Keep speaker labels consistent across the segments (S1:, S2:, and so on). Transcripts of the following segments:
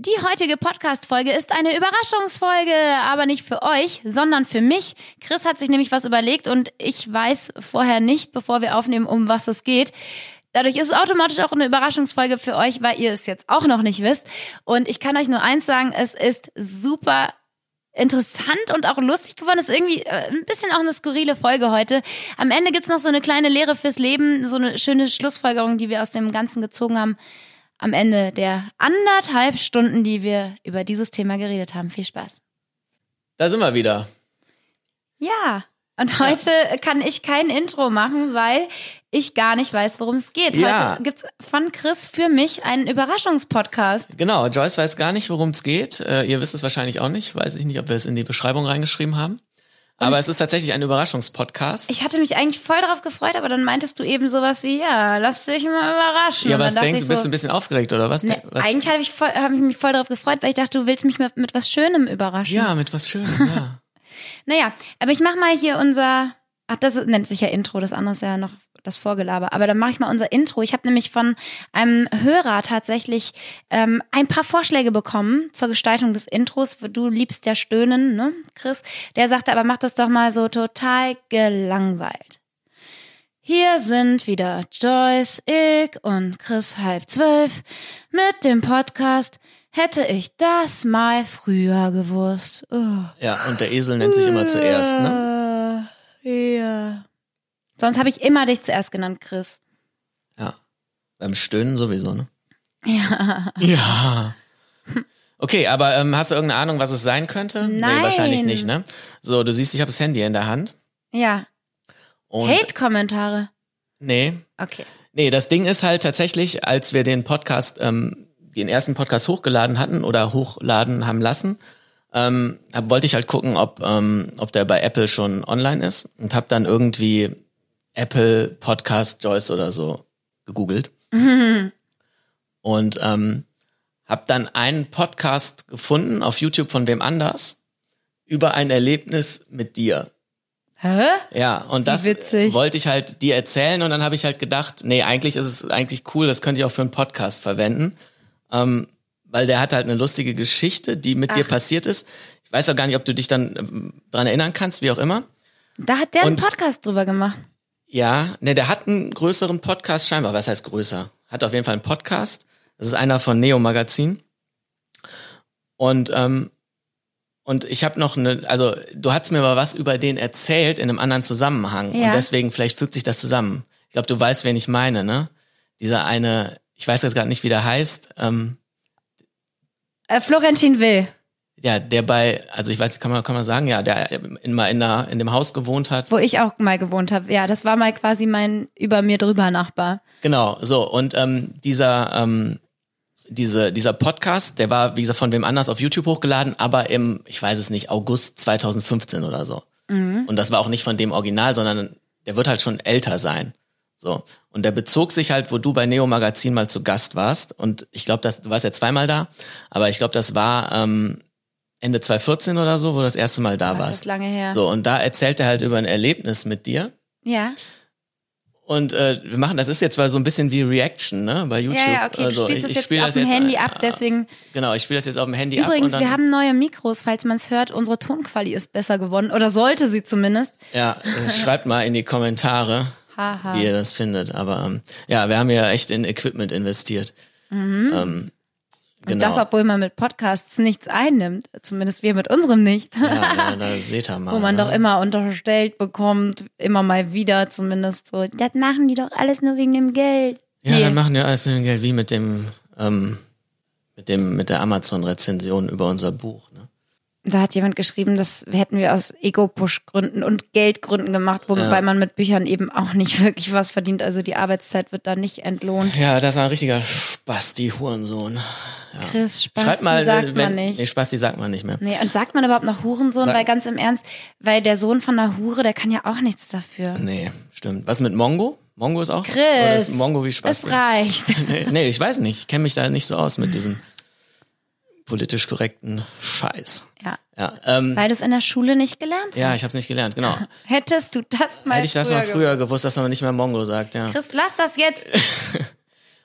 S1: Die heutige Podcast-Folge ist eine Überraschungsfolge, aber nicht für euch, sondern für mich. Chris hat sich nämlich was überlegt und ich weiß vorher nicht, bevor wir aufnehmen, um was es geht. Dadurch ist es automatisch auch eine Überraschungsfolge für euch, weil ihr es jetzt auch noch nicht wisst. Und ich kann euch nur eins sagen, es ist super interessant und auch lustig geworden. Es ist irgendwie äh, ein bisschen auch eine skurrile Folge heute. Am Ende gibt's noch so eine kleine Lehre fürs Leben, so eine schöne Schlussfolgerung, die wir aus dem Ganzen gezogen haben am Ende der anderthalb Stunden, die wir über dieses Thema geredet haben. Viel Spaß.
S2: Da sind wir wieder.
S1: Ja. Und heute ja. kann ich kein Intro machen, weil ich gar nicht weiß, worum es geht. Ja. Heute gibt's von Chris für mich einen Überraschungspodcast.
S2: Genau, Joyce weiß gar nicht, worum es geht. Äh, ihr wisst es wahrscheinlich auch nicht. Weiß ich nicht, ob wir es in die Beschreibung reingeschrieben haben. Aber es ist tatsächlich ein Überraschungspodcast.
S1: Ich hatte mich eigentlich voll darauf gefreut, aber dann meintest du eben sowas wie, ja, lass dich mal überraschen.
S2: Ja, aber was denkst du, bist du ein bisschen aufgeregt oder was?
S1: Ne,
S2: was
S1: eigentlich habe ich, voll, hab ich mich voll darauf gefreut, weil ich dachte, du willst mich mit, mit was Schönem überraschen.
S2: Ja, mit was Schönem, ja.
S1: naja, aber ich mach mal hier unser, ach, das nennt sich ja Intro, das andere ist ja noch das Vorgelaber. Aber dann mache ich mal unser Intro. Ich habe nämlich von einem Hörer tatsächlich ähm, ein paar Vorschläge bekommen zur Gestaltung des Intros. Du liebst ja Stöhnen, ne, Chris? Der sagte, aber mach das doch mal so total gelangweilt. Hier sind wieder Joyce, ich und Chris halb zwölf mit dem Podcast Hätte ich das mal früher gewusst. Oh.
S2: Ja, und der Esel nennt sich immer zuerst, ne?
S1: Ja. Sonst habe ich immer dich zuerst genannt, Chris.
S2: Ja. Beim Stöhnen sowieso, ne?
S1: Ja.
S2: Ja. Okay, aber ähm, hast du irgendeine Ahnung, was es sein könnte?
S1: Nein.
S2: Nee, wahrscheinlich nicht, ne? So, du siehst, ich habe das Handy in der Hand.
S1: Ja. Hate-Kommentare.
S2: Nee.
S1: Okay.
S2: Nee, das Ding ist halt tatsächlich, als wir den Podcast, ähm, den ersten Podcast hochgeladen hatten oder hochladen haben lassen, ähm, wollte ich halt gucken, ob, ähm, ob der bei Apple schon online ist und habe dann irgendwie Apple Podcast Joyce oder so gegoogelt.
S1: Mhm.
S2: Und ähm, habe dann einen Podcast gefunden auf YouTube von wem anders über ein Erlebnis mit dir.
S1: Hä?
S2: Ja, und das wollte ich halt dir erzählen und dann habe ich halt gedacht, nee, eigentlich ist es eigentlich cool, das könnte ich auch für einen Podcast verwenden. Ähm, weil der hat halt eine lustige Geschichte, die mit Ach. dir passiert ist. Ich weiß auch gar nicht, ob du dich dann ähm, dran erinnern kannst, wie auch immer.
S1: Da hat der und, einen Podcast drüber gemacht.
S2: Ja, ne, der hat einen größeren Podcast scheinbar. Was heißt größer? Hat auf jeden Fall einen Podcast. Das ist einer von Neo Magazin. Und ähm, und ich habe noch eine, also du hast mir mal was über den erzählt in einem anderen Zusammenhang ja. und deswegen vielleicht fügt sich das zusammen. Ich glaube, du weißt, wen ich meine, ne? Dieser eine, ich weiß jetzt gerade nicht, wie der heißt. Ähm,
S1: äh, Florentin Will
S2: ja, der bei, also ich weiß, kann man, kann man sagen, ja, der in, mal in, der, in dem Haus gewohnt hat.
S1: Wo ich auch mal gewohnt habe. Ja, das war mal quasi mein über mir drüber Nachbar.
S2: Genau, so. Und ähm, dieser, ähm, diese, dieser Podcast, der war, wie gesagt, von wem anders auf YouTube hochgeladen, aber im, ich weiß es nicht, August 2015 oder so.
S1: Mhm.
S2: Und das war auch nicht von dem Original, sondern der wird halt schon älter sein. So. Und der bezog sich halt, wo du bei Neo Magazin mal zu Gast warst. Und ich glaube, du warst ja zweimal da, aber ich glaube, das war ähm, Ende 2014 oder so, wo du das erste Mal da
S1: das
S2: warst.
S1: Das ist lange her.
S2: So, und da erzählt er halt über ein Erlebnis mit dir.
S1: Ja.
S2: Und äh, wir machen, das ist jetzt mal so ein bisschen wie Reaction, ne, bei YouTube.
S1: Ja, ja okay, also, du spielst ich, das jetzt auf dem jetzt, Handy ab, deswegen.
S2: Genau, ich spiele das jetzt auf dem Handy
S1: Übrigens,
S2: ab.
S1: Übrigens, wir haben neue Mikros, falls man es hört. Unsere Tonqualität ist besser geworden, oder sollte sie zumindest.
S2: Ja, äh, schreibt mal in die Kommentare,
S1: Haha.
S2: wie ihr das findet. Aber ähm, ja, wir haben ja echt in Equipment investiert.
S1: Mhm.
S2: Ähm,
S1: Genau. Und das, obwohl man mit Podcasts nichts einnimmt. Zumindest wir mit unserem nicht.
S2: Ja, ja da seht ihr mal.
S1: Wo man
S2: ja.
S1: doch immer unterstellt bekommt, immer mal wieder zumindest so, das machen die doch alles nur wegen dem Geld.
S2: Ja, nee. dann machen die alles nur wegen Geld, wie mit dem, ähm, mit dem, mit der Amazon-Rezension über unser Buch, ne?
S1: Da hat jemand geschrieben, das hätten wir aus Ego-Push-Gründen und Geldgründen gemacht, wobei ja. man mit Büchern eben auch nicht wirklich was verdient. Also die Arbeitszeit wird da nicht entlohnt.
S2: Ja, das war ein richtiger Spaß, die Hurensohn.
S1: Ja. Chris, Spasti mal, sagt wenn, man nicht.
S2: Nee, Spasti sagt man nicht mehr.
S1: Nee, und sagt man überhaupt noch Hurensohn? Sag, weil ganz im Ernst, weil der Sohn von einer Hure, der kann ja auch nichts dafür.
S2: Nee, stimmt. Was mit Mongo? Mongo ist auch?
S1: Chris, Oder
S2: ist Mongo wie Spasti?
S1: Es reicht.
S2: nee, nee, ich weiß nicht. Ich kenne mich da nicht so aus mit diesem politisch korrekten Scheiß.
S1: Ja.
S2: ja ähm,
S1: Weil du es in der Schule nicht gelernt hast.
S2: Ja, ich habe es nicht gelernt, genau.
S1: Hättest du das mal
S2: Hätte ich das mal früher gewusst, dass man nicht mehr Mongo sagt, ja.
S1: Chris, lass das jetzt.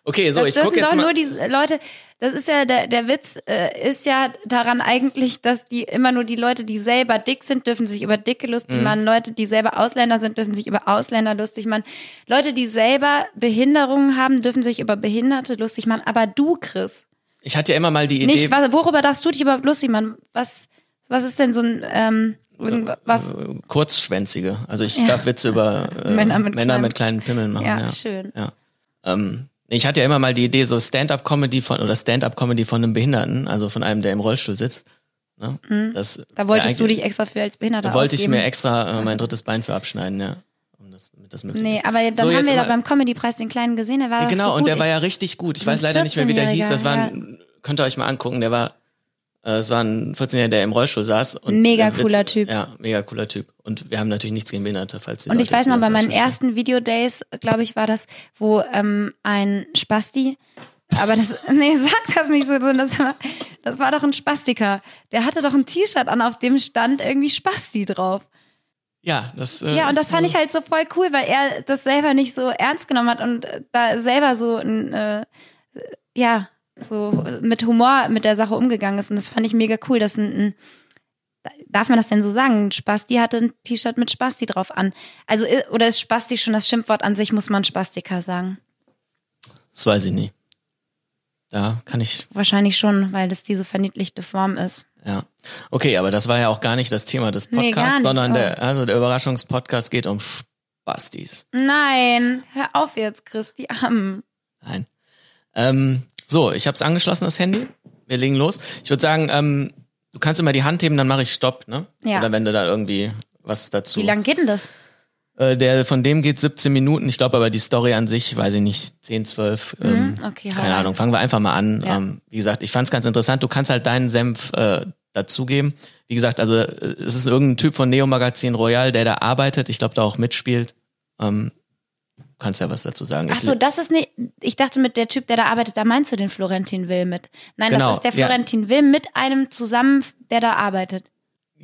S2: Okay, so,
S1: das
S2: ich gucke jetzt
S1: doch
S2: mal.
S1: nur die Leute, das ist ja, der, der Witz äh, ist ja daran eigentlich, dass die immer nur die Leute, die selber dick sind, dürfen sich über Dicke lustig
S2: Mhm.
S1: machen. Leute, die selber Ausländer sind, dürfen sich über Ausländer lustig machen. Leute, die selber Behinderungen haben, dürfen sich über Behinderte lustig machen. Aber du, Chris,
S2: ich hatte ja immer mal die Idee.
S1: nicht, was, worüber darfst du dich überhaupt lustig machen? Was, was ist denn so ein, ähm, irgendwas?
S2: äh, Kurzschwänzige. Also ich darf Witze über äh,
S1: Männer mit
S2: Männer
S1: kleinen-
S2: mit kleinen Pimmeln machen.
S1: Ja,
S2: Ja,
S1: schön.
S2: Ja. Ähm, ich hatte ja immer mal die Idee, so Stand-up-Comedy von oder Stand-up-Comedy von einem Behinderten, also von einem, der im Rollstuhl sitzt. Ne? Das
S1: Mhm. Da wolltest du dich extra für als Behinderter
S2: Da wollte ich
S1: ausgeben.
S2: mir extra äh, mein drittes Bein für abschneiden, ja. Das, damit das möglich
S1: Nee,
S2: ist.
S1: aber dann
S2: So,
S1: haben wir da beim Comedy-Preis den Kleinen gesehen, der war
S2: Ja, genau,
S1: so
S2: und der war
S1: Ich-
S2: ja richtig gut. Ich weiß leider nicht mehr, wie der hieß. Das war
S1: 14-Jähriger,
S2: ein, könnt ihr euch mal angucken, der war, äh, es war ein 14-Jähriger, der im Rollstuhl saß. Und
S1: Mega
S2: Witz-
S1: cooler Typ.
S2: Ja, mega cooler Typ. Und wir haben natürlich nichts gegen Behinderte, falls die
S1: Und
S2: Leute
S1: ich weiß noch, bei meinen ersten Videodays, glaube ich, war das, wo ähm, ein Spasti, aber das, nee, sag das nicht so, das war, das war doch ein Spastiker. Der hatte doch ein T-Shirt an, auf dem stand irgendwie Spasti drauf.
S2: Ja, das, äh,
S1: Ja, und das fand ich halt so voll cool, weil er das selber nicht so ernst genommen hat und da selber so ein, äh, ja, so mit Humor mit der Sache umgegangen ist. Und das fand ich mega cool, dass ein, ein darf man das denn so sagen? Ein Spasti hatte ein T-Shirt mit Spasti drauf an. Also, oder ist Spasti schon das Schimpfwort an sich, muss man Spastiker sagen?
S2: Das weiß ich nicht. Da kann ich,
S1: Wahrscheinlich schon, weil das diese verniedlichte Form ist.
S2: Ja. Okay, aber das war ja auch gar nicht das Thema des
S1: Nee,
S2: Podcasts,
S1: nicht,
S2: sondern
S1: oh.
S2: der, also der Überraschungspodcast geht um Spastis.
S1: Nein, hör auf jetzt, Chris, die Armen.
S2: Nein. Ähm, so, ich habe es angeschlossen, das Handy. Wir legen los. Ich würde sagen, ähm, du kannst immer die Hand heben, dann mache ich Stopp, ne?
S1: Ja.
S2: Oder wenn du da irgendwie was dazu.
S1: Wie lang geht denn das?
S2: Äh, der von dem geht 17 Minuten. Ich glaube aber die Story an sich, weiß ich nicht, 10, 12. Ähm,
S1: Mhm, okay, hau
S2: keine
S1: rein.
S2: Ahnung. Fangen wir einfach mal an.
S1: Ja.
S2: Ähm, wie gesagt, ich fand es ganz interessant. Du kannst halt deinen Senf äh, dazugeben. Wie gesagt, also äh, es ist irgendein Typ von Neo Magazin Royal, der da arbeitet. Ich glaube, da auch mitspielt. Ähm, du kannst ja was dazu sagen.
S1: Ach so, das ist nicht. Ich dachte mit der Typ, der da arbeitet, da meinst du den Florentin Will mit. Nein,
S2: Genau,
S1: das ist der
S2: ja.
S1: Florentin Will mit einem zusammen, der da arbeitet.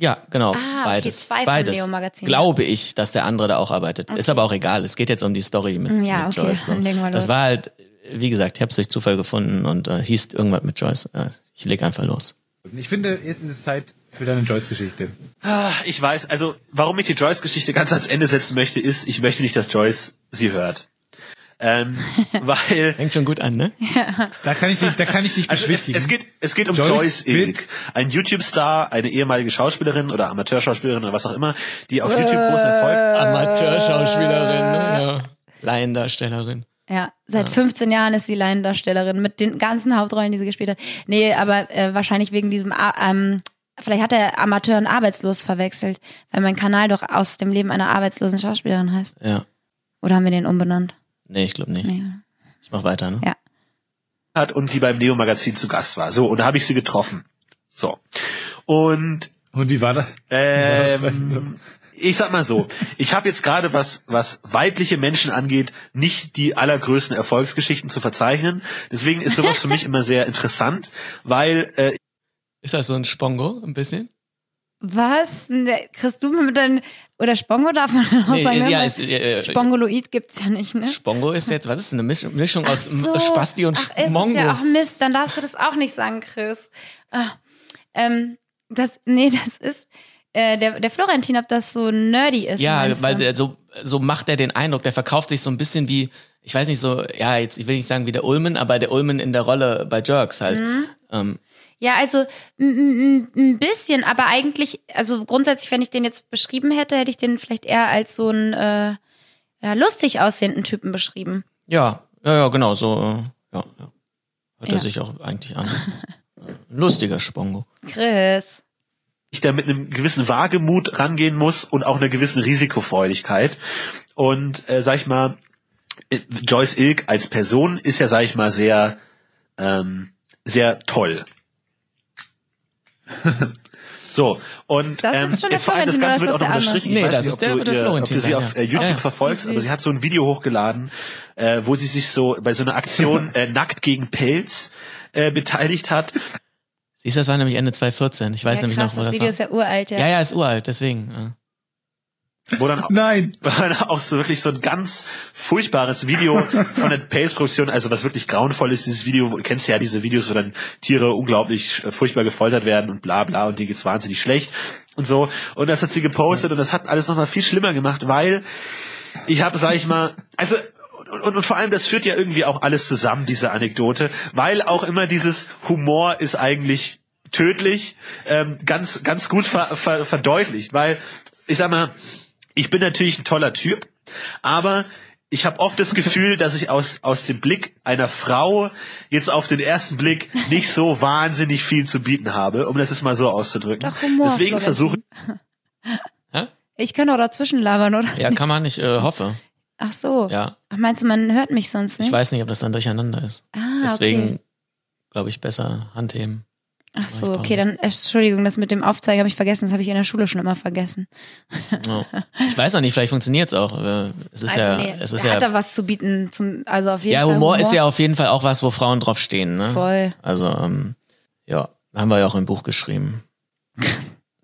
S2: Ja, genau.
S1: Ah, okay,
S2: beides.
S1: zwei von
S2: beides.
S1: Neo Magazin.
S2: Glaube ich, dass der andere da auch arbeitet. Ist aber auch egal. Es geht jetzt um die Story mit,
S1: Ja,
S2: mit
S1: okay,
S2: Joyce. So.
S1: dann legen wir
S2: Das war halt, wie gesagt, ich habe es durch Zufall gefunden und äh, hieß irgendwas mit Joyce. Äh, ich leg einfach los.
S3: Ich finde, jetzt ist es Zeit für deine Joyce-Geschichte.
S4: Ah, Ich weiß, also warum ich die Joyce-Geschichte ganz ans Ende setzen möchte, ist, ich möchte nicht, dass Joyce sie hört. Ähm, weil
S2: Fängt schon gut an, ne?
S3: Da kann ich dich, da kann ich dich
S4: also es,
S3: beschwichtigen.
S4: es geht es geht um
S3: Joyce
S4: Joyce. Ilk, ein YouTube-Star, eine ehemalige Schauspielerin oder Amateurschauspielerin oder was auch immer, die auf YouTube großen Erfolg
S2: Amateurschauspielerin, ne? Ja. Laiendarstellerin.
S1: Ja, seit 15 Jahren ist sie Laiendarstellerin mit den ganzen Hauptrollen, die sie gespielt hat. Nee, aber äh, wahrscheinlich wegen diesem, ähm, vielleicht hat er Amateur und Arbeitslos verwechselt, weil mein Kanal doch aus dem Leben einer arbeitslosen Schauspielerin heißt.
S2: Ja.
S1: Oder haben wir den umbenannt?
S2: Nee, ich glaube nicht.
S1: Nee.
S2: Ich mach weiter, ne?
S1: Ja.
S4: hat und die beim Neo Magazin zu Gast war. So, und da habe ich sie getroffen. So. Und
S3: Und wie war das?
S4: Ähm, ich sag mal so, ich habe jetzt gerade was was weibliche Menschen angeht, nicht die allergrößten Erfolgsgeschichten zu verzeichnen. Deswegen ist sowas für mich immer sehr interessant, weil äh,
S2: Ist das so ein Spongo, ein bisschen?
S1: Was? Ne, Kriegst du mit deinen, oder Spongo darf man auch
S2: Nee,
S1: sagen, ne?
S2: ja, ist, äh, äh,
S1: Spongoloid gibt's ja nicht, ne?
S2: Spongo ist jetzt, was ist denn eine Mischung, Mischung
S1: Ach
S2: aus
S1: so.
S2: Spasti und
S1: Ach, ist
S2: Mongo?
S1: ja auch Mist, dann darfst du das auch nicht sagen, Chris. Ah, ähm, das, nee, das ist, äh, der, der Florentin, ob das so nerdy ist.
S2: Ja, weil der, so, so macht er den Eindruck, der verkauft sich so ein bisschen wie, ich weiß nicht, so, ja, jetzt, ich will nicht sagen wie der Ulmen, aber der Ulmen in der Rolle bei Jerks halt.
S1: Mhm.
S2: Ähm,
S1: Ja, also ein bisschen, aber eigentlich, also grundsätzlich, wenn ich den jetzt beschrieben hätte, hätte ich den vielleicht eher als so einen äh, ja, lustig aussehenden Typen beschrieben.
S2: ja, ja, ja, genau, so, äh, ja, ja. Hört
S1: Ja.
S2: er sich auch eigentlich an. Ein Lustiger Spongo.
S1: Chris.
S4: ich da mit einem gewissen Wagemut rangehen muss und auch einer gewissen Risikofreudigkeit. Und äh, sag ich mal, äh, Joyce Ilk als Person ist ja, sag ich mal, sehr ähm, sehr toll. So, und
S1: Das ist
S4: ähm,
S1: schon der
S4: jetzt vor allem das Ganze wird
S1: ist
S4: auch noch unterstrichen.
S2: andere?
S4: Ich
S2: Nee,
S4: weiß
S2: das
S4: nicht,
S2: ist der-
S4: ob du,
S2: der
S4: ihr- ob
S2: Florentin
S4: du sie auf äh, YouTube
S2: Ja, ja.
S4: verfolgst, aber sie hat so ein Video hochgeladen, äh, wo sie sich so bei so einer Aktion äh, nackt gegen Pelz äh, beteiligt hat.
S2: Siehst du, das war nämlich Ende 2014. Ich weiß
S1: Ja,
S2: nämlich
S1: krass,
S2: noch, wo
S1: das
S2: das
S1: Video
S2: war.
S1: ist ja uralt, ja.
S2: Ja, ja, ist uralt, deswegen.
S4: Wo dann
S3: Nein.
S4: war dann auch so wirklich so ein ganz furchtbares Video von der Pace-Produktion, also was wirklich grauenvoll ist, dieses Video, du kennst ja diese Videos, wo dann Tiere unglaublich äh, furchtbar gefoltert werden und bla bla und denen geht's wahnsinnig schlecht und so. Und das hat sie gepostet und das hat alles nochmal viel schlimmer gemacht, weil ich habe, sag ich mal, also und, und, und vor allem, das führt ja irgendwie auch alles zusammen, diese Anekdote, weil auch immer dieses Humor ist eigentlich tödlich, ähm, ganz, ganz gut ver, ver, verdeutlicht, weil ich sag mal, ich bin natürlich ein toller Typ, aber ich habe oft das Gefühl, dass ich aus, aus dem Blick einer Frau jetzt auf den ersten Blick nicht so wahnsinnig viel zu bieten habe, um das jetzt mal so auszudrücken.
S1: Doch, Humor,
S4: Deswegen versuche
S2: Hä?
S1: Ich kann auch dazwischen labern, oder?
S2: Ja, kann man nicht, äh, hoffe.
S1: Ach so.
S2: Ja.
S1: Ach, meinst du, man hört mich sonst nicht?
S2: Ich weiß nicht, ob das dann durcheinander ist.
S1: Ah,
S2: Deswegen,
S1: okay.
S2: glaube ich, besser handheben.
S1: Ach so, okay, dann Entschuldigung, das mit dem Aufzeigen habe ich vergessen. Das habe ich in der Schule schon immer vergessen.
S2: Ja. Ich weiß noch nicht, vielleicht funktioniert's auch. äh, Es ist ja, es ist ja,
S1: hat da was zu bieten. Zum, also auf jeden
S2: ja,
S1: Fall
S2: Humor, ist ja auf jeden Fall auch was, wo Frauen drauf stehen, ne?
S1: voll.
S2: Also, ähm, ja, haben wir ja auch im Buch geschrieben.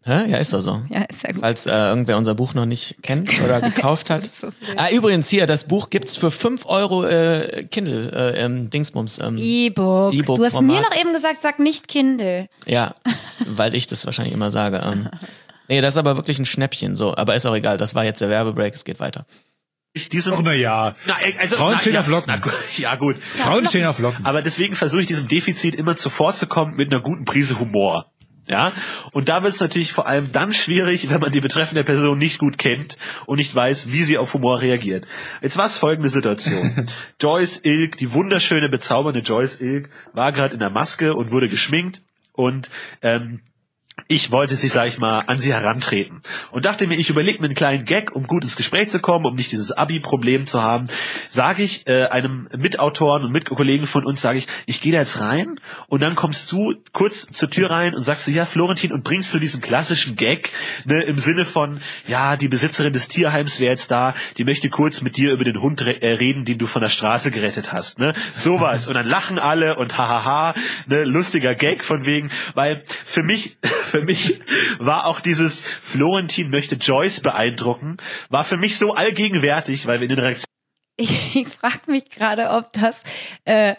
S2: Hä? Ja, ist doch so.
S1: Ja, ist ja gut.
S2: Falls äh, irgendwer unser Buch noch nicht kennt oder gekauft hat.
S1: So.
S2: Ah, übrigens hier, das Buch gibt's für 5 Euro äh, Kindle, äh, ähm, Dingsbums. Ähm,
S1: E-Book.
S2: E-Book
S1: du hast
S2: Format.
S1: mir noch eben gesagt, sag nicht Kindle.
S2: ja, weil ich das wahrscheinlich immer sage. Ähm, nee, das ist aber wirklich ein Schnäppchen, so. Aber ist auch egal, das war jetzt der Werbebreak, es geht weiter.
S4: ich diesem
S3: Och, na ja.
S4: Na, ey, also,
S3: Frauen
S4: na,
S3: stehen
S4: ja,
S3: auf Locken.
S4: Na, ja, gut.
S3: Frauen stehen auf Locken.
S4: Aber deswegen versuche ich diesem Defizit immer zuvorzukommen mit einer guten Prise Humor. Ja, und da wird es natürlich vor allem dann schwierig, wenn man die betreffende Person nicht gut kennt und nicht weiß, wie sie auf Humor reagiert. Jetzt war es folgende Situation. Joyce Ilk, die wunderschöne, bezaubernde Joyce Ilk, war gerade in der Maske und wurde geschminkt und ähm, ich wollte sie, sag ich mal, an sie herantreten. Und dachte mir, ich überlege mir einen kleinen Gag, um gut ins Gespräch zu kommen, um nicht dieses Abi-Problem zu haben. Sage ich äh, einem Mitautoren und Mitkollegen von uns, sage ich, ich gehe da jetzt rein und dann kommst du kurz zur Tür rein und sagst du, ja, Florentin, und bringst du diesen klassischen Gag, ne, im Sinne von, ja, die Besitzerin des Tierheims wäre jetzt da, die möchte kurz mit dir über den Hund re äh, reden, den du von der Straße gerettet hast, ne? Sowas. Und dann lachen alle und hahaha, ne, lustiger Gag von wegen, weil für mich, für mich war auch dieses Florentin möchte Joyce beeindrucken, war für mich so allgegenwärtig, weil wir in den Reaktionen
S1: Ich, ich frage mich gerade, ob das, äh,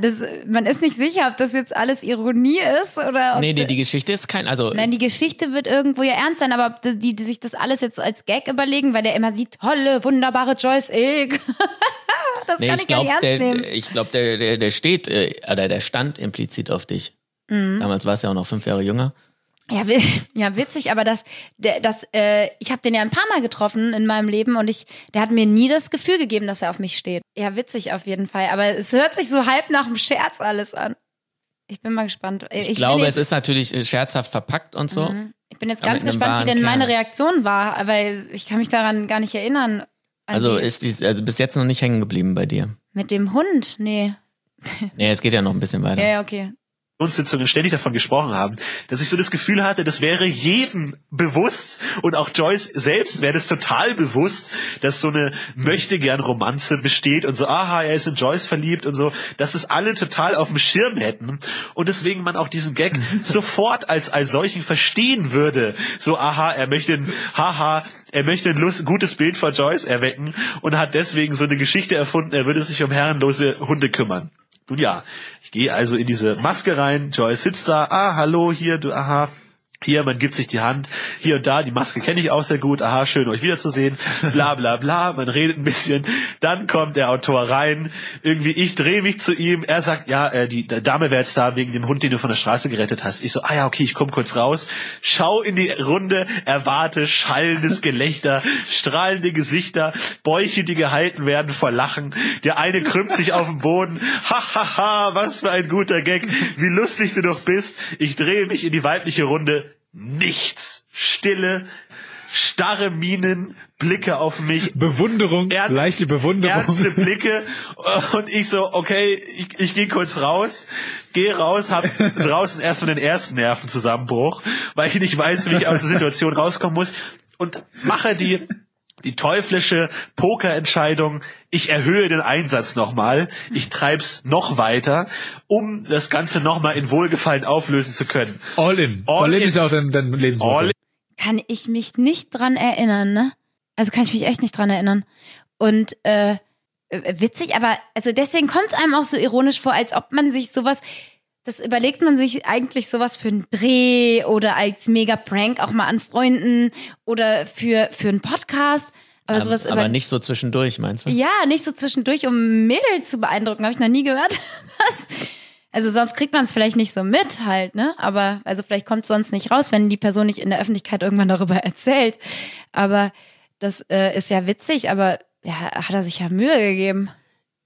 S1: das, man ist nicht sicher, ob das jetzt alles Ironie ist oder ob
S2: Nee, nee, die Geschichte ist kein, also
S1: Nein, die Geschichte wird irgendwo ja ernst sein, aber ob die, die sich das alles jetzt als Gag überlegen, weil der immer sieht, tolle, wunderbare Joyce Ilk. das
S2: nee,
S1: kann
S2: ich
S1: ich gar
S2: glaube,
S1: nicht ernst
S2: der,
S1: nehmen.
S2: der- ich glaube, der, der, der steht, äh, oder der stand implizit auf dich.
S1: Mhm.
S2: Damals war es ja auch noch fünf Jahre jünger.
S1: Ja, ja, witzig, aber das, der, das, äh, ich habe den ja ein paar Mal getroffen in meinem Leben und ich, der hat mir nie das Gefühl gegeben, dass er auf mich steht. Ja, witzig auf jeden Fall, aber es hört sich so halb nach einem Scherz alles an. Ich bin mal gespannt.
S2: Ich, glaube, es ist natürlich äh, scherzhaft verpackt und so.
S1: Mhm. Ich bin jetzt ganz gespannt, wie denn meine
S2: Kern.
S1: Reaktion war, weil ich kann mich daran gar nicht erinnern.
S2: Also ist dies, also bis jetzt noch nicht hängen geblieben bei dir.
S1: mit dem Hund? Nee.
S2: Nee, es geht ja noch ein bisschen weiter.
S1: Ja, okay.
S4: Sitzungen ständig davon gesprochen haben, dass ich so das Gefühl hatte, das wäre jedem bewusst und auch Joyce selbst wäre das total bewusst, dass so eine möchte gern Romanze besteht und so, aha, er ist in Joyce verliebt und so, dass es alle total auf dem Schirm hätten und deswegen man auch diesen Gag sofort als als solchen verstehen würde. So, aha, er möchte ein, haha, er möchte ein lust, gutes Bild von Joyce erwecken und hat deswegen so eine Geschichte erfunden, er würde sich um herrenlose Hunde kümmern. Nun ja, gehe also in diese Maske rein, Joyce sitzt da, ah, hallo, hier, du, aha, hier, man gibt sich die Hand, hier und da, die Maske kenne ich auch sehr gut, aha, schön euch wiederzusehen, bla bla bla, man redet ein bisschen, dann kommt der Autor rein, irgendwie, ich drehe mich zu ihm, er sagt, ja, äh, die Dame wäre jetzt da wegen dem Hund, den du von der Straße gerettet hast. Ich so, ah ja, okay, ich komme kurz raus, schau in die Runde, erwarte schallendes Gelächter, strahlende Gesichter, Bäuche, die gehalten werden vor Lachen, der eine krümmt sich auf den Boden, ha ha ha, was für ein guter Gag, wie lustig du doch bist, ich drehe mich in die weibliche Runde, nichts, Stille, starre Mienen, Blicke auf mich,
S3: Bewunderung,
S4: Ernst-
S3: leichte Bewunderung.
S4: ernste Blicke. Und ich so, okay, ich, ich gehe kurz raus, gehe raus, hab draußen erstmal den ersten Nervenzusammenbruch, weil ich nicht weiß, wie ich aus der Situation rauskommen muss. Und mache die die teuflische Pokerentscheidung, ich erhöhe den Einsatz nochmal, ich treib's noch weiter, um das Ganze nochmal in Wohlgefallen auflösen zu können.
S3: All in.
S4: All
S3: All, in
S4: in.
S3: ist auch dein, dein Lebensmotto.
S1: Kann ich mich nicht dran erinnern, ne? Also kann ich mich echt nicht dran erinnern. Und äh, witzig, aber also deswegen kommt es einem auch so ironisch vor, als ob man sich sowas, das überlegt man sich eigentlich sowas für einen Dreh oder als mega Prank auch mal an Freunden oder für, für einen Podcast. Aber
S2: Aber,
S1: sowas
S2: aber
S1: über
S2: nicht so zwischendurch, meinst du?
S1: ja, nicht so zwischendurch, um Mädels zu beeindrucken. Habe ich noch nie gehört. Also sonst kriegt man es vielleicht nicht so mit halt, ne? Aber also vielleicht kommt es sonst nicht raus, wenn die Person nicht in der Öffentlichkeit irgendwann darüber erzählt. Aber das äh, ist ja witzig, aber ja, hat er sich ja Mühe gegeben.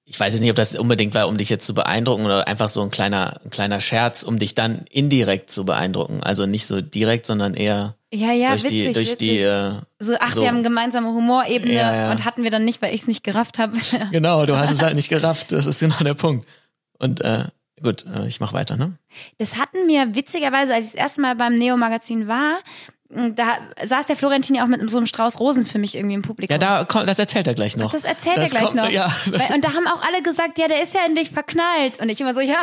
S2: Ich weiß jetzt nicht, ob das unbedingt war, um dich jetzt zu beeindrucken oder einfach so ein kleiner, ein kleiner Scherz, um dich dann indirekt zu beeindrucken. Also nicht so direkt, sondern eher
S1: Ja, ja,
S2: durch
S1: witzig,
S2: die, durch
S1: witzig.
S2: die, äh,
S1: so, ach,
S2: so.
S1: wir haben gemeinsame Humorebene
S2: Ja, ja.
S1: und hatten wir dann nicht, weil ich es nicht gerafft habe.
S2: Genau, du hast es halt nicht gerafft. Das ist genau der Punkt. Und äh, gut, äh, ich mach weiter, ne?
S1: Das hatten mir witzigerweise, als ich das erste Mal beim Neo-Magazin war, da saß der Florentin ja auch mit so einem Strauß Rosen für mich irgendwie im Publikum.
S2: Ja, da das erzählt er gleich noch.
S1: Das erzählt
S2: Das
S1: er gleich
S2: kommt-
S1: noch.
S2: Ja,
S1: Weil, und da haben auch alle gesagt, ja, der ist ja in dich verknallt. Und ich immer so, ja,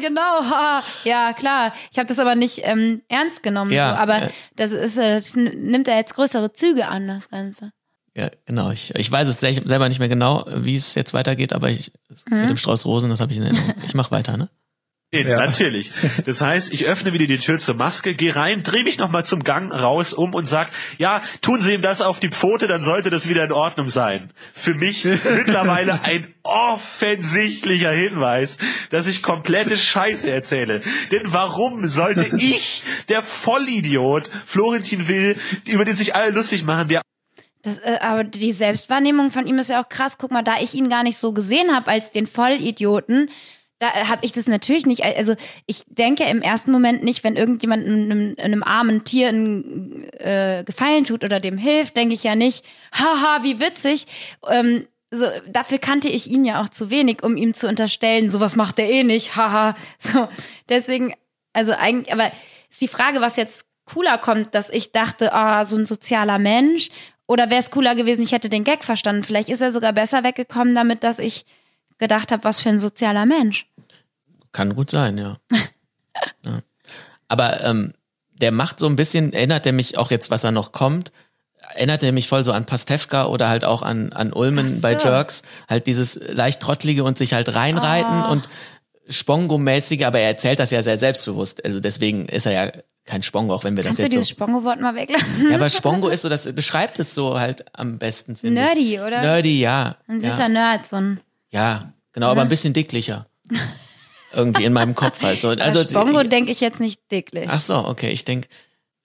S1: genau, ha, ja, klar. Ich habe das aber nicht ähm, ernst genommen.
S2: Ja,
S1: so. Aber
S2: äh.
S1: das ist, das nimmt er jetzt größere Züge an, das Ganze.
S2: ja, genau. Ich, ich weiß es sel- selber nicht mehr genau, wie es jetzt weitergeht, aber ich,
S1: Mhm.
S2: mit dem Strauß Rosen, das habe ich in Erinnerung. Ich mach weiter, ne?
S3: Ja.
S4: Natürlich. Das heißt, ich öffne wieder die Tür zur Maske, gehe rein, drehe mich nochmal zum Gang raus um und sag, ja, tun Sie ihm das auf die Pfote, dann sollte das wieder in Ordnung sein. Für mich mittlerweile ein offensichtlicher Hinweis, dass ich komplette Scheiße erzähle. Denn warum sollte ich, der Vollidiot, Florentin Will, über den sich alle lustig machen, der
S1: Das, äh, aber die Selbstwahrnehmung von ihm ist ja auch krass. Guck mal, da ich ihn gar nicht so gesehen habe als den Vollidioten, da äh, habe ich das natürlich nicht. Also ich denke im ersten Moment nicht, wenn irgendjemand einem, einem armen Tier einen äh, Gefallen tut oder dem hilft, denke ich ja nicht, haha, wie witzig. Ähm, so, dafür kannte ich ihn ja auch zu wenig, um ihm zu unterstellen, sowas macht er eh nicht, haha. So, deswegen, also eigentlich, aber ist die Frage, was jetzt cooler kommt, dass ich dachte, ah, so ein sozialer Mensch, oder wäre es cooler gewesen, ich hätte den Gag verstanden. Vielleicht ist er sogar besser weggekommen damit, dass ich gedacht habe, was für ein sozialer Mensch.
S2: Kann gut sein, ja. ja. Aber ähm, der macht so ein bisschen, erinnert er mich auch jetzt, was er noch kommt, erinnert er mich voll so an Pastewka oder halt auch an, an Ulmen
S1: so.
S2: bei Jerks. Halt dieses leicht trottelige und sich halt reinreiten
S1: Oh.
S2: und Spongo-mäßige, aber er erzählt das ja sehr selbstbewusst. Also deswegen ist er ja kein Spongo, auch wenn wir
S1: Kannst du
S2: das
S1: dieses
S2: jetzt
S1: Spongo-Wort mal weglassen?
S2: so. Ja, aber Spongo ist so, das beschreibt es so halt am besten, finde ich.
S1: Nerdy, oder?
S2: Nerdy, ja.
S1: Ein
S2: ja.
S1: süßer Nerd, so ein.
S2: Ja, genau, aber ein bisschen dicklicher. Irgendwie in meinem Kopf halt so. Also,
S1: Spongo denke ich jetzt nicht dicklich.
S2: Ach so, okay, ich denke,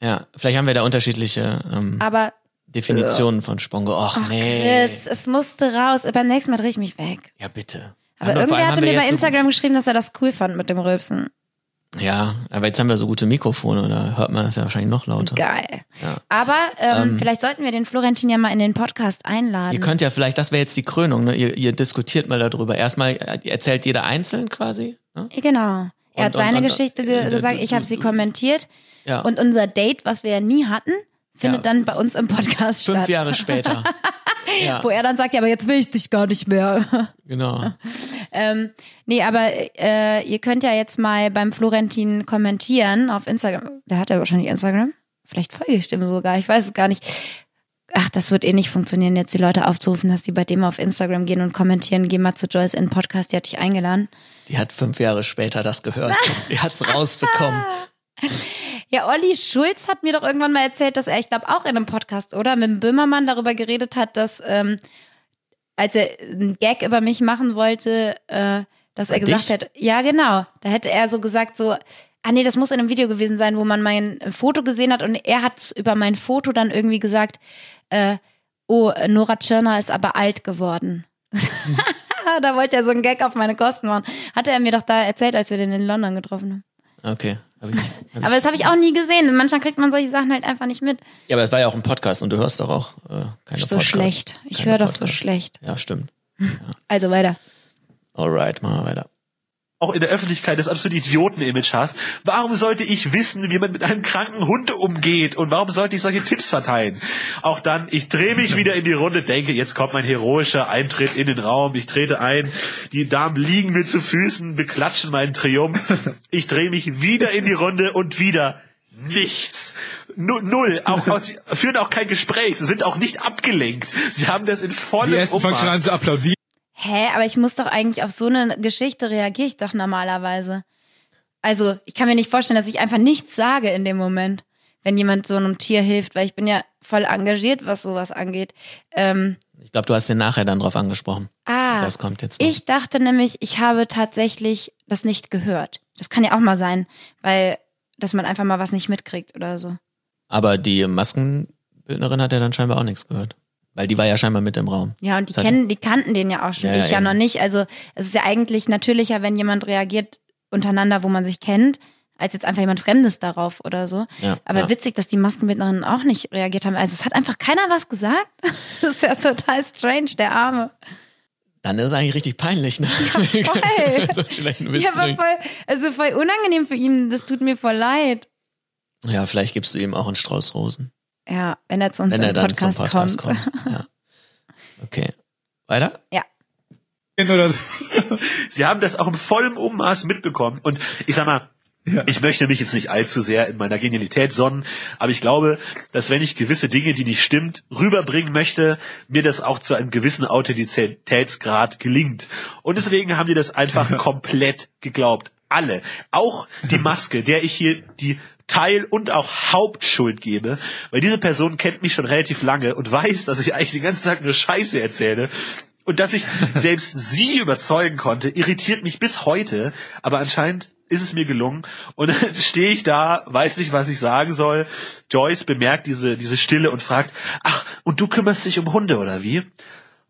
S2: ja, vielleicht haben wir da unterschiedliche ähm,
S1: aber
S2: Definitionen von Spongo. Och,
S1: ach,
S2: nee.
S1: Chris, es musste raus. Beim nächsten Mal drehe ich mich weg.
S2: Ja, bitte.
S1: Aber
S2: Haben wir- vor
S1: irgendwer
S2: allem
S1: hatte
S2: haben wir
S1: mir bei
S2: jetzt
S1: Instagram geschrieben, dass er das cool fand mit dem Rülpsen.
S2: Ja, aber jetzt haben wir so gute Mikrofone, da hört man das ja wahrscheinlich noch lauter.
S1: Geil.
S2: Ja.
S1: Aber ähm,
S2: Ähm,
S1: vielleicht sollten wir den Florentin ja mal in den Podcast einladen.
S2: Ihr könnt ja vielleicht, das wäre jetzt die Krönung, ne? ihr, ihr diskutiert mal darüber. Erstmal äh, erzählt jeder einzeln quasi. Ne?
S1: Genau. Er hat
S2: Und- und-
S1: seine
S2: und-
S1: Geschichte ge
S2: äh,
S1: gesagt, ich habe sie kommentiert.
S2: Ja.
S1: Und unser Date, was wir ja nie hatten, findet
S2: Ja.
S1: dann bei uns im Podcast
S2: Fünf
S1: statt.
S2: Jahre später. ja,
S1: Wo er dann sagt, ja, aber jetzt will ich dich gar nicht mehr.
S2: genau.
S1: ähm, nee, aber äh, ihr könnt ja jetzt mal beim Florentin kommentieren auf Instagram. Der hat ja wahrscheinlich Instagram. Vielleicht folge ich dem sogar, ich weiß es gar nicht. Ach, das wird eh nicht funktionieren, jetzt die Leute aufzurufen, dass die bei dem auf Instagram gehen und kommentieren. Geh mal zu Joyce in den Podcast, die hat dich eingeladen.
S2: Die hat fünf Jahre später das gehört. Die hat's rausbekommen.
S1: Ja, Olli Schulz hat mir doch irgendwann mal erzählt, dass er, ich glaube, auch in einem Podcast, oder? Mit dem Böhmermann darüber geredet hat, dass, ähm, als er einen Gag über mich machen wollte, äh, dass er
S2: Über
S1: gesagt
S2: dich?
S1: hat, ja, genau. Da hätte er so gesagt, so, ah nee, das muss in einem Video gewesen sein, wo man mein Foto gesehen hat und er hat über mein Foto dann irgendwie gesagt, äh, oh, Nora Tschirner ist aber alt geworden. da wollte er so einen Gag auf meine Kosten machen. Hatte er mir doch da erzählt, als wir den in London getroffen haben.
S2: Okay. Hab ich, hab
S1: Aber das habe ich auch nie gesehen. Manchmal kriegt man solche Sachen halt einfach nicht mit.
S2: Ja, aber das war ja auch ein Podcast und du hörst doch auch äh, keine
S1: So
S2: Podcasts.
S1: schlecht. Ich höre doch so schlecht.
S2: Ja, stimmt.
S1: Also weiter.
S2: Alright, machen wir weiter.
S4: Auch in der Öffentlichkeit das absolute Idioten-Image hat. Warum sollte ich wissen, wie man mit einem kranken Hund umgeht? Und warum sollte ich solche Tipps verteilen? Auch dann, ich drehe mich wieder in die Runde, denke, jetzt kommt mein heroischer Eintritt in den Raum. Ich trete ein, die Damen liegen mir zu Füßen, beklatschen meinen Triumph. Ich drehe mich wieder in die Runde und wieder nichts. Nu- Null. Auch, auch, sie führen auch kein Gespräch. Sie sind auch nicht abgelenkt. Sie haben das in
S3: Die
S4: vollem
S3: ersten fangen schon
S4: Umfang.
S3: an zu applaudieren.
S1: Hä, aber ich muss doch eigentlich auf so eine Geschichte reagiere ich doch normalerweise. Also, ich kann mir nicht vorstellen, dass ich einfach nichts sage in dem Moment, wenn jemand so einem Tier hilft, weil ich bin ja voll engagiert, was sowas angeht. Ähm,
S2: Ich glaube, du hast den nachher dann drauf angesprochen.
S1: ah,
S2: Das kommt jetzt noch.
S1: ich dachte nämlich, ich habe tatsächlich das nicht gehört. Das kann ja auch mal sein, weil, dass man einfach mal was nicht mitkriegt oder so.
S2: Aber die Maskenbildnerin hat ja dann scheinbar auch nichts gehört. Weil die war ja scheinbar mit im Raum.
S1: Ja, und die
S2: Das
S1: kennen, die kannten den ja auch schon.
S2: Ja, ja,
S1: ich ja
S2: eben.
S1: noch nicht. Also es ist ja eigentlich natürlicher, wenn jemand reagiert untereinander, wo man sich kennt, als jetzt einfach jemand Fremdes darauf oder so.
S2: Ja,
S1: Aber
S2: ja.
S1: witzig, dass die Maskenbildnerinnen auch nicht reagiert haben. Also es hat einfach keiner was gesagt. Das ist ja total strange, der Arme.
S2: Dann ist es eigentlich richtig peinlich, ne?
S1: voll.
S2: so
S1: Ja, aber voll, also voll unangenehm für ihn. Das tut mir voll leid.
S2: ja, vielleicht gibst du ihm auch einen Strauß Rosen.
S1: Ja, wenn er zu uns
S2: Wenn er
S1: im
S2: dann
S1: Podcast,
S2: zum Podcast
S1: kommt.
S2: kommt. Ja. Okay. Weiter?
S3: So.
S4: Sie haben das auch im vollen Ummaß mitbekommen. Und ich sag mal,
S3: Ja.
S4: ich möchte mich jetzt nicht allzu sehr in meiner Genialität sonnen, aber ich glaube, dass wenn ich gewisse Dinge, die nicht stimmt, rüberbringen möchte, mir das auch zu einem gewissen Authentizitätsgrad gelingt. Und deswegen haben die das einfach komplett geglaubt. Alle. Auch die Maske, der ich hier die Teil- und auch Hauptschuld gebe, weil diese Person kennt mich schon relativ lange und weiß, dass ich eigentlich den ganzen Tag nur Scheiße erzähle. Und dass ich selbst sie überzeugen konnte, irritiert mich bis heute, aber anscheinend ist es mir gelungen. Und dann stehe ich da, weiß nicht, was ich sagen soll. Joyce bemerkt diese, diese Stille und fragt, ach, und du kümmerst dich um Hunde, oder wie?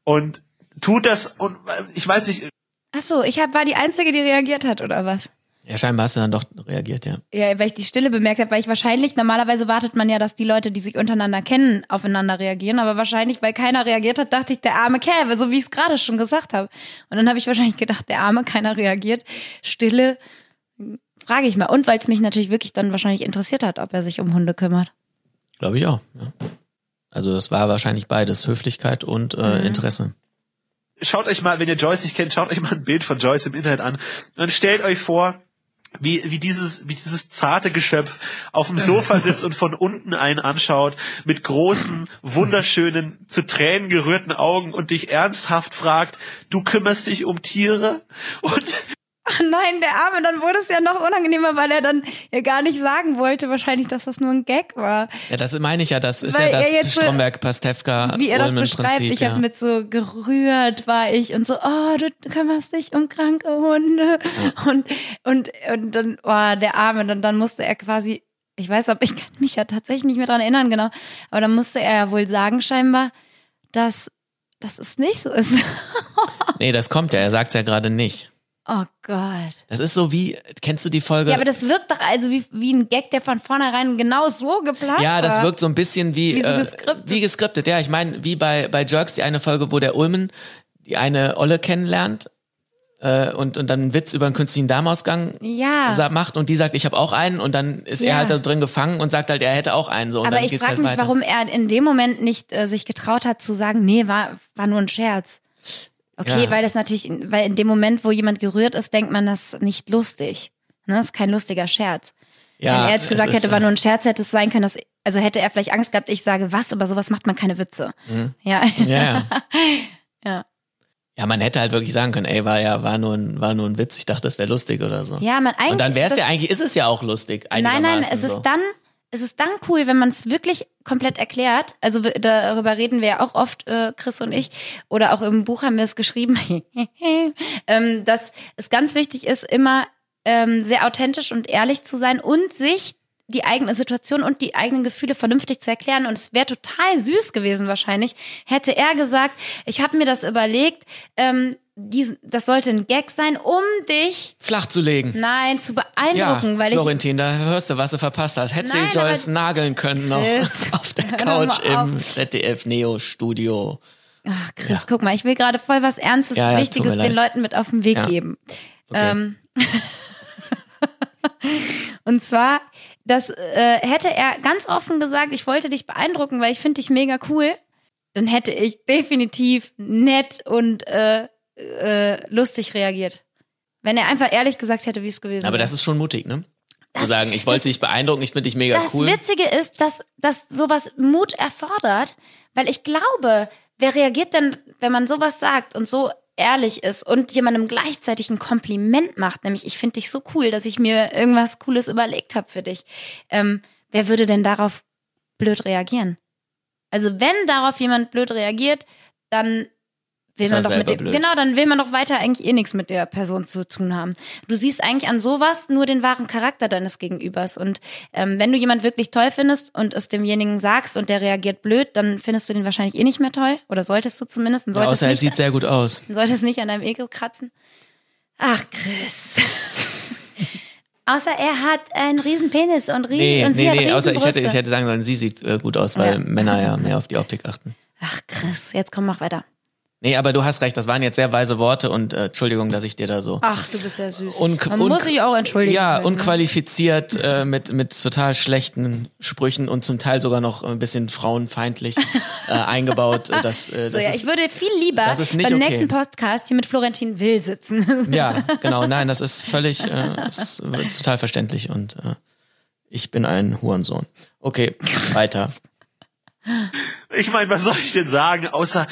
S4: Und tut das, und äh, ich weiß nicht,
S1: Ach so, ich hab, war die Einzige, die reagiert hat, oder was?
S2: Ja, scheinbar hast du dann doch reagiert, ja.
S1: Ja, weil ich die Stille bemerkt habe, weil ich wahrscheinlich, normalerweise wartet man ja, dass die Leute, die sich untereinander kennen, aufeinander reagieren, aber wahrscheinlich, weil keiner reagiert hat, dachte ich, der arme Kerl, so wie ich es gerade schon gesagt habe. Und dann habe ich wahrscheinlich gedacht, der arme, keiner reagiert. Stille, frage ich mal. Und weil es mich natürlich wirklich dann wahrscheinlich interessiert hat, ob er sich um Hunde kümmert.
S2: Glaube ich auch. Ja. Also das war wahrscheinlich beides, Höflichkeit und äh,
S1: Mhm.
S2: Interesse.
S4: schaut euch mal, wenn ihr Joyce nicht kennt, schaut euch mal ein Bild von Joyce im Internet an. Und stellt euch vor, wie, wie dieses, wie dieses zarte Geschöpf auf dem Sofa sitzt und von unten einen anschaut, mit großen, wunderschönen, zu Tränen gerührten Augen und dich ernsthaft fragt, du kümmerst dich um Tiere? Und
S1: Ach nein, der Arme, dann wurde es ja noch unangenehmer, weil er dann ja gar nicht sagen wollte, wahrscheinlich, dass das nur ein Gag war.
S2: Ja, das meine ich ja, das ist
S1: Weil
S2: ja das
S1: er jetzt so-
S2: Stromberg Pastewka
S1: wie er das beschreibt.
S2: Prinzip,
S1: ich
S2: ja.
S1: habe mit so gerührt war ich und so, oh, du kümmerst dich um kranke Hunde und und und dann war der Arme, dann dann musste er quasi, ich weiß, ob ich kann mich ja tatsächlich nicht mehr dran erinnern genau, aber dann musste er ja wohl sagen scheinbar, dass dass es nicht so ist.
S2: Nee, das kommt ja, er sagt es ja gerade nicht.
S1: Oh Gott.
S2: Das ist so wie, kennst du die Folge?
S1: Ja, aber das wirkt doch also wie, wie ein Gag, der von vornherein genau so geplant
S2: Ja, das wirkt so ein bisschen wie,
S1: Wie so
S2: äh,
S1: geskriptet.
S2: wie geskriptet. Ja, ich meine, wie bei, bei Jerks, die eine Folge, wo der Ulmen die eine Olle kennenlernt äh, und, und dann einen Witz über einen künstlichen Darmausgang
S1: Ja.
S2: macht und die sagt, ich habe auch einen und dann ist
S1: Ja.
S2: er halt da drin gefangen und sagt halt, er hätte auch einen. So, und
S1: Aber ich frage
S2: halt
S1: mich,
S2: weiter.
S1: warum er in dem Moment nicht äh, sich getraut hat zu sagen, nee, war, war nur ein Scherz. Okay,
S2: Ja.
S1: weil das natürlich, weil in dem Moment, wo jemand gerührt ist, denkt man das nicht lustig. Ne? Das ist kein lustiger Scherz.
S2: Ja,
S1: Wenn er jetzt
S2: es
S1: gesagt
S2: ist,
S1: hätte, war
S2: äh,
S1: nur ein Scherz, hätte es sein können, dass, also hätte er vielleicht Angst gehabt, ich sage, was, über sowas macht man keine Witze. Ja.
S2: Mhm. Ja, ja.
S1: Ja.
S2: Ja, man hätte halt wirklich sagen können, ey, war ja, war nur ein, war nur ein Witz, ich dachte, das wäre lustig oder so.
S1: Ja, man eigentlich.
S2: und dann wäre es ja eigentlich, ist es ja auch lustig.
S1: Nein, nein, es ist
S2: so.
S1: dann, es ist dann cool, wenn man es wirklich komplett erklärt. Also darüber reden wir ja auch oft, äh, Chris und ich, oder auch im Buch haben wir es geschrieben, ähm, dass es ganz wichtig ist, immer ähm, sehr authentisch und ehrlich zu sein und sich die eigene Situation und die eigenen Gefühle vernünftig zu erklären. Und es wäre total süß gewesen wahrscheinlich, hätte er gesagt, ich habe mir das überlegt, ähm, dies, das sollte ein Gag sein, um dich,
S2: Flach zu legen.
S1: nein, zu
S2: Ja,
S1: beeindrucken, weil ich
S2: Florentin, da hörst du, was du verpasst hast. Hättest du
S1: Nein,
S2: Joyce nageln können noch auf der Couch im ZDF Neo Studio.
S1: Ach, Chris, guck mal, ich will gerade voll was Ernstes,
S2: Ja, ja,
S1: Wichtiges den
S2: leid.
S1: Leuten mit auf den Weg
S2: Ja.
S1: geben.
S2: Okay.
S1: Ähm, und zwar, das äh, hätte er ganz offen gesagt, ich wollte dich beeindrucken, weil ich finde dich mega cool. Dann hätte ich definitiv nett und äh, äh, lustig reagiert. Wenn er einfach ehrlich gesagt hätte, wie es gewesen
S2: Aber
S1: wäre.
S2: das ist schon mutig, ne? Zu sagen, ich wollte dich beeindrucken, ich finde dich mega
S1: das
S2: cool.
S1: Witzige ist, dass, dass sowas Mut erfordert, weil ich glaube, wer reagiert denn, wenn man sowas sagt und so ehrlich ist und jemandem gleichzeitig ein Kompliment macht, nämlich ich finde dich so cool, dass ich mir irgendwas Cooles überlegt habe für dich. Ähm, wer würde denn darauf blöd reagieren? Also wenn darauf jemand blöd reagiert, dann will man doch mit dem,
S2: blöd.
S1: genau, dann will man doch weiter eigentlich eh nichts mit der Person zu tun haben. Du siehst eigentlich an sowas nur den wahren Charakter deines Gegenübers. Und ähm, wenn du jemand wirklich toll findest und es demjenigen sagst und der reagiert blöd, dann findest du den wahrscheinlich eh nicht mehr toll. Oder solltest du zumindest.
S2: Ja, außer er sieht sehr gut aus.
S1: solltest nicht an deinem Ego kratzen. Ach, Chris. Außer er hat einen riesen Penis und, rie
S2: Nee,
S1: und sie
S2: nee,
S1: hat
S2: nee, außer ich hätte, ich hätte sagen sollen, sie sieht äh, gut aus, weil
S1: Ja.
S2: Männer ja mehr auf die Optik achten.
S1: Ach, Chris, jetzt komm, mach weiter.
S2: Nee, aber du hast recht, das waren jetzt sehr weise Worte und äh, Entschuldigung, dass ich dir da so
S1: Ach, du bist ja süß.
S2: Un-
S1: Man
S2: un-
S1: muss sich auch entschuldigen.
S2: Ja,
S1: können.
S2: unqualifiziert äh, mit mit total schlechten Sprüchen und zum Teil sogar noch ein bisschen frauenfeindlich äh, eingebaut. Äh, Das, äh,
S1: So,
S2: das
S1: ja,
S2: ist,
S1: ich würde viel lieber beim
S2: okay.
S1: nächsten Podcast hier mit Florentin Will sitzen.
S2: ja, genau. Nein, das ist völlig äh, ist, ist total verständlich und äh, ich bin ein Hurensohn. Okay, weiter.
S4: Ich meine, was soll ich denn sagen, außer,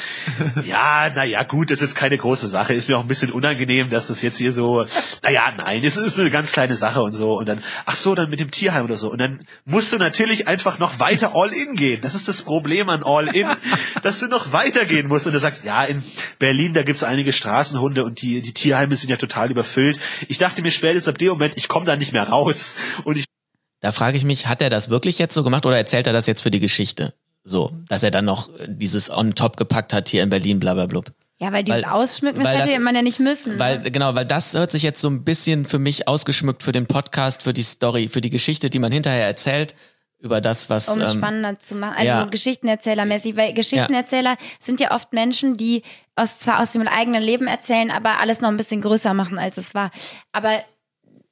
S4: ja, naja, gut, das ist jetzt keine große Sache. Ist mir auch ein bisschen unangenehm, dass das jetzt hier so, naja, nein, es ist eine ganz kleine Sache und so. Und dann, ach so, dann mit dem Tierheim oder so. Und dann musst du natürlich einfach noch weiter All-In gehen. Das ist das Problem an All-In, dass du noch weitergehen musst. Und du sagst, ja, in Berlin, da gibt's einige Straßenhunde und die, die Tierheime sind ja total überfüllt. Ich dachte mir spätestens ab dem Moment, ich komme da nicht mehr raus. Und ich
S2: Da frage ich mich, hat er das wirklich jetzt so gemacht oder erzählt er das jetzt für die Geschichte? So, dass er dann noch dieses on top gepackt hat hier in Berlin, bla bla blub.
S1: Ja, weil dieses
S2: Weil-
S1: Ausschmücken, das
S2: weil
S1: hätte
S2: das-
S1: man ja nicht müssen.
S2: Weil, genau, weil das hört sich jetzt so ein bisschen für mich ausgeschmückt für den Podcast, für die Story, für die Geschichte, die man hinterher erzählt, über das, was.
S1: um es
S2: ähm,
S1: spannender zu machen. Also
S2: ja.
S1: Geschichtenerzählermäßig, weil Geschichtenerzähler sind ja oft Menschen, die aus, zwar aus dem eigenen Leben erzählen, aber alles noch ein bisschen größer machen, als es war. Aber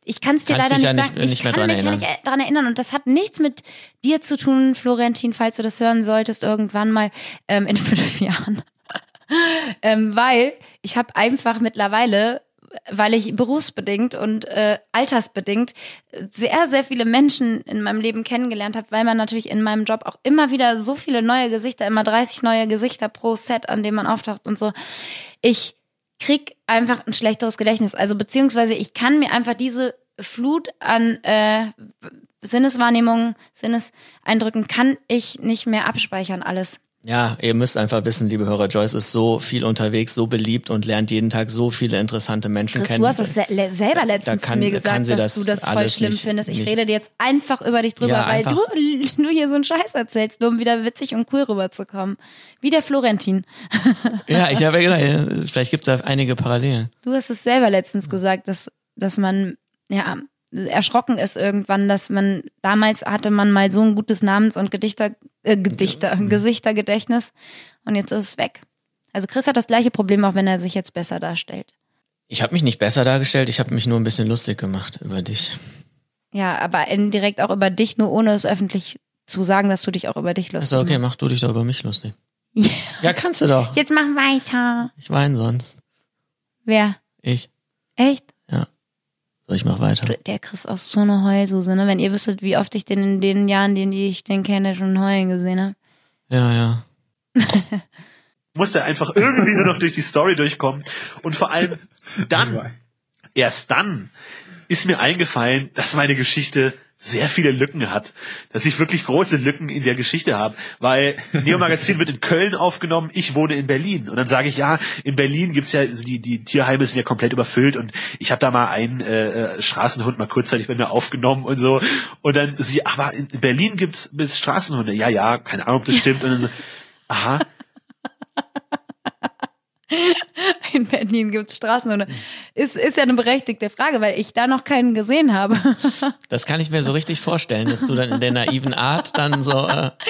S1: ich kann es dir
S2: Kannst
S1: leider nicht
S2: ja
S1: sagen.
S2: nicht-
S1: ich
S2: nicht mehr
S1: kann mich
S2: erinnern.
S1: ja nicht daran erinnern. Und das hat nichts mit dir zu tun, Florentin, falls du das hören solltest, irgendwann mal ähm, in fünf Jahren. ähm, weil ich habe einfach mittlerweile weil ich berufsbedingt und äh, altersbedingt sehr, sehr viele Menschen in meinem Leben kennengelernt habe, weil man natürlich in meinem Job auch immer wieder so viele neue Gesichter, immer 30 neue Gesichter pro Set, an dem man auftaucht und so. Ich krieg einfach ein schlechteres Gedächtnis. Also beziehungsweise ich kann mir einfach diese Flut an äh, Sinneswahrnehmungen, Sinneseindrücken kann ich nicht mehr abspeichern alles.
S2: Ja, ihr müsst einfach wissen, liebe Hörer, Joyce ist so viel unterwegs, so beliebt und lernt jeden Tag so viele interessante Menschen
S1: Chris,
S2: kennen.
S1: du hast das se selber letztens
S2: kann-
S1: zu mir gesagt, dass
S2: das
S1: du das voll schlimm
S2: nicht-
S1: findest. Ich
S2: nicht-
S1: rede jetzt einfach über dich drüber,
S2: Ja,
S1: weil du nur hier so einen Scheiß erzählst, nur um wieder witzig und cool rüberzukommen. Wie der Florentin.
S2: ja, ich habe ja gedacht, vielleicht gibt es da einige Parallelen.
S1: Du hast es selber letztens gesagt, dass, dass man, ja, erschrocken ist irgendwann, dass man, damals hatte man mal so ein gutes Namens- und Gedichter, äh, Gedichter, Gesichtergedächtnis und jetzt ist es weg. Also Chris hat das gleiche Problem, auch wenn er sich jetzt besser darstellt.
S2: Ich habe mich nicht besser dargestellt, ich habe mich nur ein bisschen lustig gemacht über dich.
S1: Ja, aber indirekt auch über dich, nur ohne es öffentlich zu sagen, dass du dich auch über dich lustig
S2: Also okay,
S1: machst.
S2: mach du dich doch über mich lustig.
S1: Ja.
S2: Ja, kannst du doch.
S1: Jetzt mach weiter.
S2: Ich weine sonst.
S1: Wer?
S2: Ich.
S1: Echt?
S2: So, ich mach weiter.
S1: Der Chris aus so eine Heulsuse, ne? Wenn ihr wüsstet, wie oft ich den in den Jahren, in die ich den kenne, schon heulen gesehen habe.
S2: Ja, ja.
S4: musste einfach irgendwie nur noch durch die Story durchkommen. Und vor allem dann, erst dann, ist mir eingefallen, dass meine Geschichte sehr viele Lücken hat, dass ich wirklich große Lücken in der Geschichte habe, weil Neo Magazin wird in Köln aufgenommen, ich wohne in Berlin. Und dann sage ich ja, in Berlin gibt's ja also die die Tierheime sind ja komplett überfüllt und ich habe da mal einen äh, äh, Straßenhund mal kurzzeitig bei mir aufgenommen und so. Und dann sie, aber in Berlin gibt's gibt's Straßenhunde, ja ja, keine Ahnung, ob das stimmt. Und dann so, aha,
S1: In Berlin gibt's Straßenhunde. Ist, ist ja eine berechtigte Frage, weil ich da noch keinen gesehen habe.
S2: Das kann ich mir so richtig vorstellen, dass du dann in der naiven Art dann so. Äh,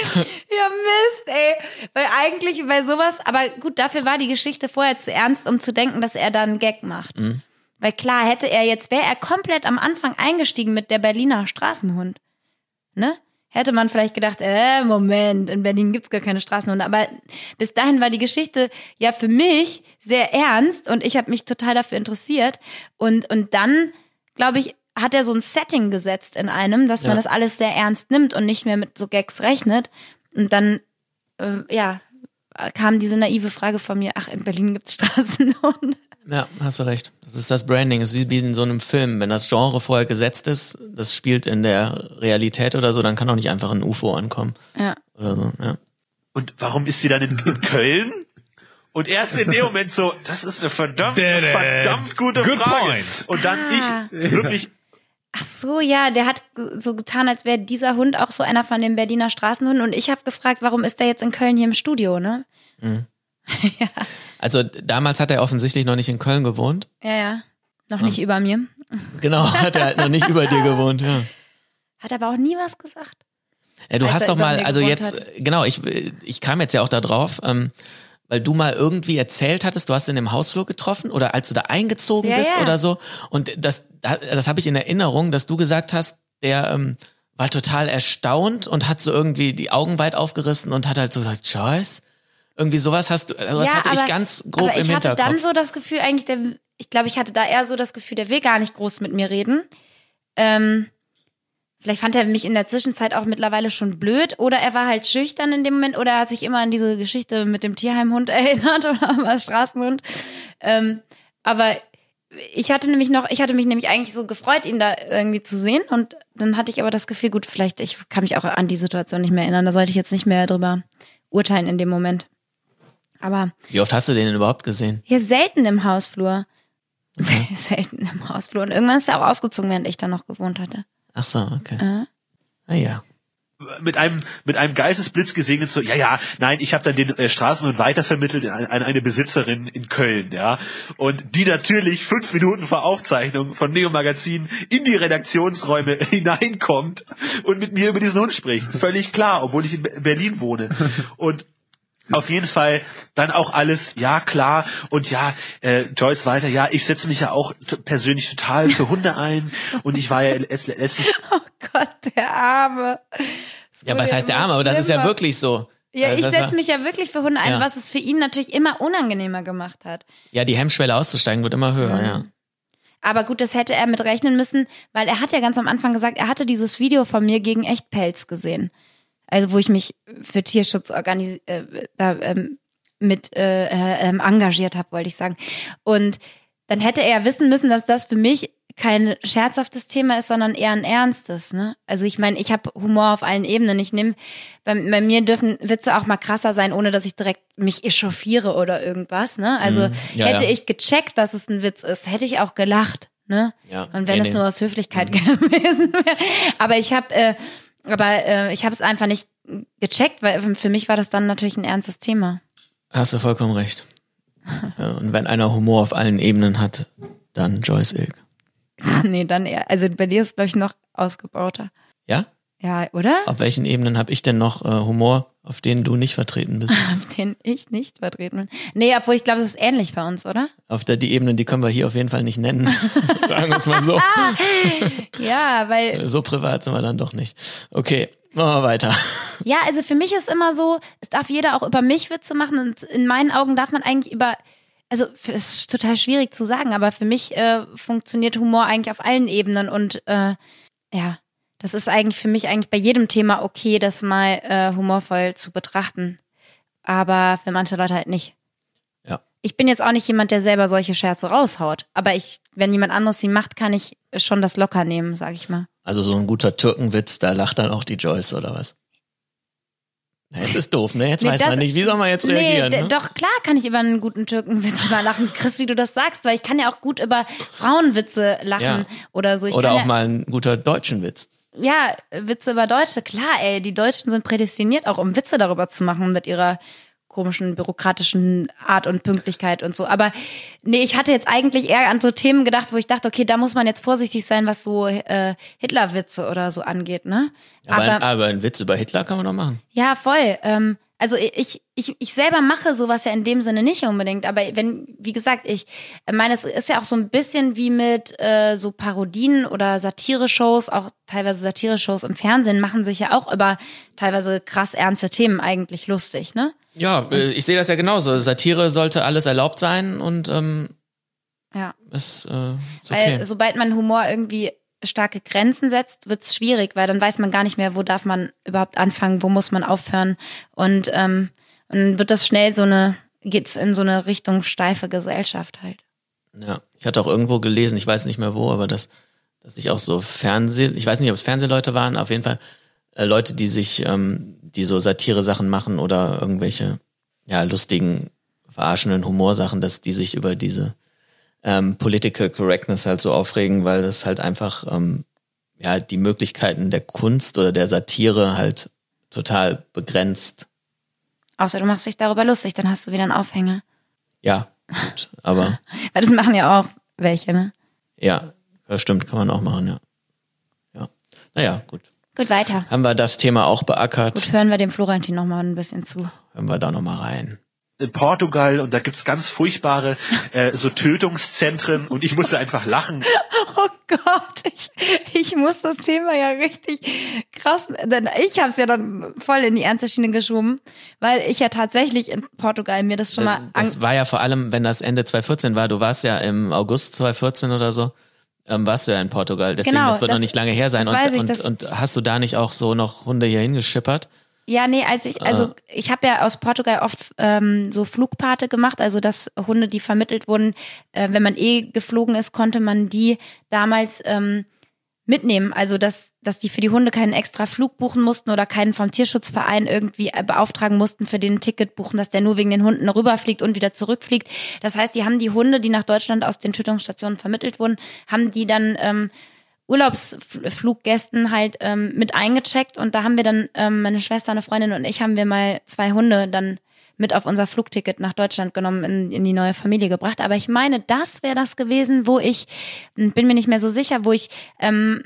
S1: Ja, Mist, ey. Weil eigentlich bei sowas, aber gut, dafür war die Geschichte vorher zu ernst, um zu denken, dass er da einen Gag macht. Weil klar, hätte er jetzt, wäre er komplett am Anfang eingestiegen mit der Berliner Straßenhund. Ne? Hätte man vielleicht gedacht, äh, Moment, in Berlin gibt's gar keine Straßenhunde. Aber bis dahin war die Geschichte ja für mich sehr ernst und ich habe mich total dafür interessiert. Und, und dann, glaube ich, hat er so ein Setting gesetzt in einem, dass man
S2: Ja.
S1: das alles sehr ernst nimmt und nicht mehr mit so Gags rechnet. Und dann, äh, ja, kam diese naive Frage von mir, ach, in Berlin gibt's Straßenhunde.
S2: Ja, hast du recht. Das ist das Branding. Es ist wie- in so einem Film. Wenn das Genre vorher gesetzt ist, das spielt in der Realität oder so, dann kann auch nicht einfach ein UFO ankommen.
S1: Ja.
S2: Oder so, ja.
S4: Und warum ist sie dann in, in Köln? Und erst in dem Moment so, das ist eine verdammt, verdammt gute
S3: Good
S4: Frage.
S3: point.
S4: Und dann
S1: Ah.
S4: ich wirklich,
S1: Ach so, ja, der hat so getan, als wäre dieser Hund auch so einer von den Berliner Straßenhunden. Und ich habe gefragt, warum ist der jetzt in Köln hier im Studio, ne?
S2: Also damals hat er offensichtlich noch nicht in Köln gewohnt.
S1: Ja, ja. Noch nicht über mir.
S2: Genau, hat er halt noch nicht über dir gewohnt, ja.
S1: Hat aber auch nie was gesagt.
S2: Ja, du hast doch mal, also jetzt,
S1: hat.
S2: genau, ich, ich kam jetzt ja auch da drauf, ähm, weil du mal irgendwie erzählt hattest, du hast ihn im Hausflur getroffen oder als du da eingezogen
S1: Ja,
S2: bist
S1: ja.
S2: oder so. Und das, das habe ich in Erinnerung, dass du gesagt hast, der ähm, war total erstaunt und hat so irgendwie die Augen weit aufgerissen und hat halt so gesagt, Joyce? Irgendwie sowas hast du, also das
S1: ja,
S2: hatte
S1: aber,
S2: ich ganz grob
S1: aber ich
S2: im
S1: hatte
S2: Hinterkopf.
S1: dann so das Gefühl, eigentlich, der, ich glaube, ich hatte da eher so das Gefühl, der will gar nicht groß mit mir reden. Ähm, vielleicht fand er mich in der Zwischenzeit auch mittlerweile schon blöd oder er war halt schüchtern in dem Moment oder er hat sich immer an diese Geschichte mit dem Tierheimhund erinnert oder am Straßenhund. Ähm, aber ich hatte nämlich noch, ich hatte mich nämlich eigentlich so gefreut, ihn da irgendwie zu sehen und dann hatte ich aber das Gefühl, gut, vielleicht, ich kann mich auch an die Situation nicht mehr erinnern, da sollte ich jetzt nicht mehr drüber urteilen in dem Moment. Aber
S2: Wie oft hast du den denn überhaupt gesehen?
S1: hier selten im Hausflur. Sehr selten im Hausflur. Und irgendwann ist er auch ausgezogen, während ich da noch gewohnt hatte.
S2: Ach so, okay.
S1: Äh.
S2: Ah ja.
S4: mit einem mit einem Geistesblitz gesegnet so ja ja nein ich habe dann den äh, Straßenhund weitervermittelt an, an eine Besitzerin in Köln ja und die natürlich fünf Minuten vor Aufzeichnung von Neo Magazin in die Redaktionsräume hineinkommt und mit mir über diesen Hund spricht völlig klar obwohl ich in Be- Berlin wohne und auf jeden Fall dann auch alles, ja klar, und ja, äh, Joyce Walter, ja, ich setze mich ja auch persönlich total für Hunde ein und ich war ja letzt- letztens
S1: Oh Gott, der Arme.
S2: Ja, was heißt der Arme? Aber das ist ja wirklich so.
S1: Ja,
S2: Das
S1: ich setze mich ja wirklich für Hunde ein,
S2: Ja.
S1: was es für ihn natürlich immer unangenehmer gemacht hat.
S2: Ja, die Hemmschwelle auszusteigen wird immer höher,
S1: Mhm.
S2: ja.
S1: Aber gut, das hätte er mit rechnen müssen, weil er hat ja ganz am Anfang gesagt, er hatte dieses Video von mir gegen Echtpelz gesehen. Also wo ich mich für Tierschutz organis äh, da, ähm, mit äh, äh, ähm, engagiert habe, wollte ich sagen. Und dann hätte er wissen müssen, dass das für mich kein scherzhaftes Thema ist, sondern eher ein ernstes. Ne? Also ich meine, ich habe Humor auf allen Ebenen. Ich nehme, bei, bei mir dürfen Witze auch mal krasser sein, ohne dass ich direkt mich echauffiere oder irgendwas. Ne? Also
S2: Mhm. Ja,
S1: hätte
S2: ja.
S1: ich gecheckt, dass es ein Witz ist, hätte ich auch gelacht. Ne?
S2: Ja,
S1: Und wenn
S2: nee,
S1: es
S2: nee.
S1: nur aus Höflichkeit gewesen wäre. Aber ich habe, äh, aber äh, ich habe es einfach nicht gecheckt, weil für mich war das dann natürlich ein ernstes Thema.
S2: Hast du vollkommen recht. Und wenn einer Humor auf allen Ebenen hat, dann Joyce Ilk.
S1: nee, dann eher. Also bei dir ist glaube ich noch ausgebauter.
S2: Ja?
S1: Ja, oder?
S2: Auf welchen Ebenen habe ich denn noch äh, Humor, auf denen du nicht vertreten bist?
S1: Auf den ich nicht vertreten bin. Nee, obwohl ich glaube, es ist ähnlich bei uns, oder?
S2: Auf der, die Ebenen, die können wir hier auf jeden Fall nicht nennen. Sagen wir es mal so.
S1: Ja, weil
S2: So privat sind wir dann doch nicht. Okay, machen wir weiter.
S1: Ja, also für mich ist immer so, es darf jeder auch über mich Witze machen und in meinen Augen darf man eigentlich über, also es ist total schwierig zu sagen, aber für mich äh, funktioniert Humor eigentlich auf allen Ebenen und äh, ja, das ist eigentlich für mich eigentlich bei jedem Thema okay, das mal äh, humorvoll zu betrachten, aber für manche Leute halt nicht.
S2: Ja.
S1: Ich bin jetzt auch nicht jemand, der selber solche Scherze raushaut, aber ich, wenn jemand anderes sie macht, kann ich schon das locker nehmen, sag ich mal.
S2: Also so ein guter Türkenwitz, da lacht dann auch die Joyce oder was? Jetzt ist doof, ne? Jetzt
S1: Nee,
S2: weiß
S1: das-
S2: man nicht, wie soll man jetzt reagieren?
S1: Nee,
S2: ne?
S1: doch, klar kann ich über einen guten Türkenwitz mal lachen. Chris, wie du das sagst, weil ich kann ja auch gut über Frauenwitze lachen
S2: Ja.
S1: oder so. Ich
S2: Oder auch
S1: ja,
S2: mal einen guter deutschen Witz.
S1: Ja, Witze über Deutsche, klar, ey. Die Deutschen sind prädestiniert, auch um Witze darüber zu machen mit ihrer komischen bürokratischen Art und Pünktlichkeit und so. Aber nee, ich hatte jetzt eigentlich eher an so Themen gedacht, wo ich dachte, okay, da muss man jetzt vorsichtig sein, was so äh, Hitlerwitze oder so angeht, ne?
S2: Aber, ein, aber einen Witz über Hitler kann man doch machen.
S1: Ja, voll. Ähm, also ich, ich, ich selber mache sowas ja in dem Sinne nicht unbedingt, aber wenn, wie gesagt, ich meine, es ist ja auch so ein bisschen wie mit äh, so Parodien oder Satire-Shows, auch teilweise Satire-Shows im Fernsehen machen sich ja auch über teilweise krass ernste Themen eigentlich lustig, ne?
S2: Ja, äh, ich sehe das ja genauso. Satire sollte alles erlaubt sein und ähm,
S1: Ja.
S2: ist, äh, ist okay.
S1: Weil sobald man Humor irgendwie starke Grenzen setzt, wird's schwierig, weil dann weiß man gar nicht mehr, wo darf man überhaupt anfangen, wo muss man aufhören. Und, ähm, dann wird das schnell so eine, geht's in so eine Richtung steife Gesellschaft halt.
S2: Ja, ich hatte auch irgendwo gelesen, ich weiß nicht mehr wo, aber dass, dass ich auch so Fernseh, ich weiß nicht, ob es Fernsehleute waren, auf jeden Fall äh, Leute, die sich, ähm, die so Satire-Sachen machen oder irgendwelche, ja, lustigen, verarschenden Humorsachen, dass die sich über diese ähm, Political Correctness halt so aufregen, weil das halt einfach, ähm, ja, die Möglichkeiten der Kunst oder der Satire halt total begrenzt.
S1: Außer du machst dich darüber lustig, dann hast du wieder einen Aufhänger.
S2: Ja, gut, aber
S1: Weil das machen ja auch welche, ne?
S2: ja, das stimmt, kann man auch machen, ja. Ja, naja, gut.
S1: Gut, weiter.
S2: Haben wir das Thema auch beackert?
S1: Gut, hören wir dem Florentin noch mal ein bisschen zu.
S2: Hören wir da nochmal rein.
S4: In Portugal und da gibt's ganz furchtbare äh, so Tötungszentren und ich musste einfach lachen.
S1: Oh Gott, ich, ich muss das Thema ja richtig krass, denn ich habe es ja dann voll in die ernste Schiene geschoben, weil ich ja tatsächlich in Portugal mir das schon mal
S2: Äh, Das war ja vor allem, wenn das Ende 2014 war, du warst ja im August 2014 oder so, ähm, warst du ja in Portugal. Deswegen,
S1: Genau,
S2: das wird
S1: das-
S2: noch nicht lange her sein. Und,
S1: ich,
S2: und, und hast du da nicht auch so noch Hunde hier hingeschippert?
S1: Ja, nee, als ich, also ich habe ja aus Portugal oft ähm, so Flugpate gemacht, also dass Hunde, die vermittelt wurden, äh, wenn man eh geflogen ist, konnte man die damals ähm, mitnehmen. Also dass, dass die für die Hunde keinen extra Flug buchen mussten oder keinen vom Tierschutzverein irgendwie äh, beauftragen mussten für den ein Ticket buchen, dass der nur wegen den Hunden rüberfliegt und wieder zurückfliegt. Das heißt, die haben die Hunde, die nach Deutschland aus den Tötungsstationen vermittelt wurden, haben die dann ähm, Urlaubsfluggästen halt ähm, mit eingecheckt und da haben wir dann, ähm, meine Schwester, eine Freundin und ich haben wir mal zwei Hunde dann mit auf unser Flugticket nach Deutschland genommen, in, in die neue Familie gebracht. Aber ich meine, das wäre das gewesen, wo ich, bin mir nicht mehr so sicher, wo ich ähm,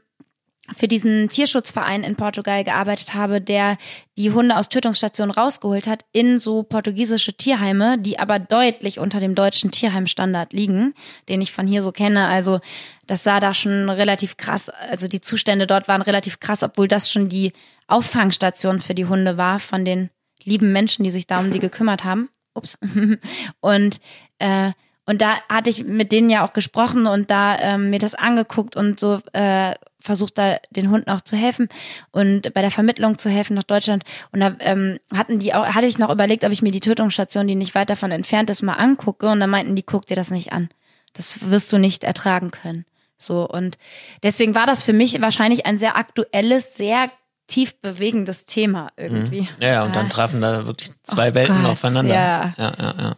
S1: für diesen Tierschutzverein in Portugal gearbeitet habe, der die Hunde aus Tötungsstationen rausgeholt hat in so portugiesische Tierheime, die aber deutlich unter dem deutschen Tierheimstandard liegen, den ich von hier so kenne. Also das sah da schon relativ krass, also die Zustände dort waren relativ krass, obwohl das schon die Auffangstation für die Hunde war von den lieben Menschen, die sich da um die gekümmert haben. Ups. Und äh, und da hatte ich mit denen ja auch gesprochen und da ähm, mir das angeguckt und so äh, versucht da den Hunden auch zu helfen und bei der Vermittlung zu helfen nach Deutschland. Und da ähm, hatten die auch, hatte ich noch überlegt, ob ich mir die Tötungsstation, die nicht weit davon entfernt ist, mal angucke. Und dann meinten die, guck dir das nicht an. Das wirst du nicht ertragen können. So und deswegen war das für mich wahrscheinlich ein sehr aktuelles, sehr tief bewegendes Thema irgendwie.
S2: Ja, ja, und dann
S1: Ah.
S2: trafen da wirklich zwei
S1: Oh
S2: Welten
S1: Gott,
S2: aufeinander.
S1: ja.
S2: ja, ja. ja.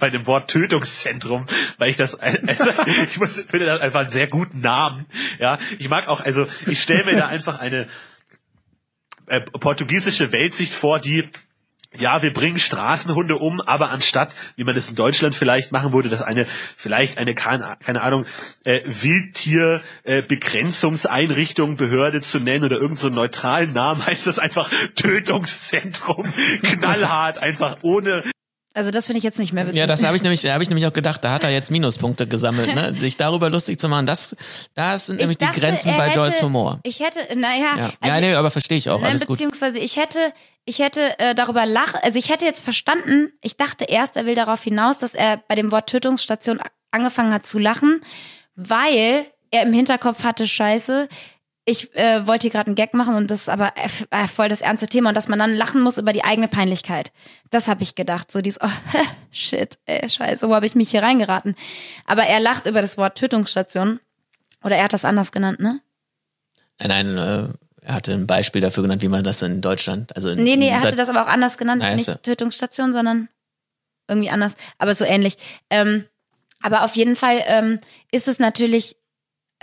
S4: Bei dem Wort Tötungszentrum, weil ich das, also, ich muss, finde das einfach einen sehr guten Namen. Ja, ich mag auch, also ich stelle mir da einfach eine äh, portugiesische Weltsicht vor, die ja, wir bringen Straßenhunde um, aber anstatt, wie man das in Deutschland vielleicht machen würde, dass eine, vielleicht eine, keine, Ahnung, äh, Wildtier, äh, Behörde zu nennen oder irgendeinen so einen neutralen Namen, heißt das einfach Tötungszentrum, knallhart, einfach ohne
S1: Also das finde ich jetzt nicht mehr witzig.
S2: Ja, das habe ich nämlich, da habe ich nämlich auch gedacht, da hat er jetzt Minuspunkte gesammelt, ne? Sich darüber lustig zu machen, das, das sind nämlich
S1: Ich dachte,
S2: die Grenzen bei
S1: hätte-
S2: Joyce Humor.
S1: Ich hätte, naja,
S2: Ja,
S1: also,
S2: ja nee, aber verstehe ich auch,
S1: nein,
S2: alles gut.
S1: beziehungsweise ich hätte, ich hätte äh, darüber lach, also ich hätte jetzt verstanden, ich dachte erst, er will darauf hinaus, dass er bei dem Wort Tötungsstation angefangen hat zu lachen, weil er im Hinterkopf hatte, scheiße, ich äh, wollte hier gerade einen Gag machen und das ist aber äh, äh, voll das ernste Thema und dass man dann lachen muss über die eigene Peinlichkeit. Das habe ich gedacht, so dieses, oh, shit, ey, scheiße, wo habe ich mich hier reingeraten? Aber er lacht über das Wort Tötungsstation oder er hat das anders genannt, ne?
S2: Nein, nein, äh, er hatte ein Beispiel dafür genannt, wie man das in Deutschland, also in,
S1: Nee, nee, er hatte das aber auch anders genannt.
S2: Nice.
S1: Nicht Tötungsstation, sondern irgendwie anders, aber so ähnlich. Ähm, aber auf jeden Fall ähm, ist es natürlich,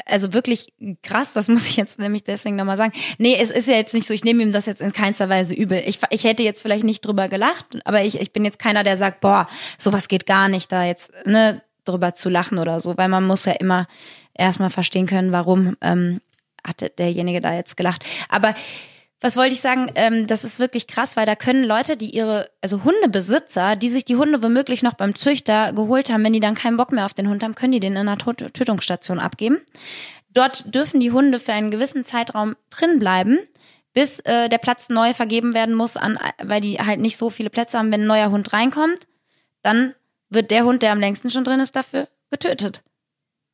S1: also wirklich krass, das muss ich jetzt nämlich deswegen nochmal sagen. Nee, es ist ja jetzt nicht so, ich nehme ihm das jetzt in keinster Weise übel. Ich, ich hätte jetzt vielleicht nicht drüber gelacht, aber ich, ich bin jetzt keiner, der sagt, boah, sowas geht gar nicht, da jetzt ne, drüber zu lachen oder so, weil man muss ja immer erstmal verstehen können, warum ähm, hatte derjenige da jetzt gelacht. Aber was wollte ich sagen? Ähm, das ist wirklich krass, weil da können Leute, die ihre, also Hundebesitzer, die sich die Hunde womöglich noch beim Züchter geholt haben, wenn die dann keinen Bock mehr auf den Hund haben, können die den in einer Tötungsstation abgeben. Dort dürfen die Hunde für einen gewissen Zeitraum drin bleiben, bis äh, der Platz neu vergeben werden muss, an, weil die halt nicht so viele Plätze haben. Wenn ein neuer Hund reinkommt, dann wird der Hund, der am längsten schon drin ist, dafür getötet.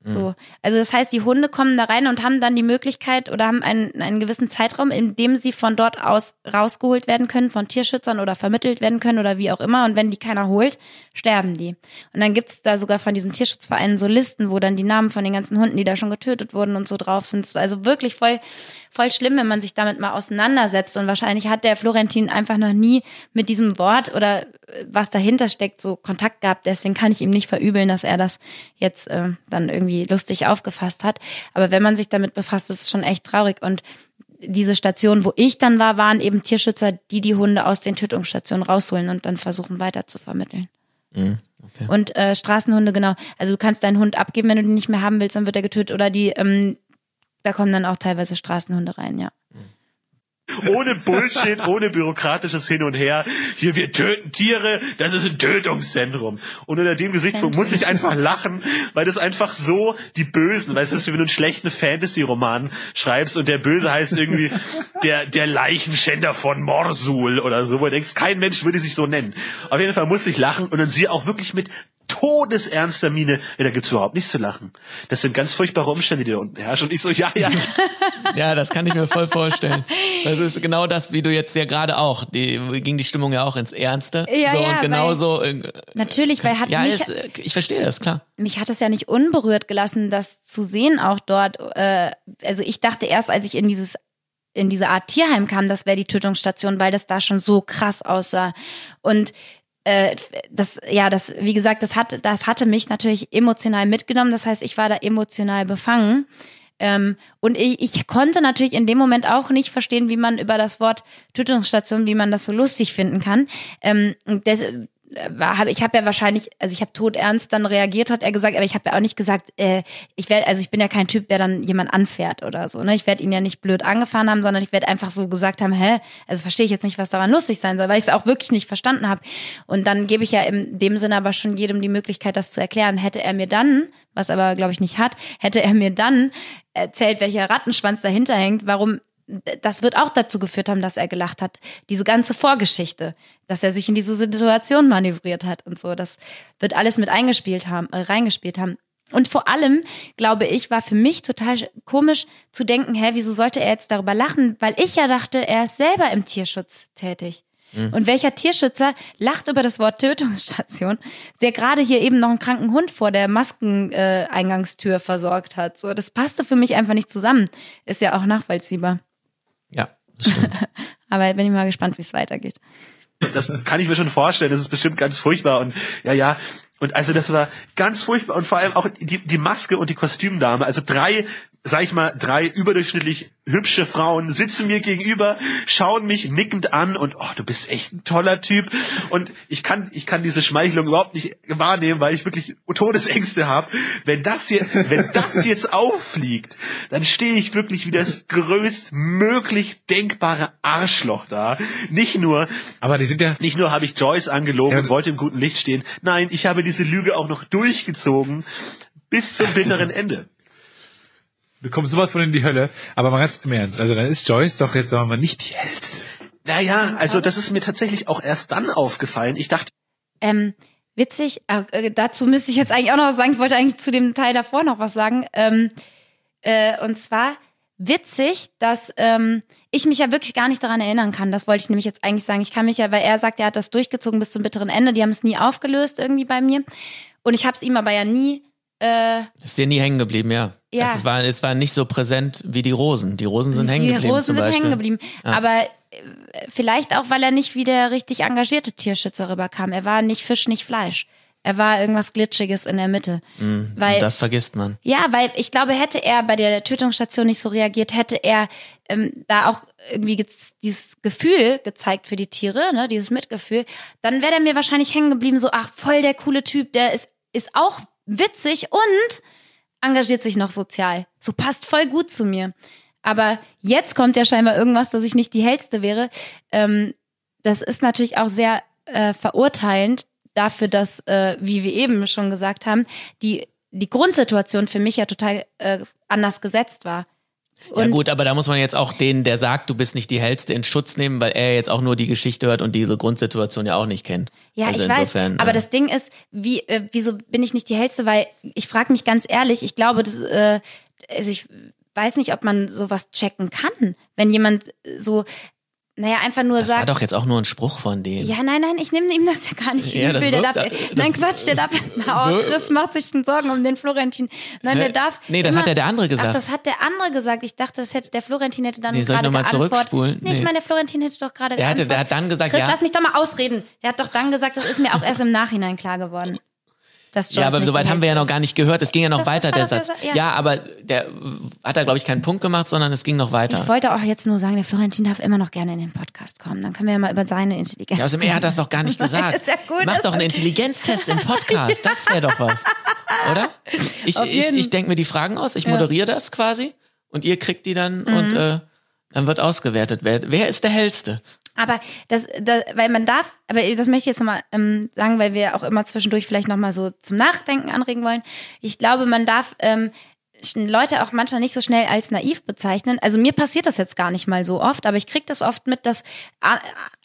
S1: So. Also das heißt, die Hunde kommen da rein und haben dann die Möglichkeit oder haben einen, einen gewissen Zeitraum, in dem sie von dort aus rausgeholt werden können, von Tierschützern oder vermittelt werden können oder wie auch immer. Und wenn die keiner holt, sterben die. Und dann gibt's da sogar von diesen Tierschutzvereinen so Listen, wo dann die Namen von den ganzen Hunden, die da schon getötet wurden und so drauf sind. Also wirklich voll, voll schlimm, wenn man sich damit mal auseinandersetzt. Und wahrscheinlich hat der Florentin einfach noch nie mit diesem Wort oder äh, was dahinter steckt, so Kontakt gehabt. Deswegen kann ich ihm nicht verübeln, dass er das jetzt äh, dann irgendwie lustig aufgefasst hat. Aber wenn man sich damit befasst, ist es schon echt traurig. Und diese Station, wo ich dann war, waren eben Tierschützer, die die Hunde aus den Tötungsstationen rausholen und dann versuchen weiter zu vermitteln.
S2: Mhm, okay.
S1: Und äh, Straßenhunde, genau. Also du kannst deinen Hund abgeben, wenn du den nicht mehr haben willst, dann wird er getötet. Oder die, ähm, da kommen dann auch teilweise Straßenhunde rein, ja.
S4: Ohne Bullshit, ohne bürokratisches Hin und Her. Hier, wir töten Tiere, das ist ein Tötungszentrum. Und unter dem Gesichtspunkt muss ich einfach lachen, weil das einfach so die Bösen, weil es ist wie wenn du einen schlechten Fantasy-Roman schreibst und der Böse heißt irgendwie der, der Leichenschänder von Morsul oder so, wo du denkst, kein Mensch würde sich so nennen. Auf jeden Fall muss ich lachen und dann sie auch wirklich mit todesernster Miene, ja, da gibt's überhaupt nichts zu lachen. Das sind ganz furchtbare Umstände, die da unten herrschen. Und ich so, ja, ja.
S2: Ja, das kann ich mir voll vorstellen. Das ist genau das, wie du jetzt ja gerade auch. Die ging die Stimmung ja auch ins Ernste.
S1: Ja,
S2: so
S1: ja,
S2: und genauso. äh,
S1: Natürlich, weil hat
S2: ja,
S1: mich,
S2: ist, äh, ich verstehe das klar.
S1: mich hat es ja nicht unberührt gelassen, das zu sehen auch dort. Äh, also ich dachte erst, als ich in dieses in diese Art Tierheim kam, das wäre die Tötungsstation, weil das da schon so krass aussah. Und äh, das, ja, das, wie gesagt, das hat, das hatte mich natürlich emotional mitgenommen. Das heißt, ich war da emotional befangen. Ähm, und ich, ich konnte natürlich in dem Moment auch nicht verstehen, wie man über das Wort Tötungsstation, wie man das so lustig finden kann. Ähm, und das, äh, hab, ich habe ja wahrscheinlich, also ich habe todernst dann reagiert, hat er gesagt, aber ich habe ja auch nicht gesagt, äh, ich werde, also ich bin ja kein Typ, der dann jemand anfährt oder so. Ne? Ich werde ihn ja nicht blöd angefahren haben, sondern ich werde einfach so gesagt haben, hä, also verstehe ich jetzt nicht, was daran lustig sein soll, weil ich es auch wirklich nicht verstanden habe. Und dann gebe ich ja in dem Sinne aber schon jedem die Möglichkeit, das zu erklären. Hätte er mir dann, was aber glaube ich nicht hat, hätte er mir dann erzählt, welcher Rattenschwanz dahinter hängt, warum das wird auch dazu geführt haben, dass er gelacht hat. Diese ganze Vorgeschichte, dass er sich in diese Situation manövriert hat und so, das wird alles mit eingespielt haben, äh, reingespielt haben. Und vor allem, glaube ich, war für mich total komisch zu denken, hä, wieso sollte er jetzt darüber lachen? Weil ich ja dachte, er ist selber im Tierschutz tätig. Und welcher Tierschützer lacht über das Wort Tötungsstation, der gerade hier eben noch einen kranken Hund vor der Maskeneingangstür Eingangstür versorgt hat? So, das passte für mich einfach nicht zusammen. Ist ja auch nachvollziehbar.
S2: Ja, das stimmt.
S1: Aber bin ich mal gespannt, wie es weitergeht.
S4: Das kann ich mir schon vorstellen. Das ist bestimmt ganz furchtbar. Und ja, ja. Und also das war ganz furchtbar. Und vor allem auch die, die Maske und die Kostümdame. Also drei, sag ich mal, drei überdurchschnittlich hübsche Frauen sitzen mir gegenüber, schauen mich nickend an und oh, du bist echt ein toller Typ. Und ich kann, ich kann diese Schmeichelung überhaupt nicht wahrnehmen, weil ich wirklich Todesängste habe. Wenn das hier, wenn das jetzt auffliegt, dann stehe ich wirklich wie das größtmöglich denkbare Arschloch da. Nicht nur,
S3: Aber die sind ja,
S4: nicht nur habe ich Joyce angelogen
S3: Ja.
S4: und wollte im guten Licht stehen. Nein, ich habe diese Lüge auch noch durchgezogen bis zum bitteren Ende.
S3: Du kommst sowas von in die Hölle. Aber mal ganz im Ernst. Also dann ist Joyce doch jetzt, sagen wir mal, nicht die hellste.
S4: Naja, also das ist mir tatsächlich auch erst dann aufgefallen. Ich dachte,
S1: Ähm, witzig, äh, äh, dazu müsste ich jetzt eigentlich auch noch was sagen. Ich wollte eigentlich zu dem Teil davor noch was sagen. Ähm, äh, und zwar witzig, dass ähm, ich mich ja wirklich gar nicht daran erinnern kann. Das wollte ich nämlich jetzt eigentlich sagen. Ich kann mich ja, weil er sagt, er hat das durchgezogen bis zum bitteren Ende. Die haben es nie aufgelöst irgendwie bei mir. Und ich habe es ihm aber ja nie. Äh,
S2: Ist dir nie hängen geblieben, ja.
S1: Ja.
S2: Es, war, es war nicht so präsent wie die Rosen. Die Rosen sind hängen
S1: die
S2: geblieben.
S1: Rosen
S2: zum
S1: sind hängen geblieben. Aber äh, vielleicht auch, weil er nicht wie der richtig engagierte Tierschützer rüberkam. Er war nicht Fisch, nicht Fleisch. Er war irgendwas Glitschiges in der Mitte. weil
S2: Und das vergisst man.
S1: Ja, weil ich glaube, hätte er bei der Tötungsstation nicht so reagiert, hätte er ähm, da auch irgendwie ge dieses Gefühl gezeigt für die Tiere, ne, dieses Mitgefühl, dann wäre er mir wahrscheinlich hängen geblieben, so, ach, voll der coole Typ, der ist, ist auch witzig und engagiert sich noch sozial. So passt voll gut zu mir. Aber jetzt kommt ja scheinbar irgendwas, dass ich nicht die hellste wäre. Ähm, das ist natürlich auch sehr äh, verurteilend dafür, dass, äh, wie wir eben schon gesagt haben, die, die Grundsituation für mich ja total äh, anders gesetzt war.
S2: Ja
S1: Und-
S2: gut, aber da muss man jetzt auch den, der sagt, du bist nicht die Hellste, in Schutz nehmen, weil er jetzt auch nur die Geschichte hört und diese Grundsituation ja auch nicht kennt.
S1: Ja,
S2: also
S1: ich
S2: insofern,
S1: weiß. Aber
S2: äh,
S1: das Ding ist, wie, äh, wieso bin ich nicht die Hellste? Weil ich frage mich ganz ehrlich, ich glaube, das, äh, also ich weiß nicht, ob man sowas checken kann, wenn jemand so, naja, einfach nur
S2: das war
S1: sagt.
S2: doch jetzt auch nur ein Spruch von denen.
S1: Ja, nein, nein, ich nehme ihm das ja gar nicht
S2: Ja, das
S1: übel. Der darf,
S2: das-
S1: nein, Quatsch, der
S2: das-
S1: darf, na, oh, Chris macht sich schon Sorgen um den Florentin. Nein, der darf.
S2: Nee, das hat ja der andere gesagt.
S1: Ach, das hat der andere gesagt. Ich dachte, das hätte, der Florentin hätte dann
S2: Nee, soll ich
S1: gerade
S2: noch mal zurückspulen?
S1: Nee, ich
S2: Nee.
S1: meine, der Florentin hätte doch gerade
S2: Der, hatte, der hat dann gesagt,
S1: Chris,
S2: ja.
S1: lass mich doch mal ausreden. Der hat doch dann gesagt, das ist mir auch erst im Nachhinein klar geworden. Dass
S2: Ja,
S1: Joyce
S2: aber
S1: nicht
S2: soweit haben wir ja noch gar nicht gehört. Es ging ja noch
S1: Das-
S2: weiter, der
S1: der
S2: Satz.
S1: Sa- ja.
S2: Ja. aber der hat da, glaube ich, keinen Punkt gemacht, sondern es ging noch weiter.
S1: Ich wollte auch jetzt nur sagen, der Florentin darf immer noch gerne in den Podcast kommen. Dann können wir ja mal über seine Intelligenz
S2: Ja, außerdem, er hat das doch gar nicht gesagt.
S1: Ist ja gut,
S2: Mach doch einen. Intelligenztest im Podcast. Das wäre doch was. Oder? Ich, ich, ich denke mir die Fragen aus, ich
S1: Ja. Mhm.
S2: moderiere das quasi und ihr kriegt die dann und äh, dann wird ausgewertet. Wer, wer ist der Hellste?
S1: Aber das, das, weil man darf, aber das möchte ich jetzt nochmal ähm, sagen, weil wir auch immer zwischendurch vielleicht nochmal so zum Nachdenken anregen wollen. Ich glaube, man darf ähm, Leute auch manchmal nicht so schnell als naiv bezeichnen. Also mir passiert das jetzt gar nicht mal so oft, aber ich kriege das oft mit, dass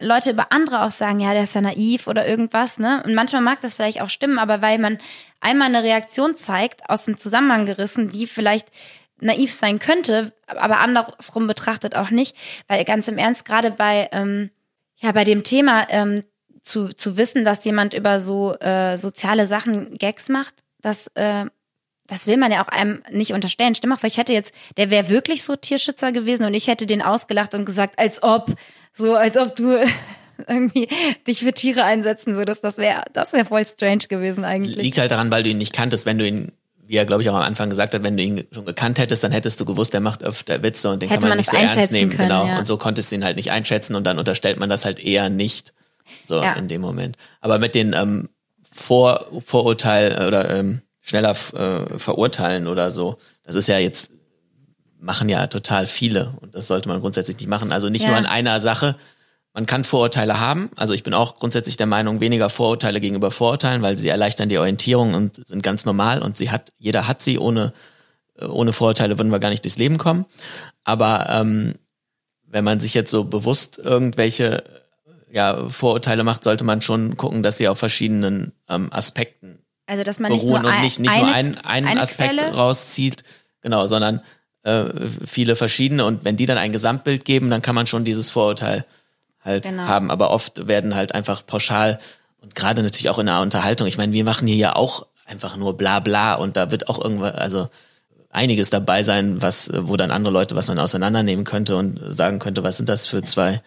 S1: Leute über andere auch sagen, ja, der ist ja naiv oder irgendwas, ne? Und manchmal mag das vielleicht auch stimmen, aber weil man einmal eine Reaktion zeigt, aus dem Zusammenhang gerissen, die vielleicht naiv sein könnte, aber andersrum betrachtet auch nicht, weil ganz im Ernst gerade bei ähm, ja bei dem Thema ähm, zu zu wissen, dass jemand über so äh, soziale Sachen Gags macht, das äh, das will man ja auch einem nicht unterstellen. Stimm mal vor, ich hätte jetzt, der wäre wirklich so Tierschützer gewesen und ich hätte den ausgelacht und gesagt, als ob, so als ob du irgendwie dich für Tiere einsetzen würdest. Das wäre, das wäre voll strange gewesen eigentlich.
S2: Liegt halt daran, weil du ihn nicht kanntest. Wenn du ihn, wie er glaube ich auch am Anfang gesagt hat, wenn du ihn schon gekannt hättest, dann hättest du gewusst, der macht öfter Witze und den
S1: Hätte
S2: kann man,
S1: man
S2: nicht so ernst nehmen.
S1: können,
S2: genau.
S1: ja.
S2: Und so konntest du ihn halt nicht einschätzen und dann unterstellt man das halt eher nicht. So
S1: Ja.
S2: in dem Moment. Aber mit den ähm, Vor Vorurteil oder ähm, schneller äh, verurteilen oder so, das ist ja jetzt machen ja total viele und das sollte man grundsätzlich nicht machen. Also nicht
S1: Ja.
S2: nur an einer Sache. Man kann Vorurteile haben. Also ich bin auch grundsätzlich der Meinung, weniger Vorurteile gegenüber Vorurteilen, weil sie erleichtern die Orientierung und sind ganz normal und sie hat, jeder hat sie. Ohne, äh, ohne Vorurteile würden wir gar nicht durchs Leben kommen. Aber ähm, wenn man sich jetzt so bewusst irgendwelche ja, Vorurteile macht, sollte man schon gucken, dass sie auf verschiedenen ähm, Aspekten
S1: Also dass man nicht nur,
S2: beruhen und
S1: ein,
S2: nicht, nicht
S1: eine,
S2: nur einen, einen
S1: eine
S2: Aspekt
S1: Quelle-
S2: rauszieht, genau, sondern äh, viele verschiedene und wenn die dann ein Gesamtbild geben, dann kann man schon dieses Vorurteil halt
S1: Genau.
S2: haben. Aber oft werden halt einfach pauschal und gerade natürlich auch in der Unterhaltung, ich meine, wir machen hier ja auch einfach nur bla bla und da wird auch irgendwas, also einiges dabei sein, was, wo dann andere Leute, was man auseinandernehmen könnte und sagen könnte, was sind das für zwei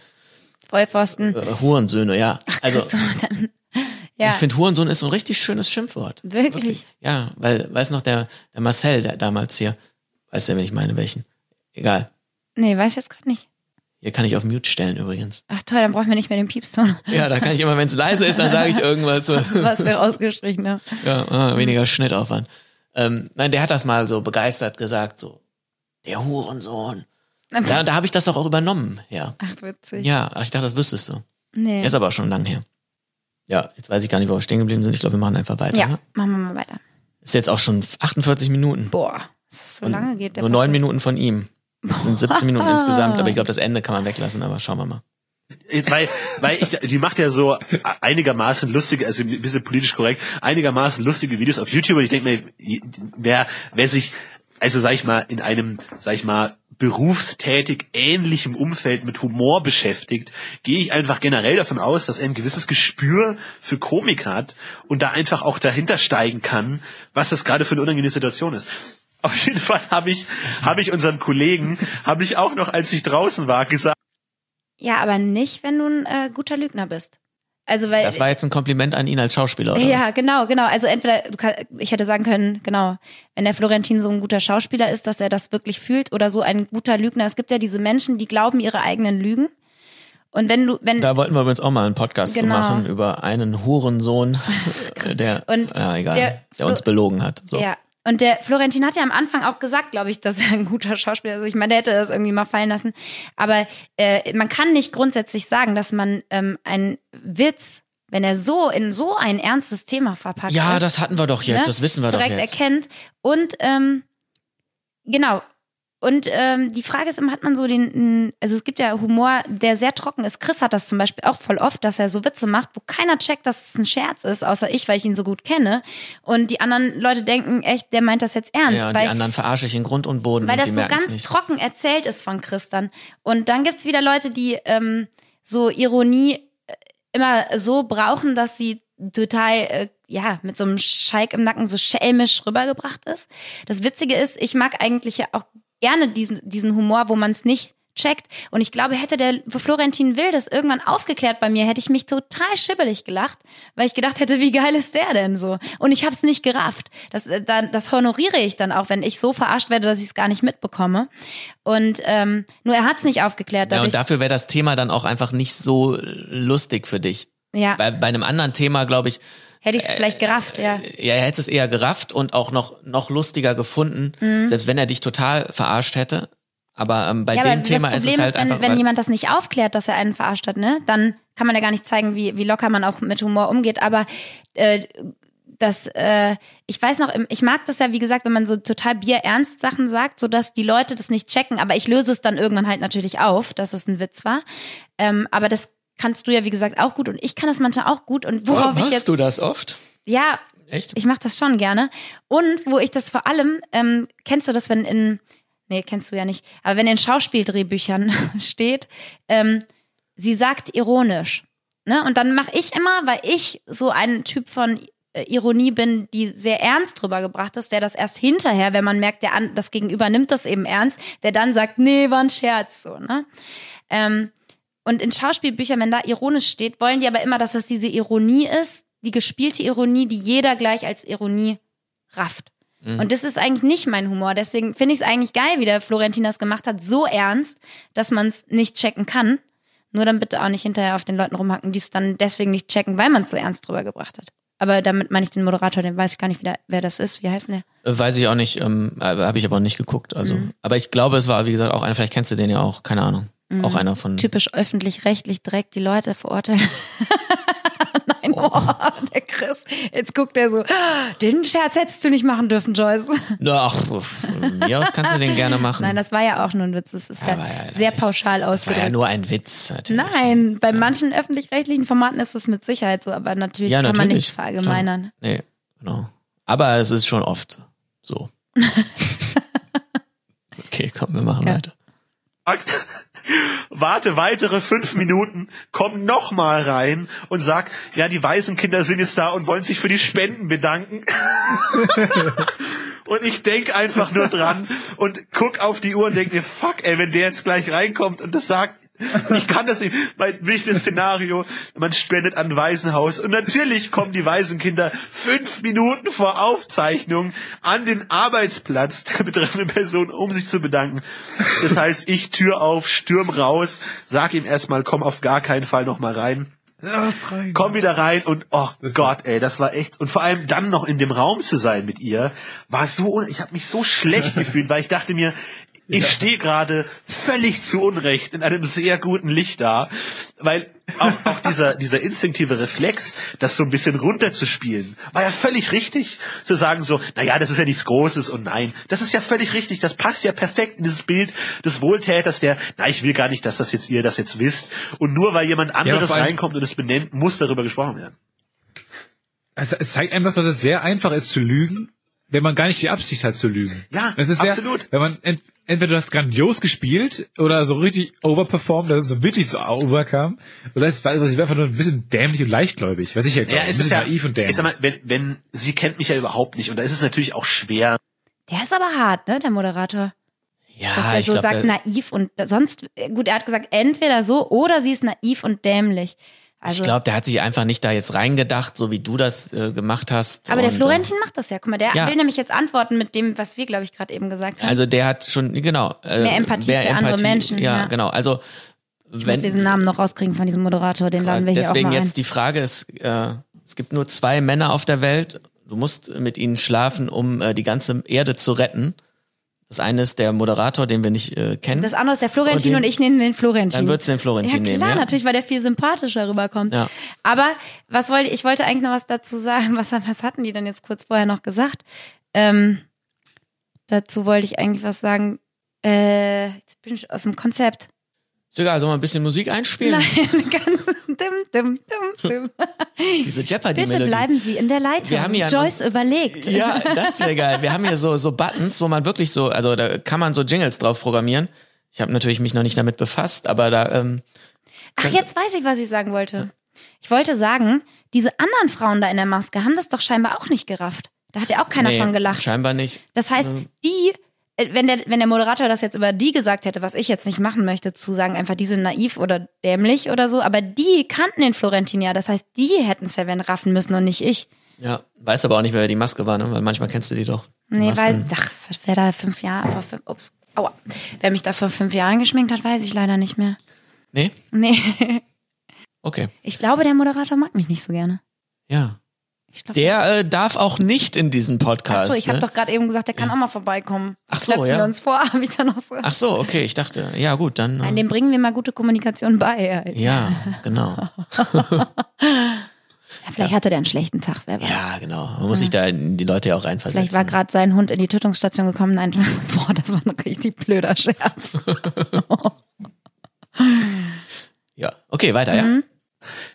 S1: Vollpfosten.
S2: äh, Hurensöhne, ja. also
S1: Christoph, dann, ja,
S2: ich finde, Hurensohn ist so ein richtig schönes Schimpfwort.
S1: wirklich.
S2: Ja, weil, weiß noch, der, der Marcel, der damals hier, weiß der, wenn ich meine, welchen. Egal.
S1: Nee, weiß jetzt gerade nicht.
S2: Hier kann ich auf Mute stellen übrigens.
S1: Ach toll, dann brauchen wir nicht mehr den Piepston.
S2: Ja, da kann ich immer, wenn es leise ist, dann sage ich irgendwas. So.
S1: Was wir rausgestrichen haben.
S2: Ja, ah, weniger Schnittaufwand. Ähm, nein, der hat das mal so begeistert gesagt, so, der Hurensohn. Ja, und da habe ich das doch auch übernommen, ja.
S1: Ach, witzig.
S2: Ja, ich dachte, das wüsstest du.
S1: Nee.
S2: Ist aber auch schon lang her. Ja, jetzt weiß ich gar nicht, wo wir stehen geblieben sind. Ich glaube, wir machen einfach weiter.
S1: ja,
S2: Ne?
S1: machen wir mal weiter.
S2: Ist jetzt auch schon 48 Minuten.
S1: Boah, so
S2: Und
S1: lange geht. der
S2: Nur neun. Minuten von ihm. Das sind 17 Minuten insgesamt, aber ich glaube, das Ende kann man weglassen, aber schauen wir mal.
S4: weil, weil ich, die macht ja so einigermaßen lustige, also ein bisschen politisch korrekt, einigermaßen lustige Videos auf YouTube und ich denke mir, wer, wer sich, also sag ich mal, in einem, sag ich mal, berufstätig ähnlichem Umfeld mit Humor beschäftigt, gehe ich einfach generell davon aus, dass er ein gewisses Gespür für Komik hat und da einfach auch dahinter steigen kann, was das gerade für eine unangenehme Situation ist. Auf jeden Fall habe ich, habe ich unseren Kollegen, habe ich auch noch, als ich draußen war, gesagt,
S1: Ja, aber nicht, wenn du ein äh, guter Lügner bist. Also weil
S2: Das war jetzt ein Kompliment an ihn als Schauspieler, oder
S1: ja,
S2: was?
S1: genau, genau. Also entweder du kann, ich hätte sagen können, genau, wenn der Florentin so ein guter Schauspieler ist, dass er das wirklich fühlt oder so ein guter Lügner. Es gibt ja diese Menschen, die glauben ihre eigenen Lügen. Und wenn du, wenn
S2: Da wollten wir übrigens auch mal einen Podcast
S1: Genau.
S2: zu machen über einen Hurensohn, der,
S1: Und
S2: ja, egal,
S1: der
S2: der, uns belogen hat. So.
S1: Ja. Und der Florentin hat ja am Anfang auch gesagt, glaube ich, dass er ein guter Schauspieler ist. Ich meine, der hätte das irgendwie mal fallen lassen. Aber äh, man kann nicht grundsätzlich sagen, dass man ähm, einen Witz, wenn er so in so ein ernstes Thema verpackt
S2: Ja,
S1: ist,
S2: das hatten wir doch jetzt,
S1: ne,
S2: das wissen wir doch
S1: direkt
S2: jetzt.
S1: erkennt. Und ähm, genau, und ähm, die Frage ist immer, hat man so den, also es gibt ja Humor, der sehr trocken ist. Chris hat das zum Beispiel auch voll oft, dass er so Witze macht, wo keiner checkt, dass es ein Scherz ist, außer ich, weil ich ihn so gut kenne. Und die anderen Leute denken echt, der meint das jetzt ernst.
S2: Ja, und
S1: weil,
S2: die anderen verarsche ich in Grund und Boden.
S1: weil
S2: und
S1: das so ganz
S2: nicht.
S1: trocken erzählt ist von Chris dann. Und dann gibt's wieder Leute, die ähm, so Ironie äh, immer so brauchen, dass sie total, äh, ja, mit so einem Schalk im Nacken so schelmisch rübergebracht ist. Das Witzige ist, ich mag eigentlich ja auch gerne diesen, diesen Humor, wo man es nicht checkt. Und ich glaube, hätte der Florentin Will das irgendwann aufgeklärt bei mir, hätte ich mich total schibbelig gelacht, weil ich gedacht hätte, wie geil ist der denn so? Und ich habe es nicht gerafft. Das, äh, dann, das honoriere ich dann auch, wenn ich so verarscht werde, dass ich es gar nicht mitbekomme. Und ähm, nur er hat es nicht aufgeklärt.
S2: Ja, und dafür wäre das Thema dann auch einfach nicht so lustig für dich.
S1: ja,
S2: Bei, bei einem anderen Thema, glaube ich,
S1: hätte ich es vielleicht gerafft, ja.
S2: ja, er hätte es eher gerafft und auch noch, noch lustiger gefunden,
S1: Mhm.
S2: selbst wenn er dich total verarscht hätte. Aber ähm, bei
S1: ja,
S2: dem Thema ist
S1: Problem
S2: es
S1: ist,
S2: halt
S1: wenn,
S2: einfach.
S1: wenn jemand das nicht aufklärt, dass er einen verarscht hat, ne, dann kann man ja gar nicht zeigen, wie, wie locker man auch mit Humor umgeht. Aber äh, das, äh, ich weiß noch, ich mag das ja, wie gesagt, wenn man so total bierernst Sachen sagt, so dass die Leute das nicht checken. Aber ich löse es dann irgendwann halt natürlich auf, dass es ein Witz war. Ähm, aber das kannst du ja, wie gesagt, auch gut und ich kann das manchmal auch gut. Und
S2: oh,
S1: worauf ich
S2: machst
S1: jetzt,
S2: du das oft?
S1: ja,
S2: Echt?
S1: ich mache das schon gerne. Und wo ich das vor allem, ähm, kennst du das, wenn in, nee, kennst du ja nicht, aber wenn in Schauspieldrehbüchern steht, ähm, sie sagt ironisch. Ne? Und dann mache ich immer, weil ich so ein Typ von äh, Ironie bin, die sehr ernst drüber gebracht ist, der das erst hinterher, wenn man merkt, der an, das Gegenüber nimmt das eben ernst, der dann sagt, nee, war ein Scherz, so, ne? Ähm, und in Schauspielbüchern, wenn da ironisch steht, wollen die aber immer, dass das diese Ironie ist, die gespielte Ironie, die jeder gleich als Ironie rafft. Und das ist eigentlich nicht mein Humor. Deswegen finde ich es eigentlich geil, wie der Florentin das gemacht hat, so ernst, dass man es nicht checken kann. Nur dann bitte auch nicht hinterher auf den Leuten rumhacken, die es dann deswegen nicht checken, weil man es so ernst drüber gebracht hat. Aber damit meine ich den Moderator, den weiß ich gar nicht, wer, wer das ist. Wie heißt der?
S2: Äh, Weiß ich auch nicht, ähm, habe ich aber auch nicht geguckt. Also,
S1: Mhm.
S2: aber ich glaube, es war, wie gesagt, auch einer, vielleicht kennst du den ja auch, keine Ahnung.
S1: Mhm.
S2: Auch einer von.
S1: Typisch öffentlich-rechtlich direkt die Leute verurteilen. Nein, oh. der Chris. Jetzt guckt er so, den Scherz hättest du nicht machen dürfen, Joyce.
S2: Ach, von mir aus kannst du den gerne machen.
S1: Nein, das war ja auch nur ein Witz. Das ist ja,
S2: ja,
S1: sehr pauschal
S2: das war
S1: ausgedrückt.
S2: ja nur ein Witz. Natürlich.
S1: Nein, bei manchen öffentlich-rechtlichen Formaten ist das mit Sicherheit so, aber natürlich
S2: Ja,
S1: kann man
S2: natürlich,
S1: nichts verallgemeinern.
S2: Nee, genau. Aber es ist schon oft so. okay, komm, wir machen
S1: Ja.
S2: weiter.
S4: Warte weitere fünf Minuten, komm noch mal rein und sag, ja, die Waisenkinder sind jetzt da und wollen sich für die Spenden bedanken. und ich denk einfach nur dran und guck auf die Uhr und denk mir, fuck, ey, wenn der jetzt gleich reinkommt und das sagt, ich kann das nicht. Mein wichtiges Szenario, man spendet an ein Waisenhaus und natürlich kommen die Waisenkinder fünf Minuten vor Aufzeichnung an den Arbeitsplatz der betreffenden Person, um sich zu bedanken. Das heißt, ich Tür auf, stürm raus, sag ihm erstmal, komm auf gar keinen Fall noch mal rein.
S3: Lass rein.
S4: Komm wieder rein und oh
S3: Das
S4: Gott, ey, das war echt und vor allem dann noch in dem Raum zu sein mit ihr, war so ich habe mich so schlecht gefühlt, weil ich dachte mir, ich stehe gerade völlig zu Unrecht in einem sehr guten Licht da, weil auch, auch dieser dieser instinktive Reflex, das so ein bisschen runterzuspielen, war ja völlig richtig, zu sagen so, na ja, das ist ja nichts Großes und nein, das ist ja völlig richtig, das passt ja perfekt in dieses Bild des Wohltäters, der, na, ich will gar nicht, dass das jetzt ihr das jetzt wisst. Und nur weil jemand anderes
S3: allem-
S4: reinkommt und es benennt, muss darüber gesprochen werden.
S3: Also es zeigt einfach, dass es sehr einfach ist zu lügen, wenn man gar nicht die Absicht hat zu lügen.
S4: Ja,
S3: es ist
S4: absolut.
S3: Sehr, wenn man ent, entweder du hast grandios gespielt oder so richtig overperformed, dass es so wirklich so overkam, oder es war, es war einfach nur ein bisschen dämlich und leichtgläubig, was ich ja glaube,
S4: Ja,
S3: ein
S4: es
S3: bisschen
S4: ist ja,
S3: naiv und
S4: ich
S3: dämlich.
S4: sag mal, wenn, wenn, sie kennt mich ja überhaupt nicht und da ist es natürlich auch schwer.
S1: Der ist aber hart, ne, der Moderator.
S2: Ja,
S1: Dass der
S2: ich
S1: so
S2: glaub,
S1: sagt,
S2: der-
S1: naiv und sonst, gut, er hat gesagt, entweder so oder sie ist naiv und dämlich. Also,
S2: ich glaube, der hat sich einfach nicht da jetzt reingedacht, so wie du das äh, gemacht hast.
S1: aber der Florentin macht das ja. Guck mal, der
S2: Ja.
S1: will nämlich jetzt antworten mit dem, was wir, glaube ich, gerade eben gesagt haben.
S2: also der hat schon, genau. Äh,
S1: Mehr Empathie für andere Menschen,
S2: Ja,
S1: ja.
S2: genau. Also
S1: ich
S2: wenn,
S1: muss diesen Namen noch rauskriegen von diesem Moderator, den laden wir hier auch
S2: deswegen
S1: mal ein.
S2: jetzt die Frage ist, äh, es gibt nur zwei Männer auf der Welt. Du musst mit ihnen schlafen, um äh, die ganze Erde zu retten. Das eine ist der Moderator, den wir nicht äh, kennen.
S1: Das andere ist der Florentin
S2: Und
S1: und,
S2: den-
S1: ich nehme den Florentin.
S2: Dann würdest du den Florentin
S1: ja, klar,
S2: nehmen, ja?
S1: natürlich, weil der viel sympathischer rüberkommt.
S2: Ja.
S1: Aber was wollte ich wollte eigentlich noch was dazu sagen. Was, was hatten die denn jetzt kurz vorher noch gesagt? Ähm, dazu wollte ich eigentlich was sagen. Äh, jetzt bin ich aus dem Konzept.
S2: Ist egal, soll mal ein bisschen Musik einspielen?
S1: Nein, ganz dim, dim, dim.
S2: Diese
S1: Bitte
S2: Jeopardy-Melodie.
S1: bleiben Sie in der Leitung.
S2: Wir haben ja
S1: Joyce überlegt.
S2: Ja, das wäre geil. Wir haben hier so, so Buttons, wo man wirklich so, also da kann man so Jingles drauf programmieren. Ich habe natürlich mich noch nicht damit befasst, aber da, ähm,
S1: Ach, jetzt weiß ich, was ich sagen wollte. Ich wollte sagen, diese anderen Frauen da in der Maske haben das doch scheinbar auch nicht gerafft. Da hat ja auch keiner
S2: nee,
S1: von gelacht.
S2: scheinbar nicht.
S1: Das heißt, die, äh, wenn der, wenn der Moderator das jetzt über die gesagt hätte, was ich jetzt nicht machen möchte, zu sagen, einfach die sind naiv oder dämlich oder so, aber die kannten den Florentin ja. Das heißt, die hätten es ja wenn raffen müssen und nicht ich.
S2: Ja, weiß aber auch nicht mehr, wer die Maske war, ne? weil manchmal kennst du die doch. Die
S1: Nee,
S2: Masken.
S1: weil, ach, wer da fünf Jahre, vor fünf, ups, aua. Wer mich da vor fünf Jahren geschminkt hat, weiß ich leider nicht mehr.
S2: Nee?
S1: Nee,
S2: Okay.
S1: ich glaube, der Moderator mag mich nicht so gerne.
S2: Ja.
S1: Glaub,
S2: Der äh, darf auch nicht in diesen Podcast.
S1: Achso, ich habe
S2: ne?
S1: doch gerade eben gesagt, der kann auch mal vorbeikommen.
S2: Ach so,
S1: Knöpfen
S2: ja.
S1: wir uns vor, habe ich dann noch so.
S2: Ach so, okay, ich dachte, ja gut, dann.
S1: Nein,
S2: Äh,
S1: dem bringen wir mal gute Kommunikation bei. Ja,
S2: ja, genau.
S1: vielleicht hatte der einen schlechten Tag, wer weiß.
S2: Ja, genau. Man muss sich da in die Leute ja auch reinversetzen.
S1: Vielleicht war gerade sein Hund in die Tötungsstation gekommen. Nein, boah, das war ein richtig blöder Scherz.
S2: Ja, okay, weiter, ja.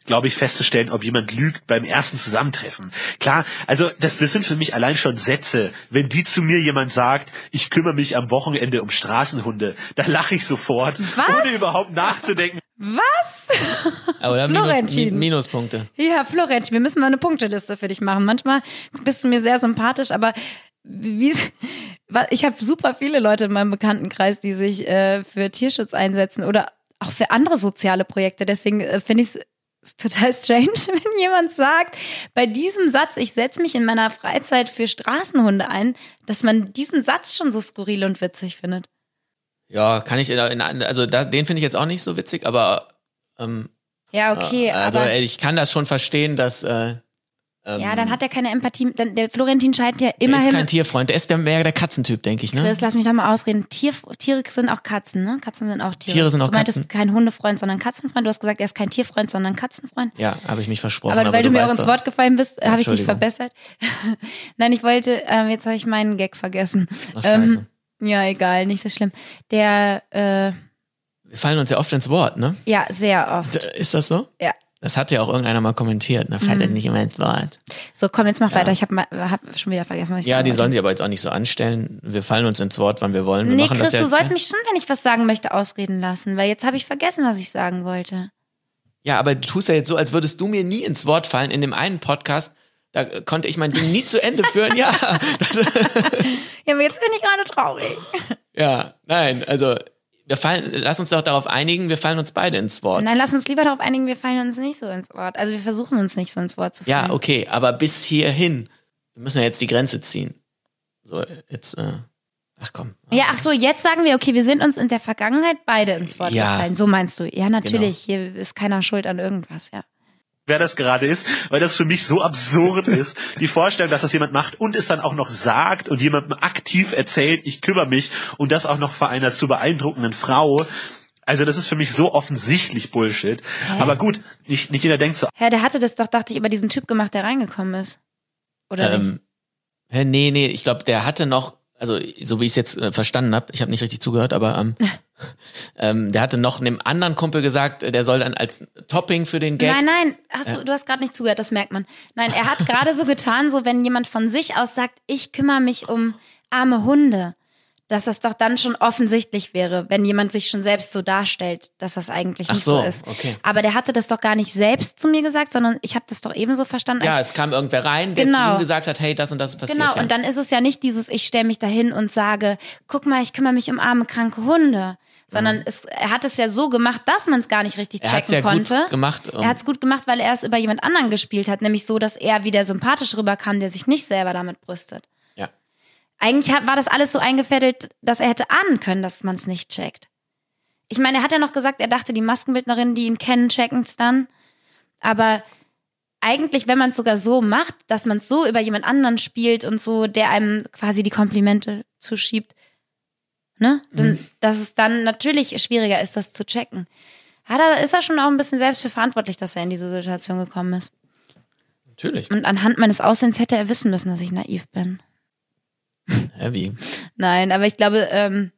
S4: Glaube ich, festzustellen, ob jemand lügt beim ersten Zusammentreffen. Klar, also das, das sind für mich allein schon Sätze. Wenn die zu mir jemand sagt, ich kümmere mich am Wochenende um Straßenhunde, dann lache ich sofort,
S1: Was?
S4: ohne überhaupt nachzudenken.
S1: Was?
S2: Aber Minus,
S1: Florentin.
S2: Mi Minuspunkte.
S1: Ja, Florentin, wir müssen mal eine Punkteliste für dich machen. Manchmal bist du mir sehr sympathisch, aber wie, ich habe super viele Leute in meinem Bekanntenkreis, die sich äh, für Tierschutz einsetzen oder auch für andere soziale Projekte. Deswegen äh, finde ich es total strange, wenn jemand sagt, bei diesem Satz, ich setze mich in meiner Freizeit für Straßenhunde ein, dass man diesen Satz schon so skurril und witzig findet.
S2: Ja, kann ich, in, in, also da, den finde ich jetzt auch nicht so witzig, aber ähm,
S1: Ja, okay,
S2: also
S1: aber
S2: äh, ich kann das schon verstehen, dass äh, ähm,
S1: ja, dann hat er keine Empathie. Dann, der Florentin scheint ja
S2: der ist
S1: immerhin
S2: kein Tierfreund, der ist der, mehr der Katzentyp, denke ich, ne?
S1: Chris, lass mich doch mal ausreden. Tier, Tiere sind auch Katzen, ne? Katzen sind auch Tiere.
S2: Tiere sind auch
S1: du meintest
S2: Katzen.
S1: kein Hundefreund, sondern Katzenfreund. Du hast gesagt, er ist kein Tierfreund, sondern Katzenfreund.
S2: Ja, habe ich mich versprochen.
S1: Aber, weil du, mir auch ins Wort gefallen bist, habe ich dich verbessert. Nein, ich wollte, ähm, jetzt habe ich meinen Gag vergessen.
S2: Ach, scheiße.
S1: Ähm, ja, egal, nicht so schlimm. Der, äh,
S2: Wir fallen uns ja oft ins Wort, ne?
S1: ja, sehr oft.
S2: Ist das so?
S1: Ja.
S2: Das hat ja auch irgendeiner mal kommentiert, ne?
S1: Mhm.
S2: Fallt er nicht immer ins Wort.
S1: So, komm, jetzt mach weiter. Ich habe hab schon wieder vergessen, was ich
S2: Ja, die sollen sich aber jetzt auch nicht so anstellen. Wir fallen uns ins Wort, wann wir wollen. Wir
S1: Nee, Chris,
S2: ja,
S1: du sollst mich schon, wenn ich was sagen möchte, ausreden lassen, weil jetzt habe ich vergessen, was ich sagen wollte.
S2: Ja, aber du tust ja jetzt so, als würdest du mir nie ins Wort fallen. In dem einen Podcast, da konnte ich mein Ding nie zu Ende führen. Ja,
S1: Ja, aber jetzt bin ich gerade traurig.
S2: ja, nein, also wir fallen, lass uns doch darauf einigen, wir fallen uns beide ins Wort.
S1: Nein, lass uns lieber darauf einigen, wir fallen uns nicht so ins Wort. Also wir versuchen uns nicht so ins Wort zu fallen.
S2: Ja, okay, aber bis hierhin. Wir müssen ja jetzt die Grenze ziehen. So, jetzt, äh, ach komm.
S1: Ja, ach so, jetzt sagen wir, okay, wir sind uns in der Vergangenheit beide ins Wort
S2: Ja.
S1: gefallen. So meinst du? Ja, natürlich.
S2: Genau.
S1: Hier ist keiner schuld an irgendwas, ja.
S4: Wer das gerade ist, weil das für mich so absurd ist, die Vorstellung, dass das jemand macht und es dann auch noch sagt und jemandem aktiv erzählt, ich kümmere mich und das auch noch vor einer zu beeindruckenden Frau. Also das ist für mich so offensichtlich Bullshit. Aber gut, nicht, nicht jeder denkt so,
S1: Ja, der hatte das doch, dachte ich, über diesen Typ gemacht, der reingekommen ist. Oder nicht?
S2: Ähm, hä, nee, nee, ich glaube, der hatte noch, also so wie ich es jetzt äh, verstanden habe, ich habe nicht richtig zugehört, aber ähm, ähm, der hatte noch einem anderen Kumpel gesagt, äh, der soll dann als Topping für den Gag.
S1: Nein, nein, hast du, du hast gerade nicht zugehört, das merkt man. Nein, er hat gerade so getan, so wenn jemand von sich aus sagt, ich kümmere mich um arme Hunde, dass das doch dann schon offensichtlich wäre, wenn jemand sich schon selbst so darstellt, dass das eigentlich
S2: Ach
S1: nicht so,
S2: so,
S1: ist.
S2: okay.
S1: Aber der hatte das doch gar nicht selbst zu mir gesagt, sondern ich habe das doch ebenso verstanden.
S2: Ja, es kam irgendwer rein, der
S1: Genau.
S2: zu ihm gesagt hat, hey, das und das ist passiert.
S1: Genau,
S2: ja.
S1: und dann ist es ja nicht dieses, ich stelle mich dahin und sage, guck mal, ich kümmere mich um arme, kranke Hunde. Sondern es, er hat es ja so gemacht, dass man es gar nicht richtig
S2: Mhm. er
S1: checken
S2: ja
S1: konnte.
S2: gut gemacht. ähm,
S1: Er hat es gut gemacht, weil er es über jemand anderen gespielt hat, nämlich so, dass er wieder sympathisch rüberkam, der sich nicht selber damit brüstet. Eigentlich hat, war das alles so eingefädelt, dass er hätte ahnen können, dass man es nicht checkt. Ich meine, er hat ja noch gesagt, er dachte, die Maskenbildnerinnen, die ihn kennen, checken es dann. Aber eigentlich, wenn man es sogar so macht, dass man es so über jemand anderen spielt und so, der einem quasi die Komplimente zuschiebt, ne? Dann, dass es dann natürlich schwieriger ist, das zu checken. Ja, da ist er schon auch ein bisschen selbst für verantwortlich, dass er in diese Situation gekommen ist.
S2: Natürlich.
S1: Und anhand meines Aussehens hätte er wissen müssen, dass ich naiv bin.
S2: Wie?
S1: Nein, aber ich glaube, ähm,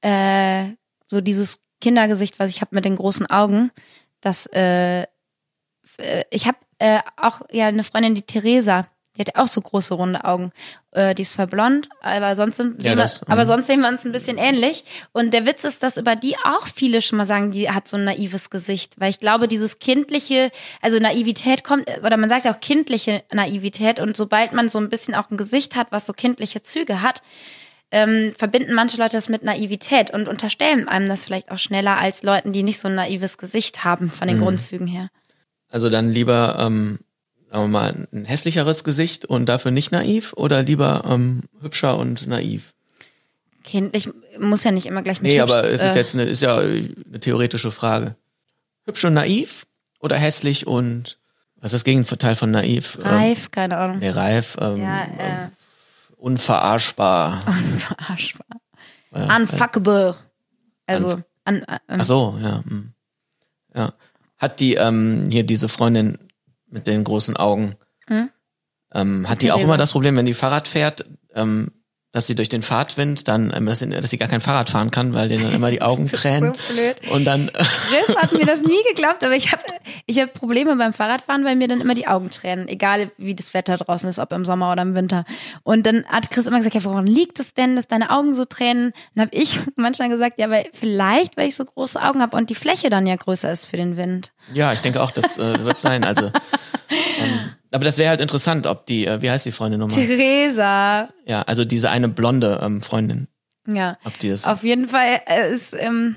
S1: äh, so dieses Kindergesicht, was ich habe mit den großen Augen, das äh, äh, ich habe äh, auch ja eine Freundin, die Theresa, die hat auch so große runde Augen. Äh, die ist zwar blond, aber sonst sind,
S2: Ja,
S1: sehen
S2: das,
S1: wir, aber
S2: mhm.
S1: sonst sehen wir uns ein bisschen ähnlich. Und der Witz ist, dass über die auch viele schon mal sagen, die hat so ein naives Gesicht, weil ich glaube, dieses kindliche, also Naivität kommt oder man sagt ja auch kindliche Naivität und sobald man so ein bisschen auch ein Gesicht hat, was so kindliche Züge hat, ähm, verbinden manche Leute das mit Naivität und unterstellen einem das vielleicht auch schneller als Leuten, die nicht so ein naives Gesicht haben von den
S2: Mhm.
S1: Grundzügen her.
S2: Also dann lieber, ähm, sagen wir mal, ein hässlicheres Gesicht und dafür nicht naiv oder lieber ähm, hübscher und naiv?
S1: Kindlich muss ja nicht immer gleich mit
S2: Nee,
S1: hübsch,
S2: aber es ist
S1: äh,
S2: jetzt eine, ist ja eine theoretische Frage. Hübsch und naiv oder hässlich und was ist das Gegenteil von naiv?
S1: reif, keine
S2: Ähm,
S1: Ahnung.
S2: nee, reif, ähm,
S1: Ja, äh,
S2: unverarschbar.
S1: verarschbar.
S2: Ja,
S1: Unfuckable. Also, an, an,
S2: Ach so, ja. hm. Ja. Hat die ähm, hier diese Freundin mit den großen Augen,
S1: Hm?
S2: ähm, hat die auch immer das Problem, wenn die Fahrrad fährt, ähm, dass sie durch den Fahrtwind dann, ähm, dass, sie, dass sie gar kein Fahrrad fahren kann, weil denen dann immer die Augen tränen.
S1: so blöd.
S2: Und dann,
S1: Chris hat mir das nie geglaubt, aber ich habe ich hab Probleme beim Fahrradfahren, weil mir dann immer die Augen tränen, egal wie das Wetter draußen ist, ob im Sommer oder im Winter. Und dann hat Chris immer gesagt, ja, woran liegt es denn, dass deine Augen so tränen? Und habe ich manchmal gesagt, ja, weil vielleicht, weil ich so große Augen habe und die Fläche dann ja größer ist für den Wind.
S2: ja, ich denke auch, das äh, wird sein. Also, ähm, aber das wäre halt interessant, ob die, äh, wie heißt die Freundin nochmal?
S1: Theresa.
S2: Ja, also diese eine blonde ähm, Freundin,
S1: Ja.
S2: ob die das.
S1: Auf jeden Fall äh, ist, ähm,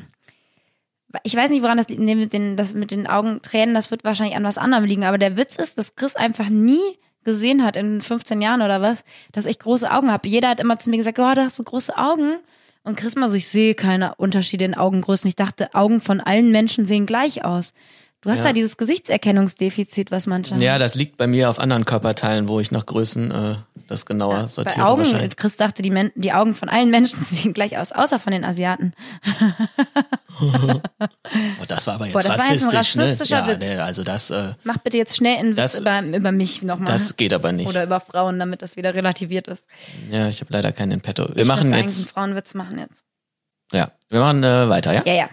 S1: ich weiß nicht, woran das liegt, nee, mit den, das mit den Augentränen, das wird wahrscheinlich an was anderem liegen, aber der Witz ist, dass Chris einfach nie gesehen hat in 15 Jahren oder was, dass ich große Augen habe. Jeder hat immer zu mir gesagt, oh, du hast so große Augen. Und Chris mal so, ich sehe keine Unterschiede in Augengrößen. Ich dachte, Augen von allen Menschen sehen gleich aus. Du hast
S2: Ja.
S1: da dieses Gesichtserkennungsdefizit, was manche
S2: ja, das liegt bei mir auf anderen Körperteilen, wo ich nach Größen äh, das genauer sortiere
S1: Bei Augen. Chris dachte, die, Men die Augen von allen Menschen sehen gleich aus, außer von den Asiaten.
S2: Oh, das war aber jetzt
S1: Boah, das war jetzt ein
S2: rassistisch,
S1: rassistischer
S2: ne? Ja,
S1: Witz.
S2: nee, also das, äh,
S1: Mach bitte jetzt schnell einen Witz
S2: Das-
S1: über, über mich nochmal.
S2: das geht aber nicht.
S1: Oder über Frauen, damit das wieder relativiert ist.
S2: Ja, ich habe leider keinen in petto. Wir
S1: ich
S2: machen
S1: müsste eigentlich einen
S2: jetzt,
S1: Frauenwitz machen jetzt.
S2: ja, wir machen äh, weiter, ja?
S1: Ja, ja.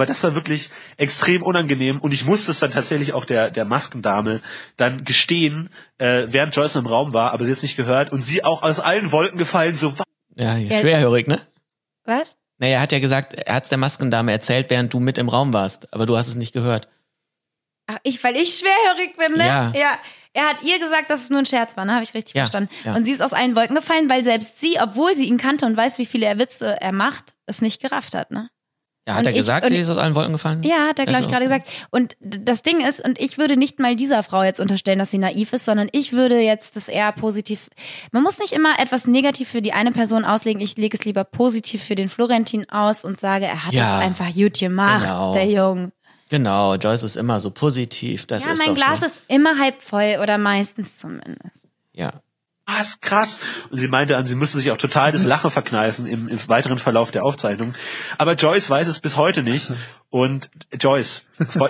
S4: Aber das war wirklich extrem unangenehm und ich musste es dann tatsächlich auch der, der Maskendame dann gestehen, äh, während Joyce im Raum war, aber sie jetzt nicht gehört und sie auch aus allen Wolken gefallen, so "Wa-
S2: Ja, schwerhörig, ne?
S1: Was?
S2: Naja, er hat ja gesagt, er hat's der Maskendame erzählt, während du mit im Raum warst, aber du hast es nicht gehört.
S1: Ach, ich, weil ich schwerhörig bin, ne?
S2: Ja.
S1: ja. Er hat ihr gesagt, dass es nur ein Scherz war, ne? Habe ich richtig
S2: Ja,
S1: verstanden.
S2: ja.
S1: Und sie ist aus allen Wolken gefallen, weil selbst sie, obwohl sie ihn kannte und weiß, wie viele er Witze er macht, es nicht gerafft hat, ne?
S2: Ja, hat
S1: Und
S2: er
S1: ich-
S2: gesagt, die ist aus allen Wolken gefallen?
S1: Ja, hat er gleich
S2: Also,
S1: gerade gesagt. Und das Ding ist, und ich würde nicht mal dieser Frau jetzt unterstellen, dass sie naiv ist, sondern ich würde jetzt das eher positiv. Man muss nicht immer etwas negativ für die eine Person auslegen. Ich lege es lieber positiv für den Florentin aus und sage, er hat
S2: Ja,
S1: es einfach gut gemacht,
S2: genau.
S1: der Junge.
S2: Genau, Joyce ist immer so positiv, das
S1: Ja,
S2: ist
S1: mein Glas
S2: so.
S1: ist immer halb voll oder meistens zumindest.
S2: Ja.
S4: Was krass. Und sie meinte an, sie müsste sich auch total das Lachen verkneifen im, im weiteren Verlauf der Aufzeichnung. Aber Joyce weiß es bis heute nicht. Und Joyce,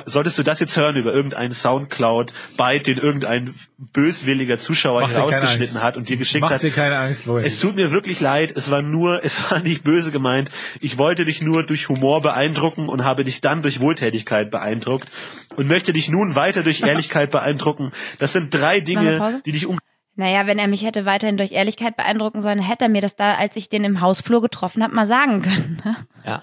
S4: solltest du das jetzt hören über irgendeinen Soundcloud-Byte, den irgendein böswilliger Zuschauer
S3: Mach
S4: hier rausgeschnitten hat und dir geschickt
S3: Mach
S4: hat,
S3: dir keine Angst, Florian.
S4: Es tut mir wirklich leid, es war nur, es war nicht böse gemeint. Ich wollte dich nur durch Humor beeindrucken und habe dich dann durch Wohltätigkeit beeindruckt und möchte dich nun weiter durch Ehrlichkeit beeindrucken. Das sind drei Dinge, die dich um
S1: Naja, wenn er mich hätte weiterhin durch Ehrlichkeit beeindrucken sollen, hätte er mir das da, als ich den im Hausflur getroffen habe, mal sagen können. ne?
S2: Ja.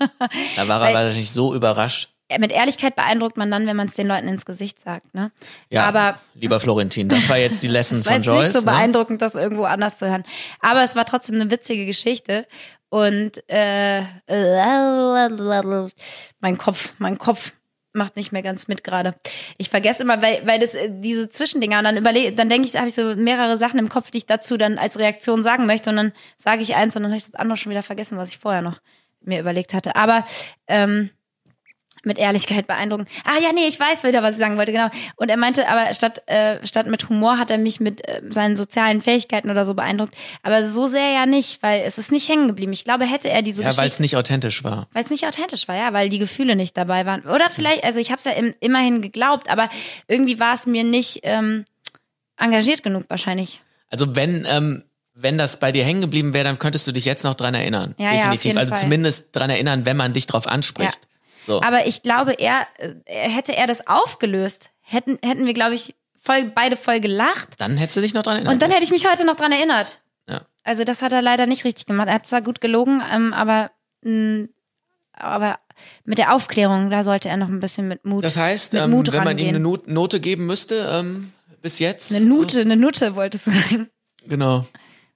S2: Da war er wahrscheinlich so überrascht.
S1: Mit Ehrlichkeit beeindruckt man dann, wenn man es den Leuten ins Gesicht sagt. Ne?
S2: Ja,
S1: Aber
S2: lieber Florentin, das war jetzt die Lesson
S1: Es war
S2: von
S1: jetzt
S2: Joyce.
S1: nicht so
S2: ne?
S1: beeindruckend, das irgendwo anders zu hören. Aber es war trotzdem eine witzige Geschichte. Und äh, mein Kopf, mein Kopf macht nicht mehr ganz mit gerade. Ich vergesse immer, weil, weil das äh, diese Zwischendinger dann überlege, dann denke ich, habe ich so mehrere Sachen im Kopf, die ich dazu dann als Reaktion sagen möchte und dann sage ich eins und dann habe ich das andere schon wieder vergessen, was ich vorher noch mir überlegt hatte. Aber ähm, mit Ehrlichkeit beeindrucken. Ah ja, nee, ich weiß wieder, was ich sagen wollte, genau. Und er meinte, aber statt äh, statt mit Humor hat er mich mit äh, seinen sozialen Fähigkeiten oder so beeindruckt. Aber so sehr ja nicht, weil es ist nicht hängen geblieben. Ich glaube, hätte er diese
S2: Ja, weil es nicht authentisch war.
S1: weil es nicht authentisch war, ja, weil die Gefühle nicht dabei waren. Oder vielleicht, also ich habe es ja im, immerhin geglaubt, aber irgendwie war es mir nicht ähm, engagiert genug wahrscheinlich.
S2: Also wenn, ähm, wenn das bei dir hängen geblieben wäre, dann könntest du dich jetzt noch dran erinnern.
S1: Ja, ja,
S2: Definitiv.
S1: jeden
S2: also
S1: Fall.
S2: zumindest dran erinnern, wenn man dich drauf anspricht. So.
S1: Aber ich glaube, er, äh, hätte er das aufgelöst, hätten, hätten wir, glaube ich, voll, beide voll gelacht.
S2: dann hättest du dich noch dran erinnert.
S1: Und dann hätte ich mich heute noch dran erinnert.
S2: Ja.
S1: Also das hat er leider nicht richtig gemacht. Er hat zwar gut gelogen, ähm, aber, mh, aber mit der Aufklärung, da sollte er noch ein bisschen mit Mut.
S2: Das heißt, ähm,
S1: Mut
S2: wenn man
S1: rangehen.
S2: ihm eine Not Note geben müsste, ähm, bis jetzt.
S1: eine Nute, eine Nutte wolltest du sagen.
S2: Genau.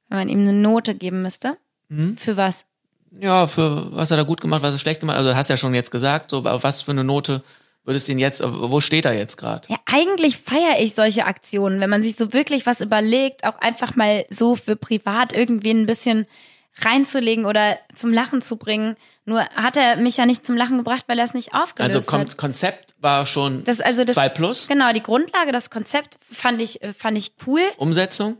S1: Wenn man ihm eine Note geben müsste.
S2: Mhm.
S1: Für was?
S2: Ja, für was hat er gut gemacht, was er schlecht gemacht. Also du hast ja schon jetzt gesagt, so auf was für eine Note würdest du ihn jetzt, wo steht er jetzt gerade?
S1: Ja, eigentlich feiere ich solche Aktionen, wenn man sich so wirklich was überlegt, auch einfach mal so für privat irgendwie ein bisschen reinzulegen oder zum Lachen zu bringen. Nur hat er mich ja nicht zum Lachen gebracht, weil er es nicht aufgelöst
S2: Also
S1: hat.
S2: Konzept war schon
S1: Das, also das,
S2: 2 plus.
S1: Genau, die Grundlage, das Konzept fand ich, äh, fand ich cool.
S2: Umsetzung?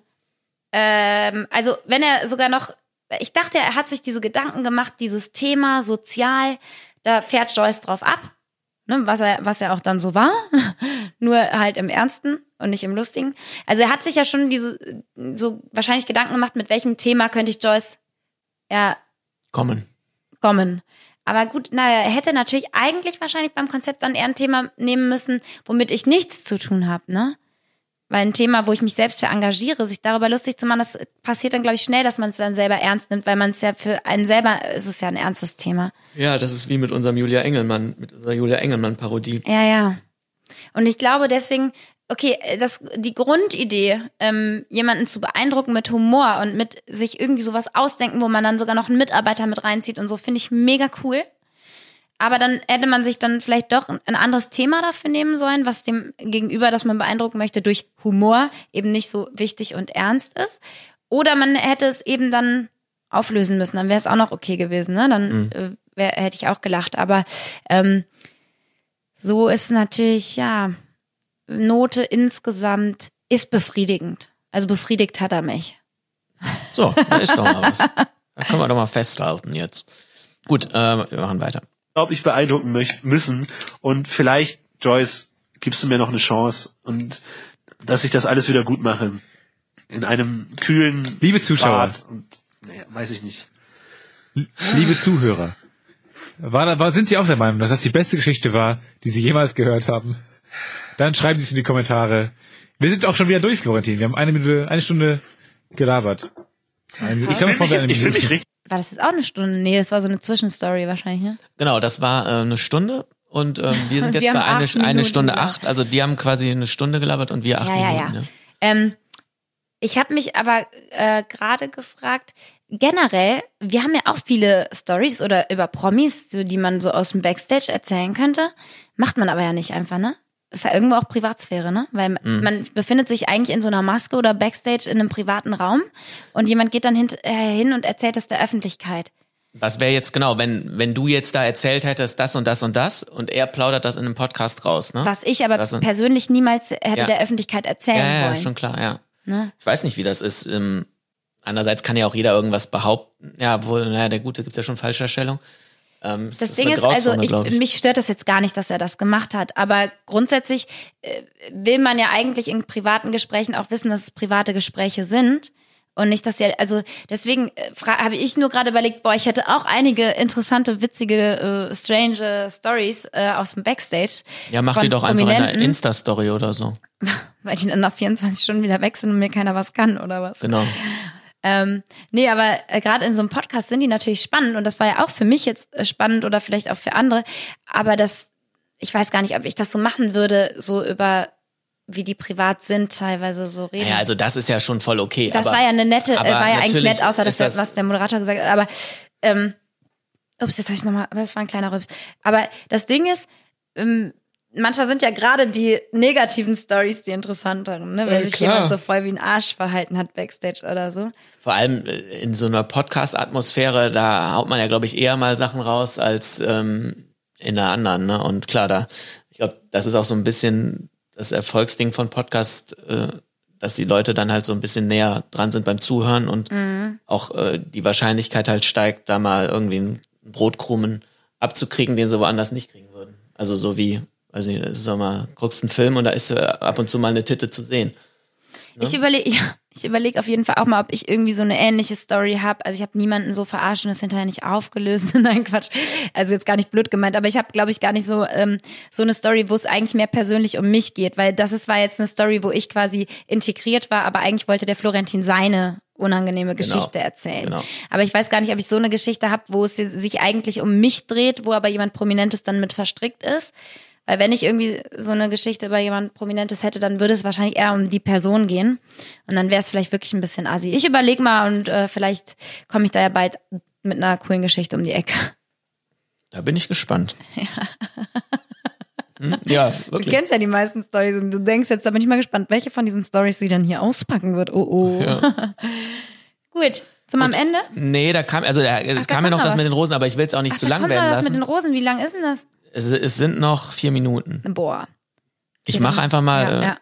S1: Ähm, also wenn er sogar noch, ich dachte, er hat sich diese Gedanken gemacht, dieses Thema sozial, da fährt Joyce drauf ab, ne, was er, was er auch dann so war, nur halt im Ernsten und nicht im Lustigen. Also er hat sich ja schon diese, so wahrscheinlich Gedanken gemacht, mit welchem Thema könnte ich Joyce ja
S2: Kommen.
S1: kommen. Aber gut, naja, er hätte natürlich eigentlich wahrscheinlich beim Konzept dann eher ein Thema nehmen müssen, womit ich nichts zu tun habe, ne? Weil ein Thema, wo ich mich selbst für engagiere, sich darüber lustig zu machen, das passiert dann, glaube ich, schnell, dass man es dann selber ernst nimmt, weil man es ja für einen selber, es ist ja ein ernstes Thema.
S2: Ja, das ist wie mit unserem Julia Engelmann, mit unserer Julia Engelmann-Parodie.
S1: Ja, ja. Und ich glaube deswegen, okay, das, die Grundidee, ähm, jemanden zu beeindrucken mit Humor und mit sich irgendwie sowas ausdenken, wo man dann sogar noch einen Mitarbeiter mit reinzieht und so, finde ich mega cool. Aber dann hätte man sich dann vielleicht doch ein anderes Thema dafür nehmen sollen, was dem Gegenüber, das man beeindrucken möchte, durch Humor eben nicht so wichtig und ernst ist. Oder man hätte es eben dann auflösen müssen, dann wäre es auch noch okay gewesen, ne? Dann äh, wär, hätte ich auch gelacht. Aber ähm, so ist natürlich, ja, Note insgesamt ist befriedigend. Also befriedigt hat er mich.
S2: So, da ist doch mal was. Da können wir doch mal festhalten jetzt. Gut, äh, wir machen weiter.
S4: Unglaublich beeindrucken möcht müssen und vielleicht, Joyce, gibst du mir noch eine Chance und dass ich das alles wieder gut mache. In einem kühlen
S3: Liebe Zuschauer.
S4: Und, naja, weiß ich nicht.
S3: Liebe Zuhörer, war, war, sind Sie auch der Meinung, dass das die beste Geschichte war, die Sie jemals gehört haben? Dann schreiben Sie es in die Kommentare. Wir sind auch schon wieder durch, Florentin. Wir haben eine Minute, eine Stunde gelabert. Eine, ich glaube,
S4: Ich
S3: von
S4: fühle ich fühl
S3: Minute.
S4: mich richtig
S1: War das jetzt auch eine Stunde? Nee, das war so eine Zwischenstory wahrscheinlich, ne?
S2: Genau, das war äh, eine Stunde und ähm, wir sind
S1: Und
S2: jetzt
S1: wir
S2: bei eine, eine
S1: Minuten
S2: Stunde
S1: gelabert.
S2: acht. Also die haben quasi eine Stunde gelabert und wir acht
S1: Ja, ja,
S2: Minuten.
S1: ja.
S2: Ne?
S1: Ähm, ich habe mich aber äh, gerade gefragt, generell, wir haben ja auch viele Stories oder über Promis, so, die man so aus dem Backstage erzählen könnte. Macht man aber ja nicht einfach, ne? Ist ja irgendwo auch Privatsphäre, ne? Weil
S2: Mhm.
S1: man befindet sich eigentlich in so einer Maske oder Backstage in einem privaten Raum und jemand geht dann äh, hin und erzählt das der Öffentlichkeit.
S2: Was wäre jetzt genau, wenn, wenn du jetzt da erzählt hättest, das und das und das und er plaudert das in einem Podcast raus, ne?
S1: Was ich aber
S2: denn?
S1: persönlich niemals hätte
S2: Ja.
S1: der Öffentlichkeit erzählen
S2: ja, ja,
S1: wollen.
S2: ist schon klar, ja.
S1: Ne?
S2: Ich weiß nicht, wie das ist. Ähm, andererseits kann ja auch jeder irgendwas behaupten. Ja, wohl, naja, der Gute gibt's ja schon Falschdarstellung. Ähm,
S1: Das
S2: ist
S1: Ding ist, also ich,
S2: ich.
S1: mich stört das jetzt gar nicht, dass er das gemacht hat. Aber grundsätzlich äh, will man ja eigentlich in privaten Gesprächen auch wissen, dass es private Gespräche sind. Und nicht, dass ja, also deswegen äh, habe ich nur gerade überlegt, boah, ich hätte auch einige interessante, witzige, äh, strange Stories äh, aus dem Backstage.
S2: ja, mach die doch einfach in einer Insta-Story oder so.
S1: Weil die dann nach 24 Stunden wieder weg sind und mir keiner was kann oder was.
S2: Genau.
S1: Ähm, nee, aber äh, gerade in so einem Podcast sind die natürlich spannend und das war ja auch für mich jetzt äh, spannend oder vielleicht auch für andere. Aber das, ich weiß gar nicht, ob ich das so machen würde, so über wie die privat sind, teilweise so reden.
S2: Ja, also das ist ja schon voll okay.
S1: das
S2: aber,
S1: war ja eine nette, äh, war ja eigentlich nett, außer dass
S2: das-
S1: was der Moderator gesagt hat. Aber ähm, ups, jetzt habe ich nochmal, aber das war ein kleiner Rübs. Aber das Ding ist, ähm, manchmal sind ja gerade die negativen Stories die interessanteren, ne? wenn
S2: Äh,
S1: sich
S2: klar.
S1: jemand so voll wie ein Arsch verhalten hat backstage oder so.
S2: Vor allem äh, in so einer Podcast-Atmosphäre, da haut man ja, glaube ich, eher mal Sachen raus als ähm, in der anderen. Ne? Und klar, da, ich glaube, das ist auch so ein bisschen das Erfolgsding von Podcast, äh, dass die Leute dann halt so ein bisschen näher dran sind beim Zuhören und auch äh, die Wahrscheinlichkeit halt steigt, da mal irgendwie einen Brotkrumen abzukriegen, den sie woanders nicht kriegen würden. Also so wie, weiß nicht, sag mal, guckst einen Film und da ist äh, ab und zu mal eine Titte zu sehen.
S1: Ich überlege, ja, Ich überlege auf jeden Fall auch mal, ob ich irgendwie so eine ähnliche Story habe. Also ich habe niemanden so verarscht und das hinterher nicht aufgelöst. Nein, Quatsch. Also jetzt gar nicht blöd gemeint, aber ich habe, glaube ich, gar nicht so ähm, so eine Story, wo es eigentlich mehr persönlich um mich geht, weil das ist, war jetzt eine Story, wo ich quasi integriert war, aber eigentlich wollte der Florentin seine unangenehme Geschichte erzählen.
S2: genau.
S1: Aber ich weiß gar nicht, ob ich so eine Geschichte habe, wo es sich eigentlich um mich dreht, wo aber jemand Prominentes dann mit verstrickt ist. Weil wenn ich irgendwie so eine Geschichte über jemand Prominentes hätte, dann würde es wahrscheinlich eher um die Person gehen. Und dann wäre es vielleicht wirklich ein bisschen assi. Ich überlege mal und äh, vielleicht komme ich da ja bald mit einer coolen Geschichte um die Ecke.
S2: Da bin ich gespannt. Hm? Ja,
S1: Du
S2: wirklich.
S1: kennst ja die meisten Stories und du denkst jetzt, da bin ich mal gespannt, welche von diesen Stories sie dann hier auspacken wird. Oh oh. Gut, zum am Ende.
S2: Nee, da kam, also da, es
S1: da
S2: kam ja noch
S1: noch
S2: das
S1: was.
S2: mit den Rosen, aber ich will es auch nicht
S1: Ach,
S2: zu lang werden
S1: noch was mit
S2: lassen.
S1: den Rosen. Wie lang ist denn das?
S2: Es, es sind noch vier Minuten.
S1: Boah.
S2: Ich mache einfach mal.
S1: Ja,
S2: äh,
S1: ja.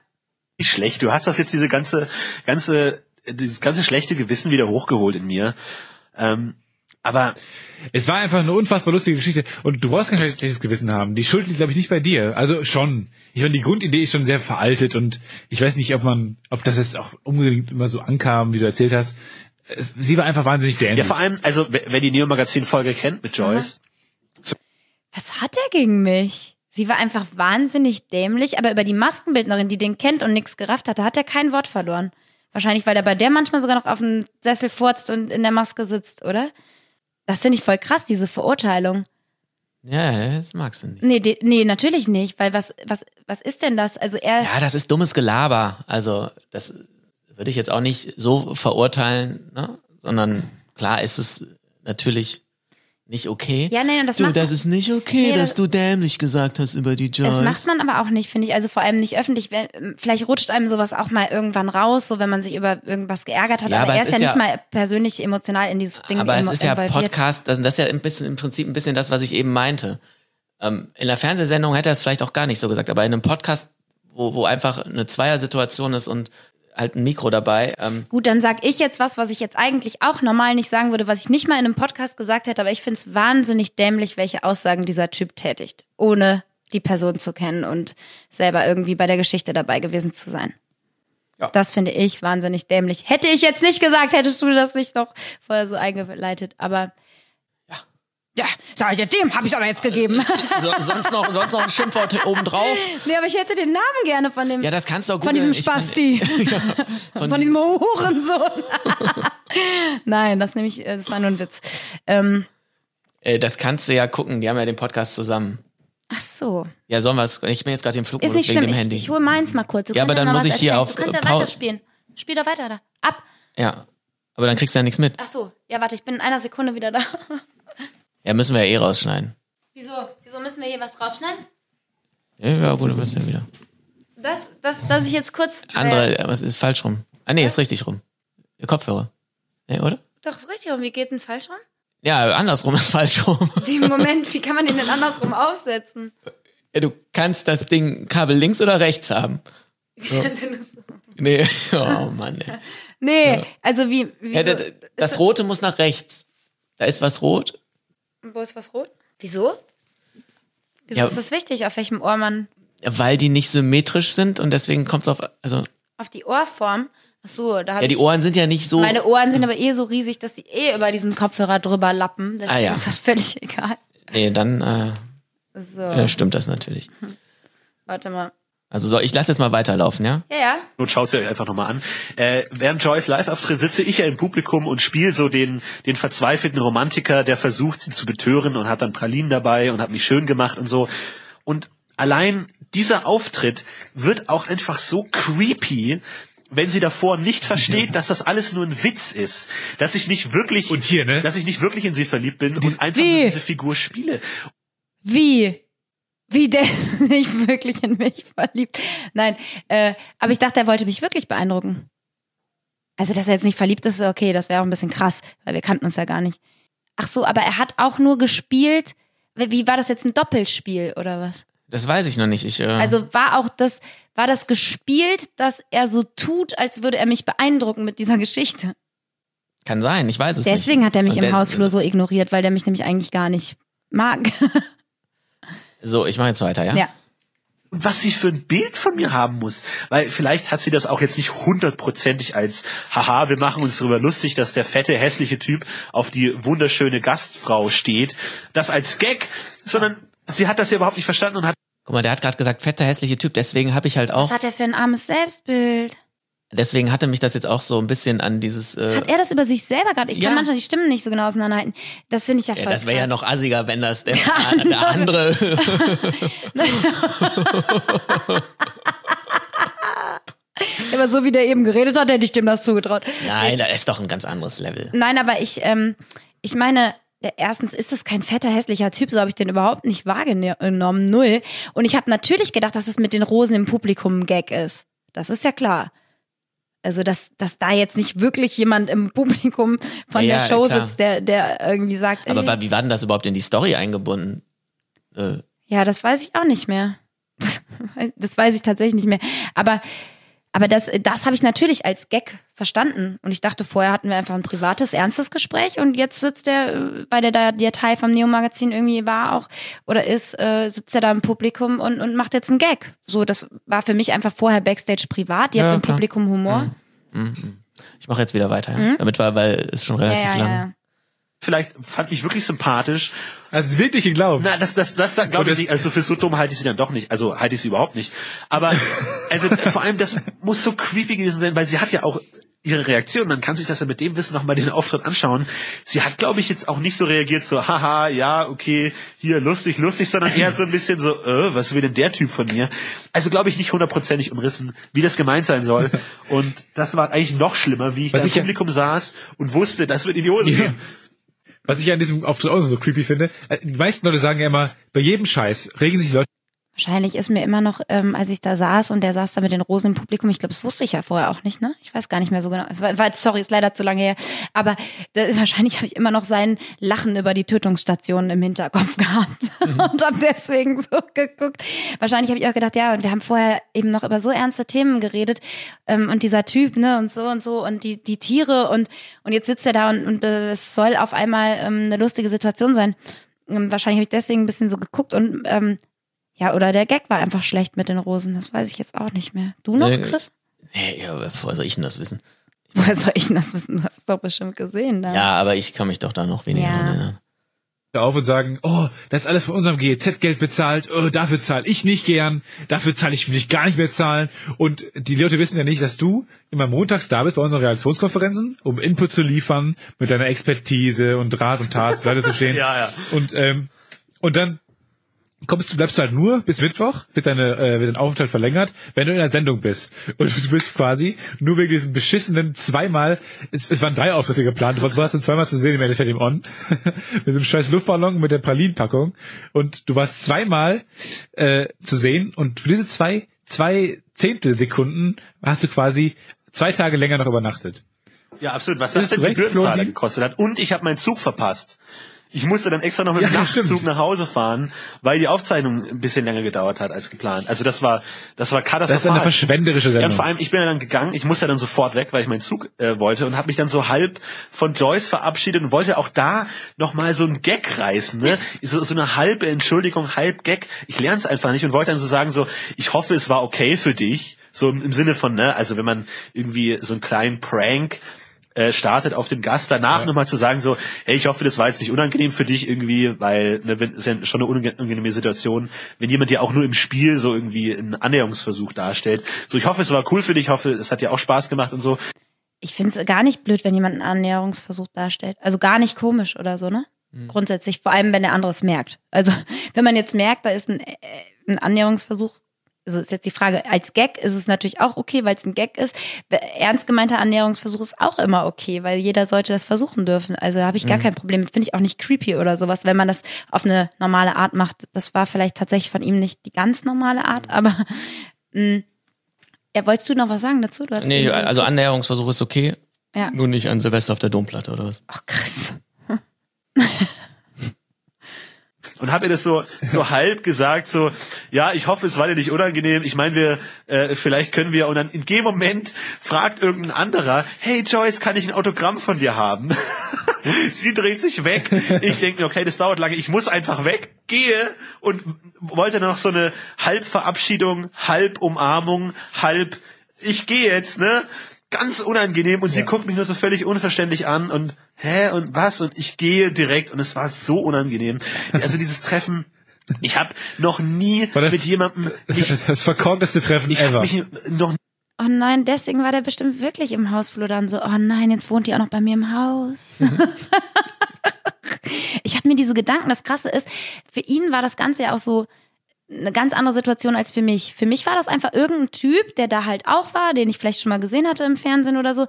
S4: Nicht schlecht. Du hast das jetzt diese ganze, ganze, dieses ganze schlechte Gewissen wieder hochgeholt in mir. Ähm, aber
S3: Es war einfach eine unfassbar lustige Geschichte. Und du brauchst kein schlechtes Gewissen haben. Die Schuld liegt, glaube ich, nicht bei dir. Also schon. Ich meine, die Grundidee ist schon sehr veraltet und ich weiß nicht, ob man, ob das jetzt auch unbedingt immer so ankam, wie du erzählt hast. Sie war einfach wahnsinnig dämlich.
S4: ja, vor allem, also wer die Neo-Magazin-Folge kennt mit Joyce,
S1: Was hat er gegen mich? Sie war einfach wahnsinnig dämlich, aber über die Maskenbildnerin, die den kennt und nichts gerafft hatte, hat er kein Wort verloren. Wahrscheinlich, weil er bei der manchmal sogar noch auf dem Sessel furzt und in der Maske sitzt, oder? Das finde ich voll krass, diese Verurteilung.
S2: Ja, das magst du nicht.
S1: Nee, de, nee, natürlich nicht, weil was, was, was ist denn das? Also er,
S2: Ja, das ist dummes Gelaber. Also, das würde ich jetzt auch nicht so verurteilen, ne? sondern klar ist es natürlich nicht okay.
S1: ja, nee, das
S5: Du,
S1: macht
S5: das ist nicht okay,
S1: Nee,
S5: dass
S1: das-
S5: du dämlich gesagt hast über die Joyce.
S1: Das macht man aber auch nicht, finde ich. Also vor allem nicht öffentlich. Vielleicht rutscht einem sowas auch mal irgendwann raus, so wenn man sich über irgendwas geärgert hat.
S2: Ja,
S1: aber,
S2: aber
S1: er ist ja
S2: ist
S1: nicht
S2: ja-
S1: mal persönlich emotional in dieses Ding
S2: Aber es ist ja. Podcast, das, das ist ja im, bisschen, im Prinzip ein bisschen das, was ich eben meinte. Ähm, in der Fernsehsendung hätte er es vielleicht auch gar nicht so gesagt, aber in einem Podcast, wo, wo einfach eine Zweiersituation ist und halt ein Mikro dabei, ähm,
S1: Gut, dann sag ich jetzt was, was ich jetzt eigentlich auch normal nicht sagen würde, was ich nicht mal in einem Podcast gesagt hätte, aber ich finde es wahnsinnig dämlich, welche Aussagen dieser Typ tätigt, ohne die Person zu kennen und selber irgendwie bei der Geschichte dabei gewesen zu sein.
S2: Ja.
S1: Das finde ich wahnsinnig dämlich. Hätte ich jetzt nicht gesagt, hättest du das nicht noch vorher so eingeleitet, aber. Ja, sag ich, dem habe ich aber jetzt gegeben.
S2: so, sonst, noch, sonst noch ein Schimpfwort obendrauf.
S1: nee, aber ich hätte den Namen gerne von dem
S2: Ja, das kannst du auch
S1: von diesem
S2: googeln. Ich
S1: Spasti.
S2: von,
S1: Von diesem Hurensohn. Nein, das nämlich, äh, das war nur ein Witz. Ähm,
S2: äh, das kannst du ja gucken, die haben ja den Podcast zusammen.
S1: ach so.
S2: Ja, sollen wir es? Ich bin jetzt gerade im Flugmodus wegen
S1: schlimm.
S2: dem
S1: Ich,
S2: Handy.
S1: ich hole meins mal kurz. Du
S2: Ja, aber dann muss ich hier
S1: erzählen.
S2: auf,
S1: Du kannst ja
S2: äh, Pau-
S1: weiterspielen. Spiel doch weiter da. Ab.
S2: ja, aber dann kriegst du ja nichts mit.
S1: Ach so. Ja, warte, ich bin in einer Sekunde wieder da.
S2: Ja, müssen wir ja eh rausschneiden.
S1: Wieso? Wieso müssen wir hier was rausschneiden?
S2: Ja, ja gut, du bist ja wieder.
S1: Das, das, dass ich jetzt kurz.
S2: Andere,
S1: Äh,
S2: was ist falsch rum? Ah, nee, ist richtig rum. Kopfhörer. Ja, oder?
S1: doch, ist richtig. Und wie geht denn falsch rum?
S2: Ja, andersrum ist falsch rum.
S1: Wie, Moment, wie kann man den denn andersrum aufsetzen?
S2: Ja, du kannst das Ding Kabel links oder rechts haben. Nee, oh Mann. Ey.
S1: nee, also wie. wie
S2: Ja, das, das Rote muss nach rechts. Da ist was rot.
S1: Wo ist was rot? Wieso? Wieso
S2: Ja.
S1: ist das wichtig, auf welchem Ohr man
S2: Weil die nicht symmetrisch sind und deswegen kommt es auf, also,
S1: auf die Ohrform? Ach so, da habe
S2: ja, die
S1: ich
S2: Ohren sind ja nicht so.
S1: Meine Ohren sind aber eh so riesig, dass die eh über diesen Kopfhörer drüber lappen. Deswegen
S2: Ah, ja.
S1: ist das völlig egal.
S2: Nee, dann äh,
S1: So,
S2: äh, stimmt das natürlich.
S1: warte mal.
S2: Also so, ich lasse jetzt mal weiterlaufen, ja?
S1: Ja, ja.
S4: Not schaut sie euch einfach nochmal an. Äh, während Joyce live auftritt, sitze ich ja im Publikum und spiele so den, den verzweifelten Romantiker, der versucht, sie zu betören und hat dann Pralinen dabei und hat mich schön gemacht und so. Und allein dieser Auftritt wird auch einfach so creepy, wenn sie davor nicht versteht, dass das alles nur ein Witz ist, dass ich nicht wirklich,
S3: Und hier, ne?
S4: dass ich nicht wirklich in sie verliebt bin und einfach
S1: Wie?
S4: nur diese Figur spiele.
S1: Wie? Wie der ist nicht wirklich in mich verliebt. Nein, äh, aber ich dachte, er wollte mich wirklich beeindrucken. Also, dass er jetzt nicht verliebt ist, ist okay, das wäre auch ein bisschen krass, weil wir kannten uns ja gar nicht. Ach so, aber er hat auch nur gespielt. Wie war das jetzt ein Doppelspiel oder was?
S2: Das weiß ich noch nicht. Ich, äh,
S1: Also war auch das, war das gespielt, dass er so tut, als würde er mich beeindrucken mit dieser Geschichte.
S2: kann sein, ich weiß es nicht.
S1: Deswegen hat er mich
S2: Und
S1: im Hausflur so ignoriert, weil der mich nämlich eigentlich gar nicht mag.
S2: So, ich mache jetzt weiter, ja?
S1: ja.
S4: und was sie für ein Bild von mir haben muss. Weil vielleicht hat sie das auch jetzt nicht hundertprozentig als, haha, wir machen uns darüber lustig, dass der fette, hässliche Typ auf die wunderschöne Gastfrau steht. Das als Gag, sondern sie hat das ja überhaupt nicht verstanden und hat
S2: Guck mal, der hat gerade gesagt, fetter, hässliche Typ, deswegen habe ich halt auch,
S1: Was hat er für ein armes Selbstbild?
S2: Deswegen hatte mich das jetzt auch so ein bisschen an dieses, äh,
S1: Hat er das über sich selber gerade? Ich
S2: Ja.
S1: kann manchmal die Stimmen nicht so genau auseinanderhalten. Das finde ich ja voll
S2: ja, das wäre ja noch assiger, wenn das der, der andere,
S1: Aber so wie der eben geredet hat, hätte ich dem das zugetraut.
S2: nein, da ist doch ein ganz anderes Level.
S1: Nein, aber ich, ähm, ich meine, der- erstens ist es kein fetter, hässlicher Typ, so habe ich den überhaupt nicht wahrgenommen, null. Und ich habe natürlich gedacht, dass es mit den Rosen im Publikum ein Gag ist. Das ist ja klar. Also, dass, dass da jetzt nicht wirklich jemand im Publikum von
S2: Ja,
S1: der Show
S2: klar.
S1: sitzt, der, der irgendwie sagt,
S2: Aber
S1: ey,
S2: wie war denn das überhaupt in die Story eingebunden? Äh,
S1: Ja, das weiß ich auch nicht mehr. Das weiß ich tatsächlich nicht mehr. Aber, aber das, das habe ich natürlich als Gag verstanden. Und ich dachte, vorher hatten wir einfach ein privates, ernstes Gespräch und jetzt sitzt der, äh, weil der Teil vom Neo-Magazin irgendwie war auch oder ist, äh, sitzt er da im Publikum und, und macht jetzt einen Gag. So, das war für mich einfach vorher Backstage privat, jetzt
S2: Ja,
S1: im
S2: klar.
S1: Publikum Humor.
S2: ich mache jetzt wieder weiter, ja? damit war, weil es schon
S1: Mhm.
S2: Relativ
S1: ja,
S2: lang.
S4: Vielleicht fand mich wirklich sympathisch.
S3: Also wirklich geglaubt.
S4: Na, das, das, das, da glaube ich
S3: das-
S4: nicht. Also für so dumm halte ich sie dann doch nicht. Also halte ich sie überhaupt nicht. Aber also vor allem, das muss so creepy gewesen sein, weil sie hat ja auch ihre Reaktion. Man kann sich das ja mit dem Wissen nochmal den Auftritt anschauen. Sie hat, glaube ich, jetzt auch nicht so reagiert, so, haha, ja, okay, hier, lustig, lustig, sondern eher so ein bisschen so, äh, was will denn der Typ von mir? Also, glaube ich, nicht hundertprozentig umrissen, wie das gemeint sein soll. Und das war eigentlich noch schlimmer, wie ich
S3: Was
S4: da im
S3: ich ja-
S4: Publikum saß und wusste, das wird in die Hose
S3: Ja. Was ich an diesem Auftritt auch so creepy finde, äh, die meisten Leute sagen ja immer, bei jedem Scheiß regen sich Leute
S1: Wahrscheinlich ist mir immer noch, ähm, als ich da saß und der saß da mit den Rosen im Publikum, ich glaube, das wusste ich ja vorher auch nicht, ne? Ich weiß gar nicht mehr so genau. War, sorry, ist leider zu lange her. Aber da, wahrscheinlich habe ich immer noch sein Lachen über die Tötungsstationen im Hinterkopf gehabt und habe deswegen so geguckt. Wahrscheinlich habe ich auch gedacht, ja, und wir haben vorher eben noch über so ernste Themen geredet ähm, und dieser Typ, ne, und so und so und die, die Tiere und, und jetzt sitzt er da und, und äh, es soll auf einmal ähm, eine lustige Situation sein. Ähm, wahrscheinlich habe ich deswegen ein bisschen so geguckt und ähm, ja, oder der Gag war einfach schlecht mit den Rosen. Das weiß ich jetzt auch nicht mehr. Du noch,
S2: Nee.
S1: Chris?
S2: Nee, ja, woher soll ich denn das wissen?
S1: Woher soll ich denn das wissen? Du hast es doch bestimmt gesehen. Da.
S2: Ja, aber ich kann mich doch da noch weniger
S1: Ja.
S2: dran erinnern.
S3: auf und sagen, oh, das ist alles von unserem GEZ-Geld bezahlt, oh, dafür zahle ich nicht gern, dafür zahle ich will ich gar nicht mehr zahlen. Und die Leute wissen ja nicht, dass du immer montags da bist bei unseren Reaktionskonferenzen, um Input zu liefern, mit deiner Expertise und Rat und Tat zur Seite zu stehen.
S4: Ja, ja.
S3: Und, ähm, und dann kommst du, bleibst du halt nur bis Mittwoch, wird deine, äh, wird dein Aufenthalt verlängert, wenn du in der Sendung bist. Und du bist quasi nur wegen diesem beschissenen zweimal, es, es waren drei Auftritte geplant, du warst zweimal zu sehen im Endeffekt im On, mit dem scheiß Luftballon, mit der Pralinpackung. Und du warst zweimal äh, zu sehen und für diese zwei, zwei Zehntelsekunden hast du quasi zwei Tage länger noch übernachtet.
S4: Ja, absolut. Was das denn die
S3: Florentin?
S4: gekostet hat. Und ich habe meinen Zug verpasst. Ich musste dann extra noch mit dem
S3: Ja,
S4: Nachtzug
S3: stimmt.
S4: nach Hause fahren, weil die Aufzeichnung ein bisschen länger gedauert hat als geplant. Also das war, das war katastrophal.
S3: Das ist eine verschwenderische
S4: Ja,
S3: Sendung.
S4: und vor allem, ich bin ja dann gegangen, ich musste ja dann sofort weg, weil ich meinen Zug äh, wollte und habe mich dann so halb von Joyce verabschiedet und wollte auch da nochmal so ein Gag reißen, ne? So, so eine halbe Entschuldigung, halb Gag. Ich lerne es einfach nicht und wollte dann so sagen, so, ich hoffe, es war okay für dich. So im, im Sinne von, ne, also wenn man irgendwie so einen kleinen Prank äh, startet auf den Gast, danach nochmal zu sagen so, hey, ich hoffe, das war jetzt nicht unangenehm für dich irgendwie, weil ne, wenn, ist ja schon eine unange- unangenehme Situation, wenn jemand dir auch nur im Spiel so irgendwie einen Annäherungsversuch darstellt. So, ich hoffe, es war cool für dich, ich hoffe, es hat dir auch Spaß gemacht und so.
S1: Ich finde es gar nicht blöd, wenn jemand einen Annäherungsversuch darstellt. Also gar nicht komisch oder so, ne?
S2: Mhm.
S1: Grundsätzlich, vor allem wenn der andere es merkt. Also wenn man jetzt merkt, da ist ein, äh, ein Annäherungsversuch, also ist jetzt die Frage, als Gag ist es natürlich auch okay, weil es ein Gag ist. Ernst gemeinter Annäherungsversuch ist auch immer okay, weil jeder sollte das versuchen dürfen. Also habe ich gar
S2: Mhm.
S1: kein Problem. Finde ich auch nicht creepy oder sowas, wenn man das auf eine normale Art macht. Das war vielleicht tatsächlich von ihm nicht die ganz normale Art, aber mh, ja, wolltest du noch was sagen dazu?
S2: Nee, also Annäherungsversuch ist okay,
S1: ja.
S2: nur nicht an Silvester auf der Domplatte oder was.
S1: Ach, Chris.
S4: Und habe ihr das so so halb gesagt, so, ja, ich hoffe, es war dir nicht unangenehm. Ich meine, wir, äh, vielleicht können wir, und dann in dem Moment fragt irgendein anderer, hey Joyce, kann ich ein Autogramm von dir haben? Sie dreht sich weg. Ich denke mir, okay, das dauert lange. Ich muss einfach weg. Gehe und wollte noch so eine Halbverabschiedung, halb Umarmung, halb ich gehe jetzt, ne? Ganz unangenehm und sie guckt mich nur so völlig unverständlich an und hä und was und ich gehe direkt und es war so unangenehm. Also dieses Treffen, ich habe noch nie mit jemandem, ich,
S3: Das verkorkteste Treffen
S4: ich
S3: ever.
S4: mich noch
S1: Oh nein, deswegen war der bestimmt wirklich im Hausflur dann so, oh nein, jetzt wohnt die auch noch bei mir im Haus. ich habe mir diese Gedanken, das Krasse ist, für ihn war das Ganze ja auch so eine ganz andere Situation als für mich. Für mich war das einfach irgendein Typ, der da halt auch war, den ich vielleicht schon mal gesehen hatte im Fernsehen oder so,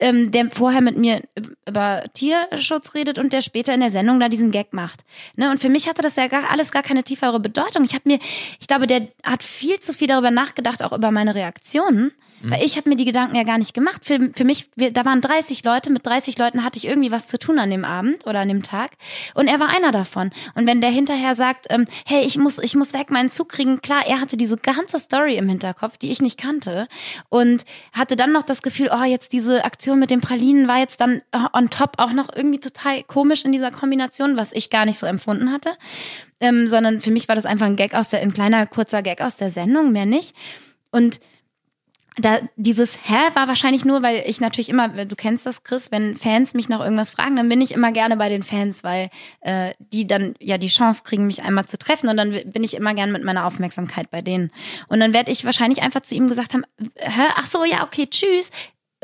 S1: ähm, der vorher mit mir über Tierschutz redet und der später in der Sendung da diesen Gag macht. Ne? Und für mich hatte das ja gar, alles gar keine tiefere Bedeutung. Ich habe mir, ich glaube, der hat viel zu viel darüber nachgedacht, auch über meine Reaktionen. Weil ich habe mir die Gedanken ja gar nicht gemacht. Für, für mich, wir, da waren 30 Leute, mit 30 Leuten hatte ich irgendwie was zu tun an dem Abend oder an dem Tag. Und er war einer davon. Und wenn der hinterher sagt, ähm, hey, ich muss, ich muss weg, meinen Zug kriegen, klar, er hatte diese ganze Story im Hinterkopf, die ich nicht kannte. Und hatte dann noch das Gefühl, oh, jetzt diese Aktion mit den Pralinen war jetzt dann äh, on top auch noch irgendwie total komisch in dieser Kombination, was ich gar nicht so empfunden hatte. Ähm, sondern für mich war das einfach ein Gag aus der, ein kleiner, kurzer Gag aus der Sendung, mehr nicht. Und da dieses Hä war wahrscheinlich nur, weil ich natürlich immer, du kennst das, Chris, wenn Fans mich nach irgendwas fragen, dann bin ich immer gerne bei den Fans, weil äh, die dann ja die Chance kriegen, mich einmal zu treffen und dann bin ich immer gern mit meiner Aufmerksamkeit bei denen. Und dann werde ich wahrscheinlich einfach zu ihm gesagt haben, Hä? ach so, ja, okay, tschüss.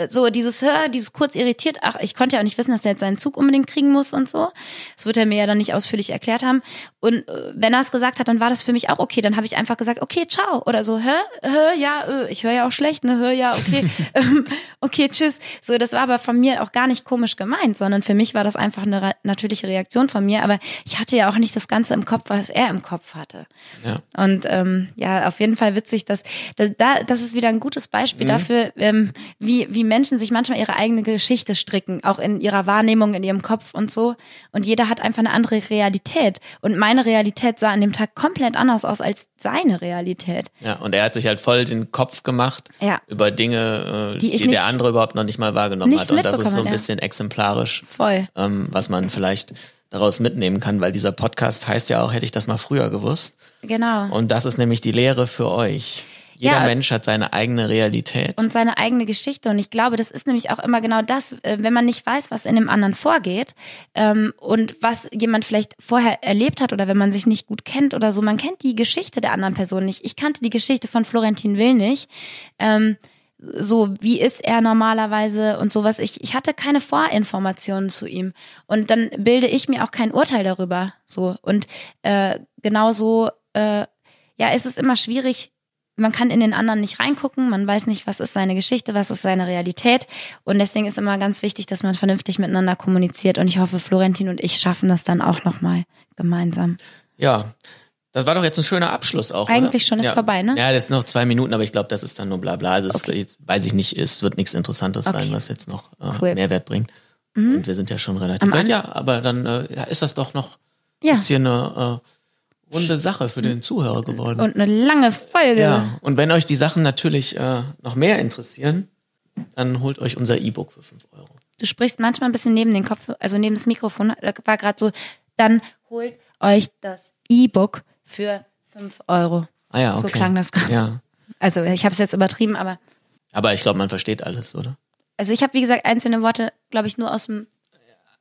S1: So dieses Hör, dieses kurz irritiert, ach, ich konnte ja auch nicht wissen, dass der jetzt seinen Zug unbedingt kriegen muss und so. Das wird er mir ja dann nicht ausführlich erklärt haben. Und äh, wenn er es gesagt hat, dann war das für mich auch okay. Dann habe ich einfach gesagt, okay, ciao. Oder so, hä, hä, ja, äh, ich höre ja auch schlecht, ne, hör, ja, okay, ähm, okay, tschüss. So, das war aber von mir auch gar nicht komisch gemeint, sondern für mich war das einfach eine natürliche Reaktion von mir. Aber ich hatte ja auch nicht das Ganze im Kopf, was er im Kopf hatte.
S2: Ja.
S1: Und ähm, ja, auf jeden Fall witzig, dass da, da das ist wieder ein gutes Beispiel
S2: Mhm.
S1: dafür, ähm, wie wie Menschen sich manchmal ihre eigene Geschichte stricken, auch in ihrer Wahrnehmung, in ihrem Kopf und so. Und jeder hat einfach eine andere Realität. Und meine Realität sah an dem Tag komplett anders aus als seine Realität.
S2: Ja, und er hat sich halt voll den Kopf gemacht
S1: Ja.
S2: über Dinge, äh,
S1: Die
S2: die, der andere überhaupt noch nicht mal wahrgenommen
S1: nicht
S2: hat. Und das ist so ein
S1: mitbekommen, ja.
S2: bisschen exemplarisch,
S1: Voll.
S2: ähm, was man vielleicht daraus mitnehmen kann, weil dieser Podcast heißt ja auch, hätte ich das mal früher gewusst.
S1: Genau.
S2: Und das ist nämlich die Lehre für euch. Jeder
S1: Ja.
S2: Mensch hat seine eigene Realität.
S1: und seine eigene Geschichte. Und ich glaube, das ist nämlich auch immer genau das, äh, wenn man nicht weiß, was in dem anderen vorgeht ähm, und was jemand vielleicht vorher erlebt hat oder wenn man sich nicht gut kennt oder so. Man kennt die Geschichte der anderen Person nicht. Ich kannte die Geschichte von Florentin Will nicht. Ähm, so, wie ist er normalerweise und sowas. Ich, ich hatte keine Vorinformationen zu ihm. Und dann bilde ich mir auch kein Urteil darüber. So. Und äh, genauso, äh, ja, ist es immer schwierig, man kann in den anderen nicht reingucken, man weiß nicht, was ist seine Geschichte, was ist seine Realität. Und deswegen ist immer ganz wichtig, dass man vernünftig miteinander kommuniziert. Und ich hoffe, Florentin und ich schaffen das dann auch nochmal gemeinsam.
S2: Ja, das war doch jetzt ein schöner Abschluss auch.
S1: Eigentlich
S2: oder?
S1: schon, ist
S2: ja.
S1: vorbei, ne?
S2: Ja, das sind noch zwei Minuten, aber ich glaube, das ist dann nur Blabla. Also es, jetzt weiß ich nicht, es wird nichts Interessantes
S1: Okay.
S2: sein, was jetzt noch äh,
S1: Cool. Mhm.
S2: Mehrwert bringt. Und wir sind ja schon relativ weit. Ja, aber dann äh, ist das doch noch
S1: Ja.
S2: jetzt hier eine äh, runde Sache für den Zuhörer geworden.
S1: Und eine lange Folge.
S2: ja, und wenn euch die Sachen natürlich äh, noch mehr interessieren, dann holt euch unser E-Book für 5 Euro.
S1: Du sprichst manchmal ein bisschen neben den Kopf, also neben das Mikrofon. Da war gerade so, dann holt euch das E-Book für 5 Euro.
S2: Ah ja, okay.
S1: So klang das gerade.
S2: Ja.
S1: Also ich habe es jetzt übertrieben, aber
S2: Aber ich glaube, man versteht alles, oder?
S1: also ich habe wie gesagt einzelne Worte, glaube ich, nur aus dem.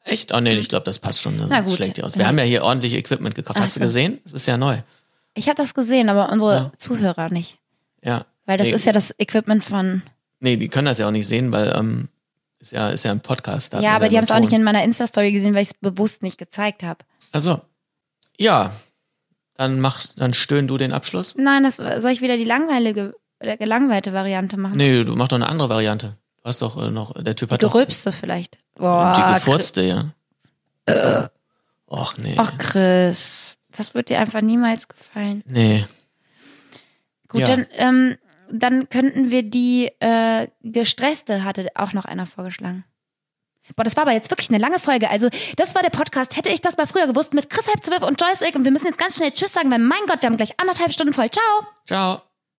S2: Echt? Oh nee, ich glaube, das passt schon. Das
S1: Na gut.
S2: schlägt dir aus. Wir
S1: Ja.
S2: haben ja hier ordentlich Equipment gekauft. Hast du
S1: so.
S2: gesehen? Es ist ja neu.
S1: Ich habe das gesehen, aber unsere
S2: Ja.
S1: Zuhörer nicht,
S2: Ja.
S1: weil das
S2: nee,
S1: ist ja das Equipment von.
S2: Nee, die können das ja auch nicht sehen, weil ähm, ist ja ist ja ein Podcast. da
S1: ja, aber die haben es auch nicht in meiner Insta-Story gesehen, weil ich es bewusst nicht gezeigt habe.
S2: Also ja, dann mach, dann stöhn du den Abschluss.
S1: Nein, das soll ich wieder die langweilige, oder gelangweilte Variante machen.
S2: Nee, du mach doch eine andere Variante. Hast doch äh, noch der Typ
S1: die
S2: hat doch
S1: gerülpste vielleicht. Boah,
S2: die gefurzte, ja. Och nee.
S1: Ach, Chris, das wird dir einfach niemals gefallen.
S2: Nee.
S1: Gut,
S2: Ja.
S1: dann, ähm, dann könnten wir die äh, gestresste, hatte auch noch einer vorgeschlagen. Boah, das war aber jetzt wirklich eine lange Folge. Also, das war der Podcast. Hätte ich das mal früher gewusst mit Chris Halb zwölf und Joyce Ick. Und wir müssen jetzt ganz schnell Tschüss sagen, weil mein Gott, wir haben gleich anderthalb Stunden voll. Ciao!
S2: Ciao.